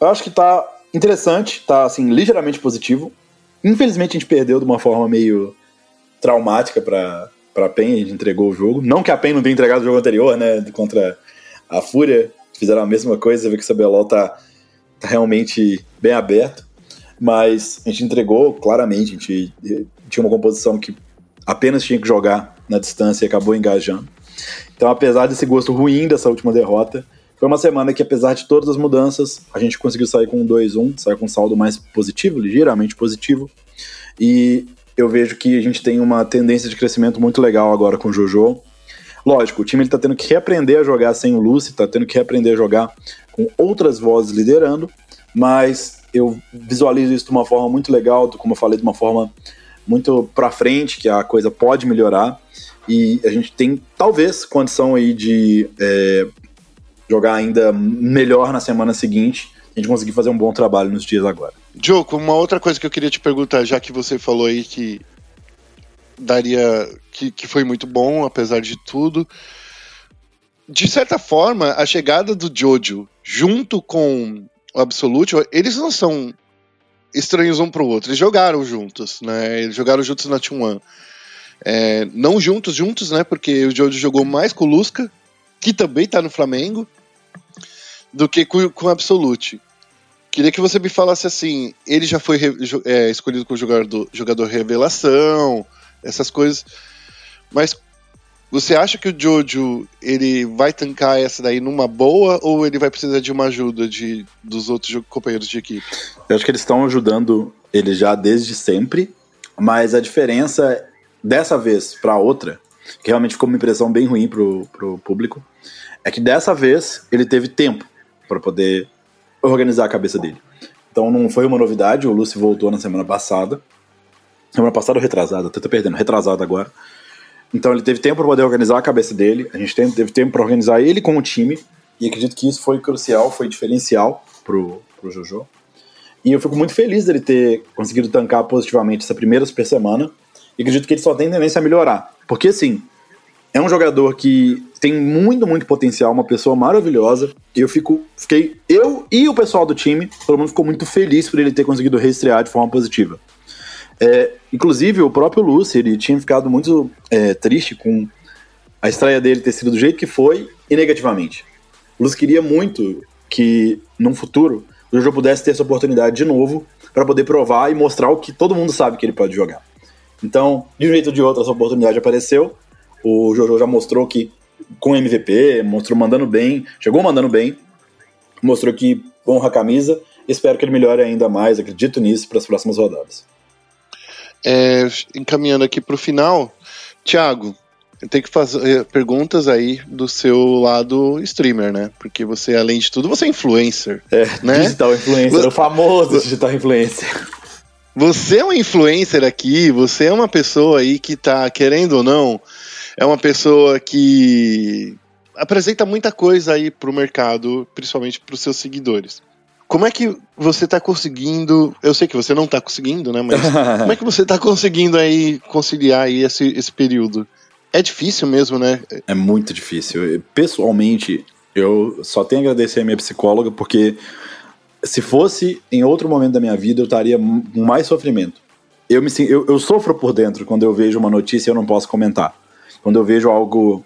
eu acho que tá interessante, tá assim, ligeiramente positivo. Infelizmente a gente perdeu de uma forma meio traumática pra, pra PEN, a gente entregou o jogo. Não que a PEN não tenha entregado o jogo anterior, né? Contra a Fúria, fizeram a mesma coisa, vê que o CBLOL tá, tá realmente bem aberto. Mas a gente entregou claramente, a gente eh, tinha uma composição que apenas tinha que jogar na distância e acabou engajando. Então, apesar desse gosto ruim dessa última derrota, foi uma semana que, apesar de todas as mudanças, a gente conseguiu sair com um 2-1, sair com um saldo mais positivo, ligeiramente positivo. E eu vejo que a gente tem uma tendência de crescimento muito legal agora com o Jojo. Lógico, o time ele tá tendo que reaprender a jogar sem o Lucy, tá tendo que reaprender a jogar com outras vozes liderando, mas eu visualizo isso de uma forma muito legal, como eu falei, de uma forma muito pra frente, que a coisa pode melhorar. E a gente tem, talvez, condição aí de é, jogar ainda melhor na semana seguinte. A gente conseguir fazer um bom trabalho nos dias agora. Diogo, uma outra coisa que eu queria te perguntar, já que você falou aí que daria. que, que foi muito bom, apesar de tudo. De certa forma, a chegada do Jojo junto com o Absolute, eles não são estranhos um pro outro. Eles jogaram juntos, né? Eles jogaram juntos na T1. É, não juntos, juntos, né? Porque o Jojo jogou mais com o Lusca, que também tá no Flamengo, do que com, com o Absolute. Queria que você me falasse assim, ele já foi é, escolhido como jogador, jogador revelação, essas coisas, mas Você acha que o Jojo ele vai tancar essa daí numa boa ou ele vai precisar de uma ajuda de, dos outros companheiros de equipe? Eu acho que eles estão ajudando ele já desde sempre, mas a diferença dessa vez para outra, que realmente ficou uma impressão bem ruim pro, pro público, é que dessa vez ele teve tempo para poder organizar a cabeça dele. Então não foi uma novidade, o Lucy voltou na semana passada. Semana passada ou retrasada, até tô perdendo, retrasada agora. Então ele teve tempo para poder organizar a cabeça dele, a gente teve tempo para organizar ele com o time, e acredito que isso foi crucial, foi diferencial pro, pro Jojo. E eu fico muito feliz dele ter conseguido tancar positivamente essa primeira super semana, e acredito que ele só tem tendência a melhorar. Porque assim, é um jogador que tem muito, muito potencial, uma pessoa maravilhosa. E eu fico, fiquei, eu e o pessoal do time, todo mundo ficou muito feliz por ele ter conseguido reestrear de forma positiva. É, inclusive, o próprio Lúcio, ele tinha ficado muito é, triste com a estreia dele ter sido do jeito que foi e negativamente. O Lúcio queria muito que, num futuro, o Jojo pudesse ter essa oportunidade de novo para poder provar e mostrar o que todo mundo sabe que ele pode jogar. Então, de um jeito ou de outro, essa oportunidade apareceu. O Jojo já mostrou que com MVP, mostrou mandando bem, chegou mandando bem, mostrou que honra a camisa. Espero que ele melhore ainda mais, acredito nisso para as próximas rodadas. É, encaminhando aqui para o final, Thiago, tem que fazer perguntas aí do seu lado streamer, né? Porque você, além de tudo, você é influencer. É, né? digital influencer, você, o famoso digital influencer. Você é um influencer aqui, você é uma pessoa aí que tá, querendo ou não, é uma pessoa que apresenta muita coisa aí pro mercado, principalmente para os seus seguidores. Como é que você está conseguindo? Eu sei que você não está conseguindo, né? Mas como é que você está conseguindo aí conciliar aí esse, esse período? É difícil mesmo, né? É muito difícil. Pessoalmente, eu só tenho a agradecer a minha psicóloga, porque se fosse em outro momento da minha vida, eu estaria com mais sofrimento. Eu, me, eu, eu sofro por dentro quando eu vejo uma notícia e eu não posso comentar. Quando eu vejo algo,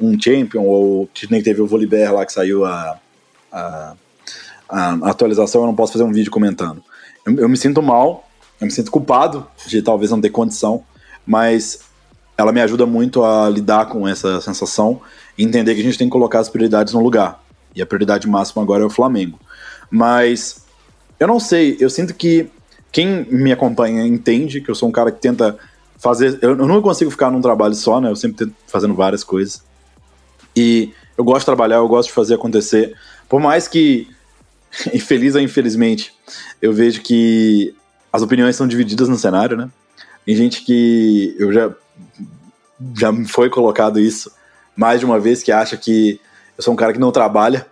um champion, ou que nem teve o Volibear lá que saiu a, a, a, atualização, eu não posso fazer um vídeo comentando. Eu, eu me sinto mal, eu me sinto culpado de talvez não ter condição, mas ela me ajuda muito a lidar com essa sensação e entender que a gente tem que colocar as prioridades no lugar. E a prioridade máxima agora é o Flamengo. Mas eu não sei, eu sinto que quem me acompanha entende que eu sou um cara que tenta fazer. Eu, eu não consigo ficar num trabalho só, né? Eu sempre tento fazendo várias coisas. E eu gosto de trabalhar, eu gosto de fazer acontecer. Por mais que, infeliz ou infelizmente, eu vejo que as opiniões são divididas no cenário, né? Tem gente que eu já já foi colocado isso mais de uma vez que acha que eu sou um cara que não trabalha.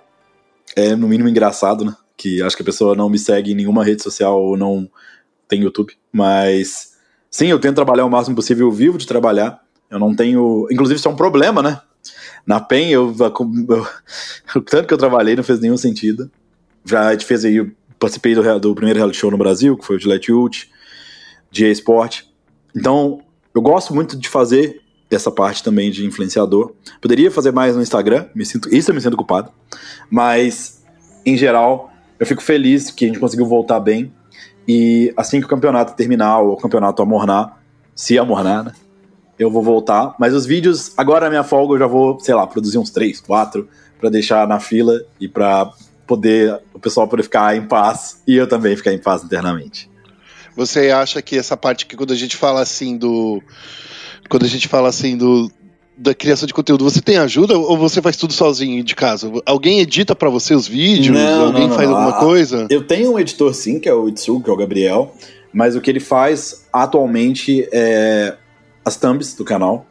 É no mínimo engraçado, né? Que acho que a pessoa não me segue em nenhuma rede social ou não tem YouTube, mas Sim, eu tento trabalhar o máximo possível, eu vivo de trabalhar. Eu não tenho. Inclusive, isso é um problema, né? Na PEN, eu, eu, o tanto que eu trabalhei não fez nenhum sentido. Já gente fez aí, participei do, do primeiro reality show no Brasil, que foi o Gillette Ult, de esporte. Então, eu gosto muito de fazer essa parte também de influenciador. Poderia fazer mais no Instagram, me sinto, isso eu me sinto culpado. Mas, em geral, eu fico feliz que a gente conseguiu voltar bem. E assim que o campeonato terminar, ou o campeonato amornar, se amornar, né? Eu vou voltar. Mas os vídeos, agora na minha folga, eu já vou, sei lá, produzir uns três, quatro, para deixar na fila e para poder o pessoal poder ficar em paz e eu também ficar em paz internamente. Você acha que essa parte que quando a gente fala assim do quando a gente fala assim do da criação de conteúdo, você tem ajuda ou você faz tudo sozinho de casa? Alguém edita para você os vídeos? Não, Alguém não, não. faz alguma Ah, coisa? Eu tenho um editor sim, que é o Itsu, que é o Gabriel, mas o que ele faz atualmente é as thumbs do canal.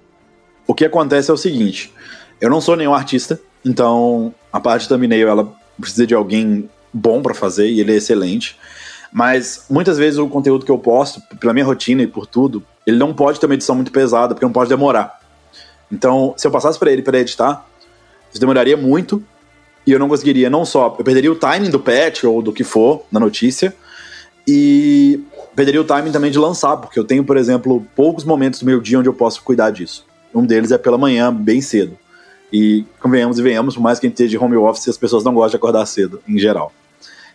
O que acontece é o seguinte, eu não sou nenhum artista, então a parte thumbnail ela precisa de alguém bom para fazer e ele é excelente. Mas muitas vezes o conteúdo que eu posto, pela minha rotina e por tudo, ele não pode ter uma edição muito pesada, porque não pode demorar. Então, se eu passasse para ele para editar, isso demoraria muito e eu não conseguiria, não só, eu perderia o timing do patch ou do que for na notícia e perderia o timing também de lançar, porque eu tenho, por exemplo, poucos momentos do meu dia onde eu posso cuidar disso. Um deles é pela manhã, bem cedo. E convenhamos e venhamos, por mais que a gente esteja de home office, as pessoas não gostam de acordar cedo, em geral.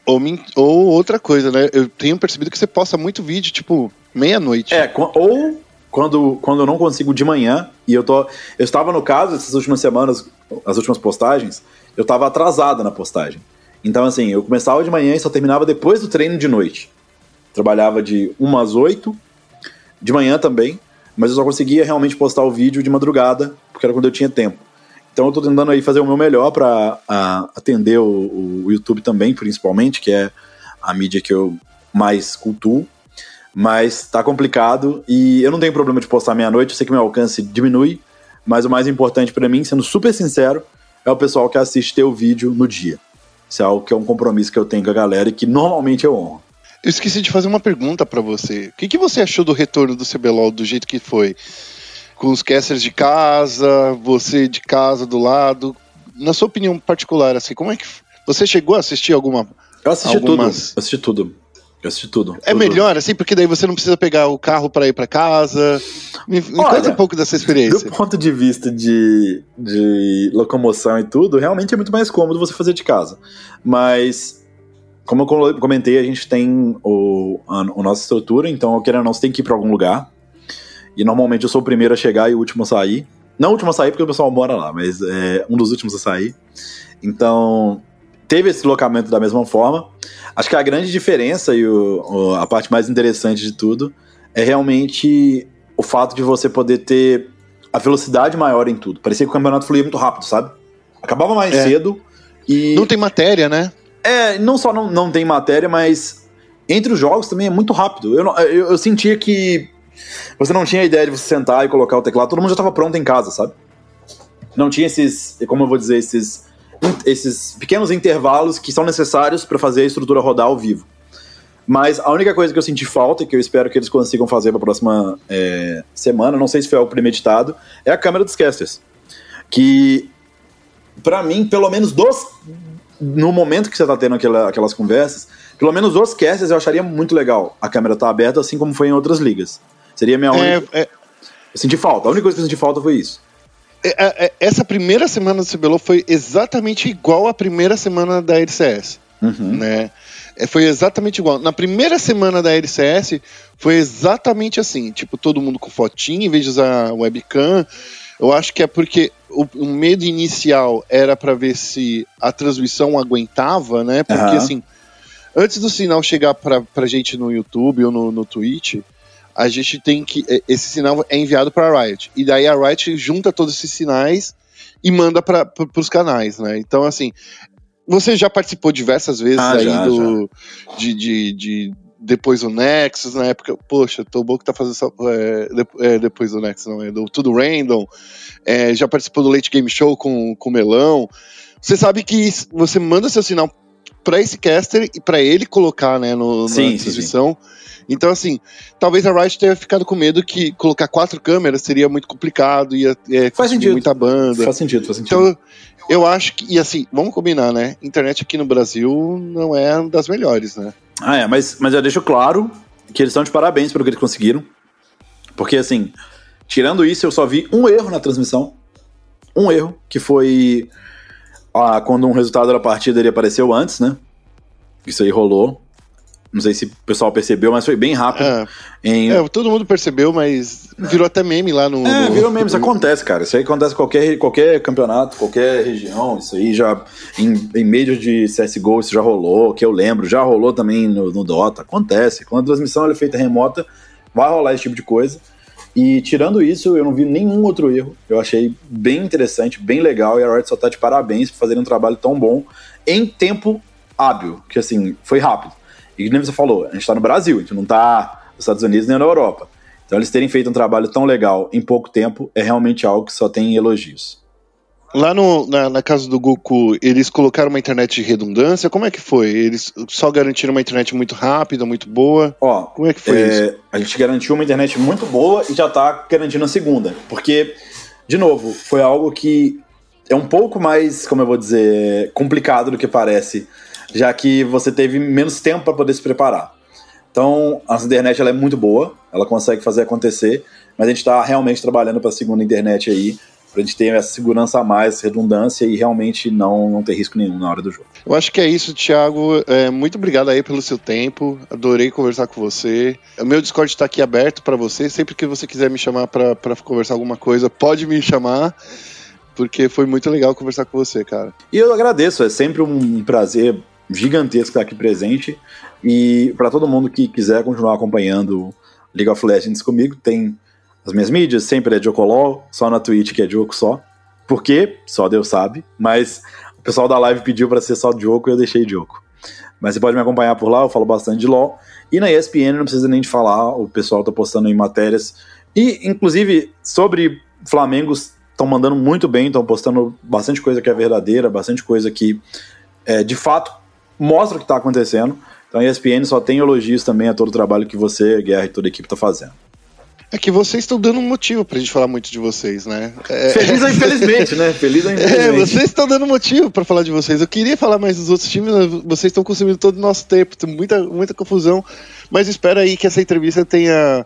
Ou, ou outra coisa, né? Eu tenho percebido que você posta muito vídeo, tipo, meia-noite. É, ou quando, quando eu não consigo de manhã, e eu tô. Eu estava no caso, essas últimas semanas, as últimas postagens, eu estava atrasado na postagem. Então, assim, eu começava de manhã e só terminava depois do treino de noite. Trabalhava de umas oito, de manhã também, mas eu só conseguia realmente postar o vídeo de madrugada, porque era quando eu tinha tempo. Então eu tô tentando aí fazer o meu melhor para atender o, o, YouTube também, principalmente, que é a mídia que eu mais cultuo. Mas tá complicado e eu não tenho problema de postar meia-noite, eu sei que meu alcance diminui, mas o mais importante para mim, sendo super sincero, é o pessoal que assiste teu vídeo no dia. Isso é algo que é um compromisso que eu tenho com a galera e que normalmente eu honro. Eu esqueci de fazer uma pergunta para você. O que, que você achou do retorno do CBLOL do jeito que foi? Com os casters de casa, você de casa do lado. Na sua opinião particular, assim, como é que. Você chegou a assistir alguma. Eu assisti algumas... tudo. Eu assisti tudo. Eu assisti tudo. É tudo. melhor, assim, porque daí você não precisa pegar o carro para ir para casa. Me, me Olha, conta um pouco dessa experiência. Do ponto de vista de, de locomoção e tudo, realmente é muito mais cômodo você fazer de casa. Mas, como eu comentei, a gente tem o, a, a nossa estrutura, então, querendo ou não, você tem que ir para algum lugar. E normalmente eu sou o primeiro a chegar e o último a sair. Não o último a sair porque o pessoal mora lá, mas é um dos últimos a sair. Então, teve esse deslocamento da mesma forma. Acho que a grande diferença e o, o, a parte mais interessante de tudo é realmente o fato de você poder ter a velocidade maior em tudo. Parecia que o campeonato fluía muito rápido, sabe? Acabava mais é. cedo e. Não tem matéria, né? É, não só não, não tem matéria, mas entre os jogos também é muito rápido. Eu, eu, eu sentia que você não tinha a ideia de você sentar e colocar o teclado, todo mundo já estava pronto em casa, sabe? Não tinha esses, como eu vou dizer, esses esses pequenos intervalos que são necessários para fazer a estrutura rodar ao vivo. Mas a única coisa que eu senti falta, e que eu espero que eles consigam fazer para a próxima é, semana, não sei se foi algo premeditado, é a câmera dos casters. Que, para mim, pelo menos dos. No momento que você está tendo aquela, aquelas conversas, pelo menos dos casters eu acharia muito legal a câmera estar tá aberta, assim como foi em outras ligas. Seria minha é, única. É... Eu senti falta. A única coisa que eu senti falta foi isso. É, é, é, essa primeira semana do CBLOL foi exatamente igual à primeira semana da LCS. Uhum. Né? Foi exatamente igual. Na primeira semana da LCS foi exatamente assim. Tipo, todo mundo com fotinho em vez de usar webcam. Eu acho que é porque o, o medo inicial era para ver se a transmissão aguentava, né? Porque uhum. assim, antes do sinal chegar pra, pra gente no YouTube ou no, no Twitch, a gente tem que. É, esse sinal é enviado para a Riot. E daí a Riot junta todos esses sinais e manda para os canais, né? Então, assim, você já participou diversas vezes ah, aí já, do. Já. De, de, de, depois do Nexus, na época, poxa, tô bom que tá fazendo só, é, é, depois do Nexus, não é? Do Tudo Random, é, já participou do Late Game Show com, com o Melão. Você sabe que você manda seu sinal para esse caster e para ele colocar, né, no, sim, na transmissão. Sim, sim. Então, assim, talvez a Riot tenha ficado com medo que colocar quatro câmeras seria muito complicado, ia é, faz sentido. muita banda. Faz sentido, faz sentido. Então, eu acho que, e assim, vamos combinar, né? Internet aqui no Brasil não é das melhores, né? Ah, é, mas, mas eu deixo claro que eles estão de parabéns pelo que eles conseguiram. Porque, assim, tirando isso, eu só vi um erro na transmissão. Um erro, que foi ah, quando um resultado da partida ele apareceu antes, né? Isso aí rolou. Não sei se o pessoal percebeu, mas foi bem rápido. É, em... é todo mundo percebeu, mas virou até meme lá no. É, no... virou meme, isso acontece, cara. Isso aí acontece em qualquer, qualquer campeonato, qualquer região. Isso aí já. Em, em meios de CSGO isso já rolou, que eu lembro, já rolou também no, no Dota. Acontece. Quando a transmissão é feita remota, vai rolar esse tipo de coisa. E tirando isso, eu não vi nenhum outro erro. Eu achei bem interessante, bem legal, e a Riot só tá de parabéns por fazerem um trabalho tão bom em tempo hábil, que assim, foi rápido. E nem você falou, a gente tá no Brasil, a gente não tá nos Estados Unidos nem na Europa. Então eles terem feito um trabalho tão legal em pouco tempo é realmente algo que só tem elogios. Lá no, na, na, casa do Goku, eles colocaram uma internet de redundância? Como é que foi? Eles só garantiram uma internet muito rápida, muito boa? Ó, como é que foi é, isso? A gente garantiu uma internet muito boa e já tá garantindo a segunda. Porque, de novo, foi algo que é um pouco mais, como eu vou dizer, complicado do que parece, já que você teve menos tempo para poder se preparar. Então, a internet ela é muito boa, ela consegue fazer acontecer, mas a gente está realmente trabalhando para a segunda internet aí Pra gente ter essa segurança a mais, redundância e realmente não, não ter risco nenhum na hora do jogo. Eu acho que é isso, Thiago. É, muito obrigado aí pelo seu tempo. Adorei conversar com você. O meu Discord está aqui aberto para você. Sempre que você quiser me chamar para conversar alguma coisa, pode me chamar. Porque foi muito legal conversar com você, cara. E eu agradeço, é sempre um prazer gigantesco estar aqui presente. E para todo mundo que quiser continuar acompanhando League of Legends comigo, tem as minhas mídias, sempre é Jocolol, só na Twitch que é Joco só. Por quê? Só Deus sabe. Mas o pessoal da live pediu para ser só Joco e eu deixei Joco. Mas você pode me acompanhar por lá, eu falo bastante de LoL. E na ESPN não precisa nem de falar, o pessoal tá postando em matérias. E, inclusive, sobre Flamengo, estão mandando muito bem, estão postando bastante coisa que é verdadeira, bastante coisa que, é, de fato, mostra o que está acontecendo. Então a ESPN só tem elogios também a todo o trabalho que você, Guerra e toda a equipe está fazendo. É que vocês estão dando um motivo pra gente falar muito de vocês, né? É... Feliz ou infelizmente, né? Feliz ou É, infelizmente. vocês estão dando motivo pra falar de vocês. Eu queria falar mais dos outros times, mas vocês estão consumindo todo o nosso tempo, tem muita, muita confusão. Mas espero aí que essa entrevista tenha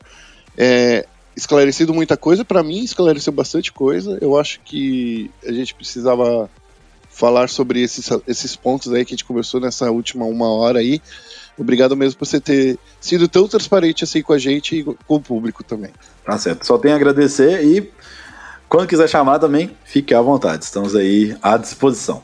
é, esclarecido muita coisa. Pra mim, esclareceu bastante coisa. Eu acho que a gente precisava falar sobre esses, esses pontos aí que a gente conversou nessa última uma hora aí. Obrigado mesmo por você ter sido tão transparente assim com a gente e com o público também. Tá certo. Só tenho a agradecer e quando quiser chamar também, fique à vontade. Estamos aí à disposição.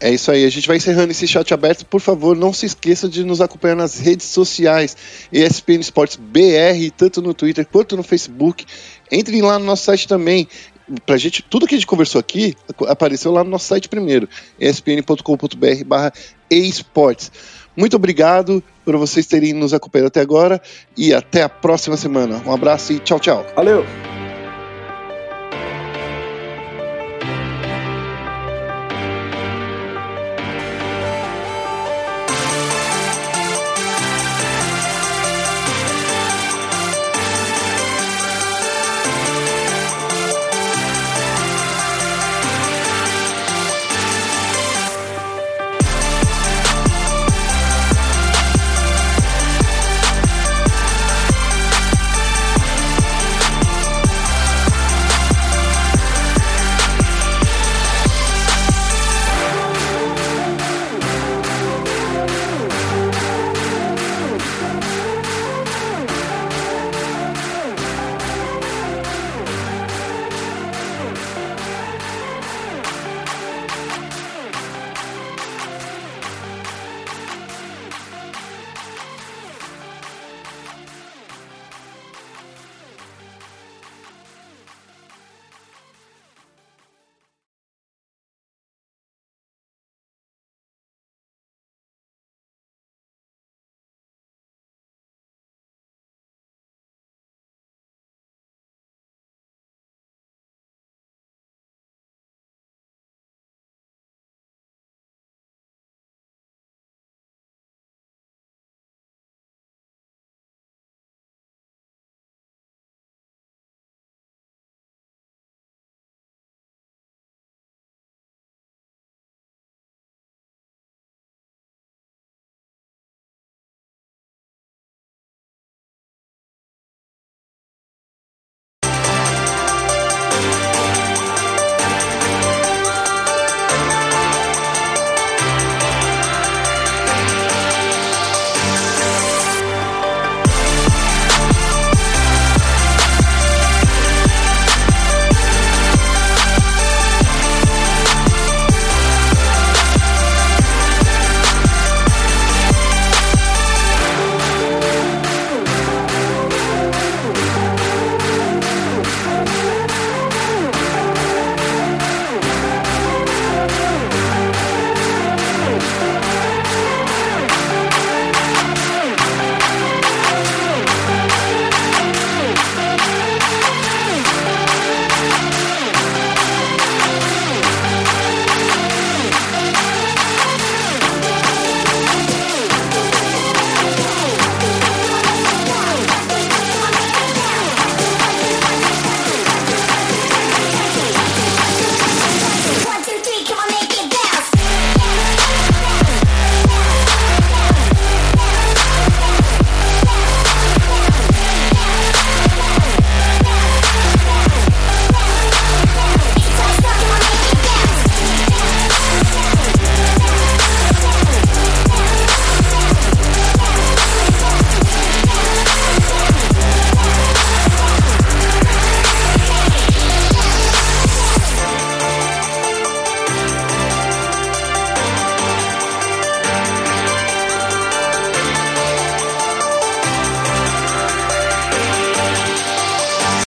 É isso aí, a gente vai encerrando esse chat aberto. Por favor, não se esqueça de nos acompanhar nas redes sociais, ESPN Esportes BR, tanto no Twitter quanto no Facebook. Entrem lá no nosso site também. Pra gente, tudo que a gente conversou aqui apareceu lá no nosso site primeiro, espn.com.br barra esportes. Muito obrigado por vocês terem nos acompanhado até agora e até a próxima semana. Um abraço e tchau, tchau. Valeu!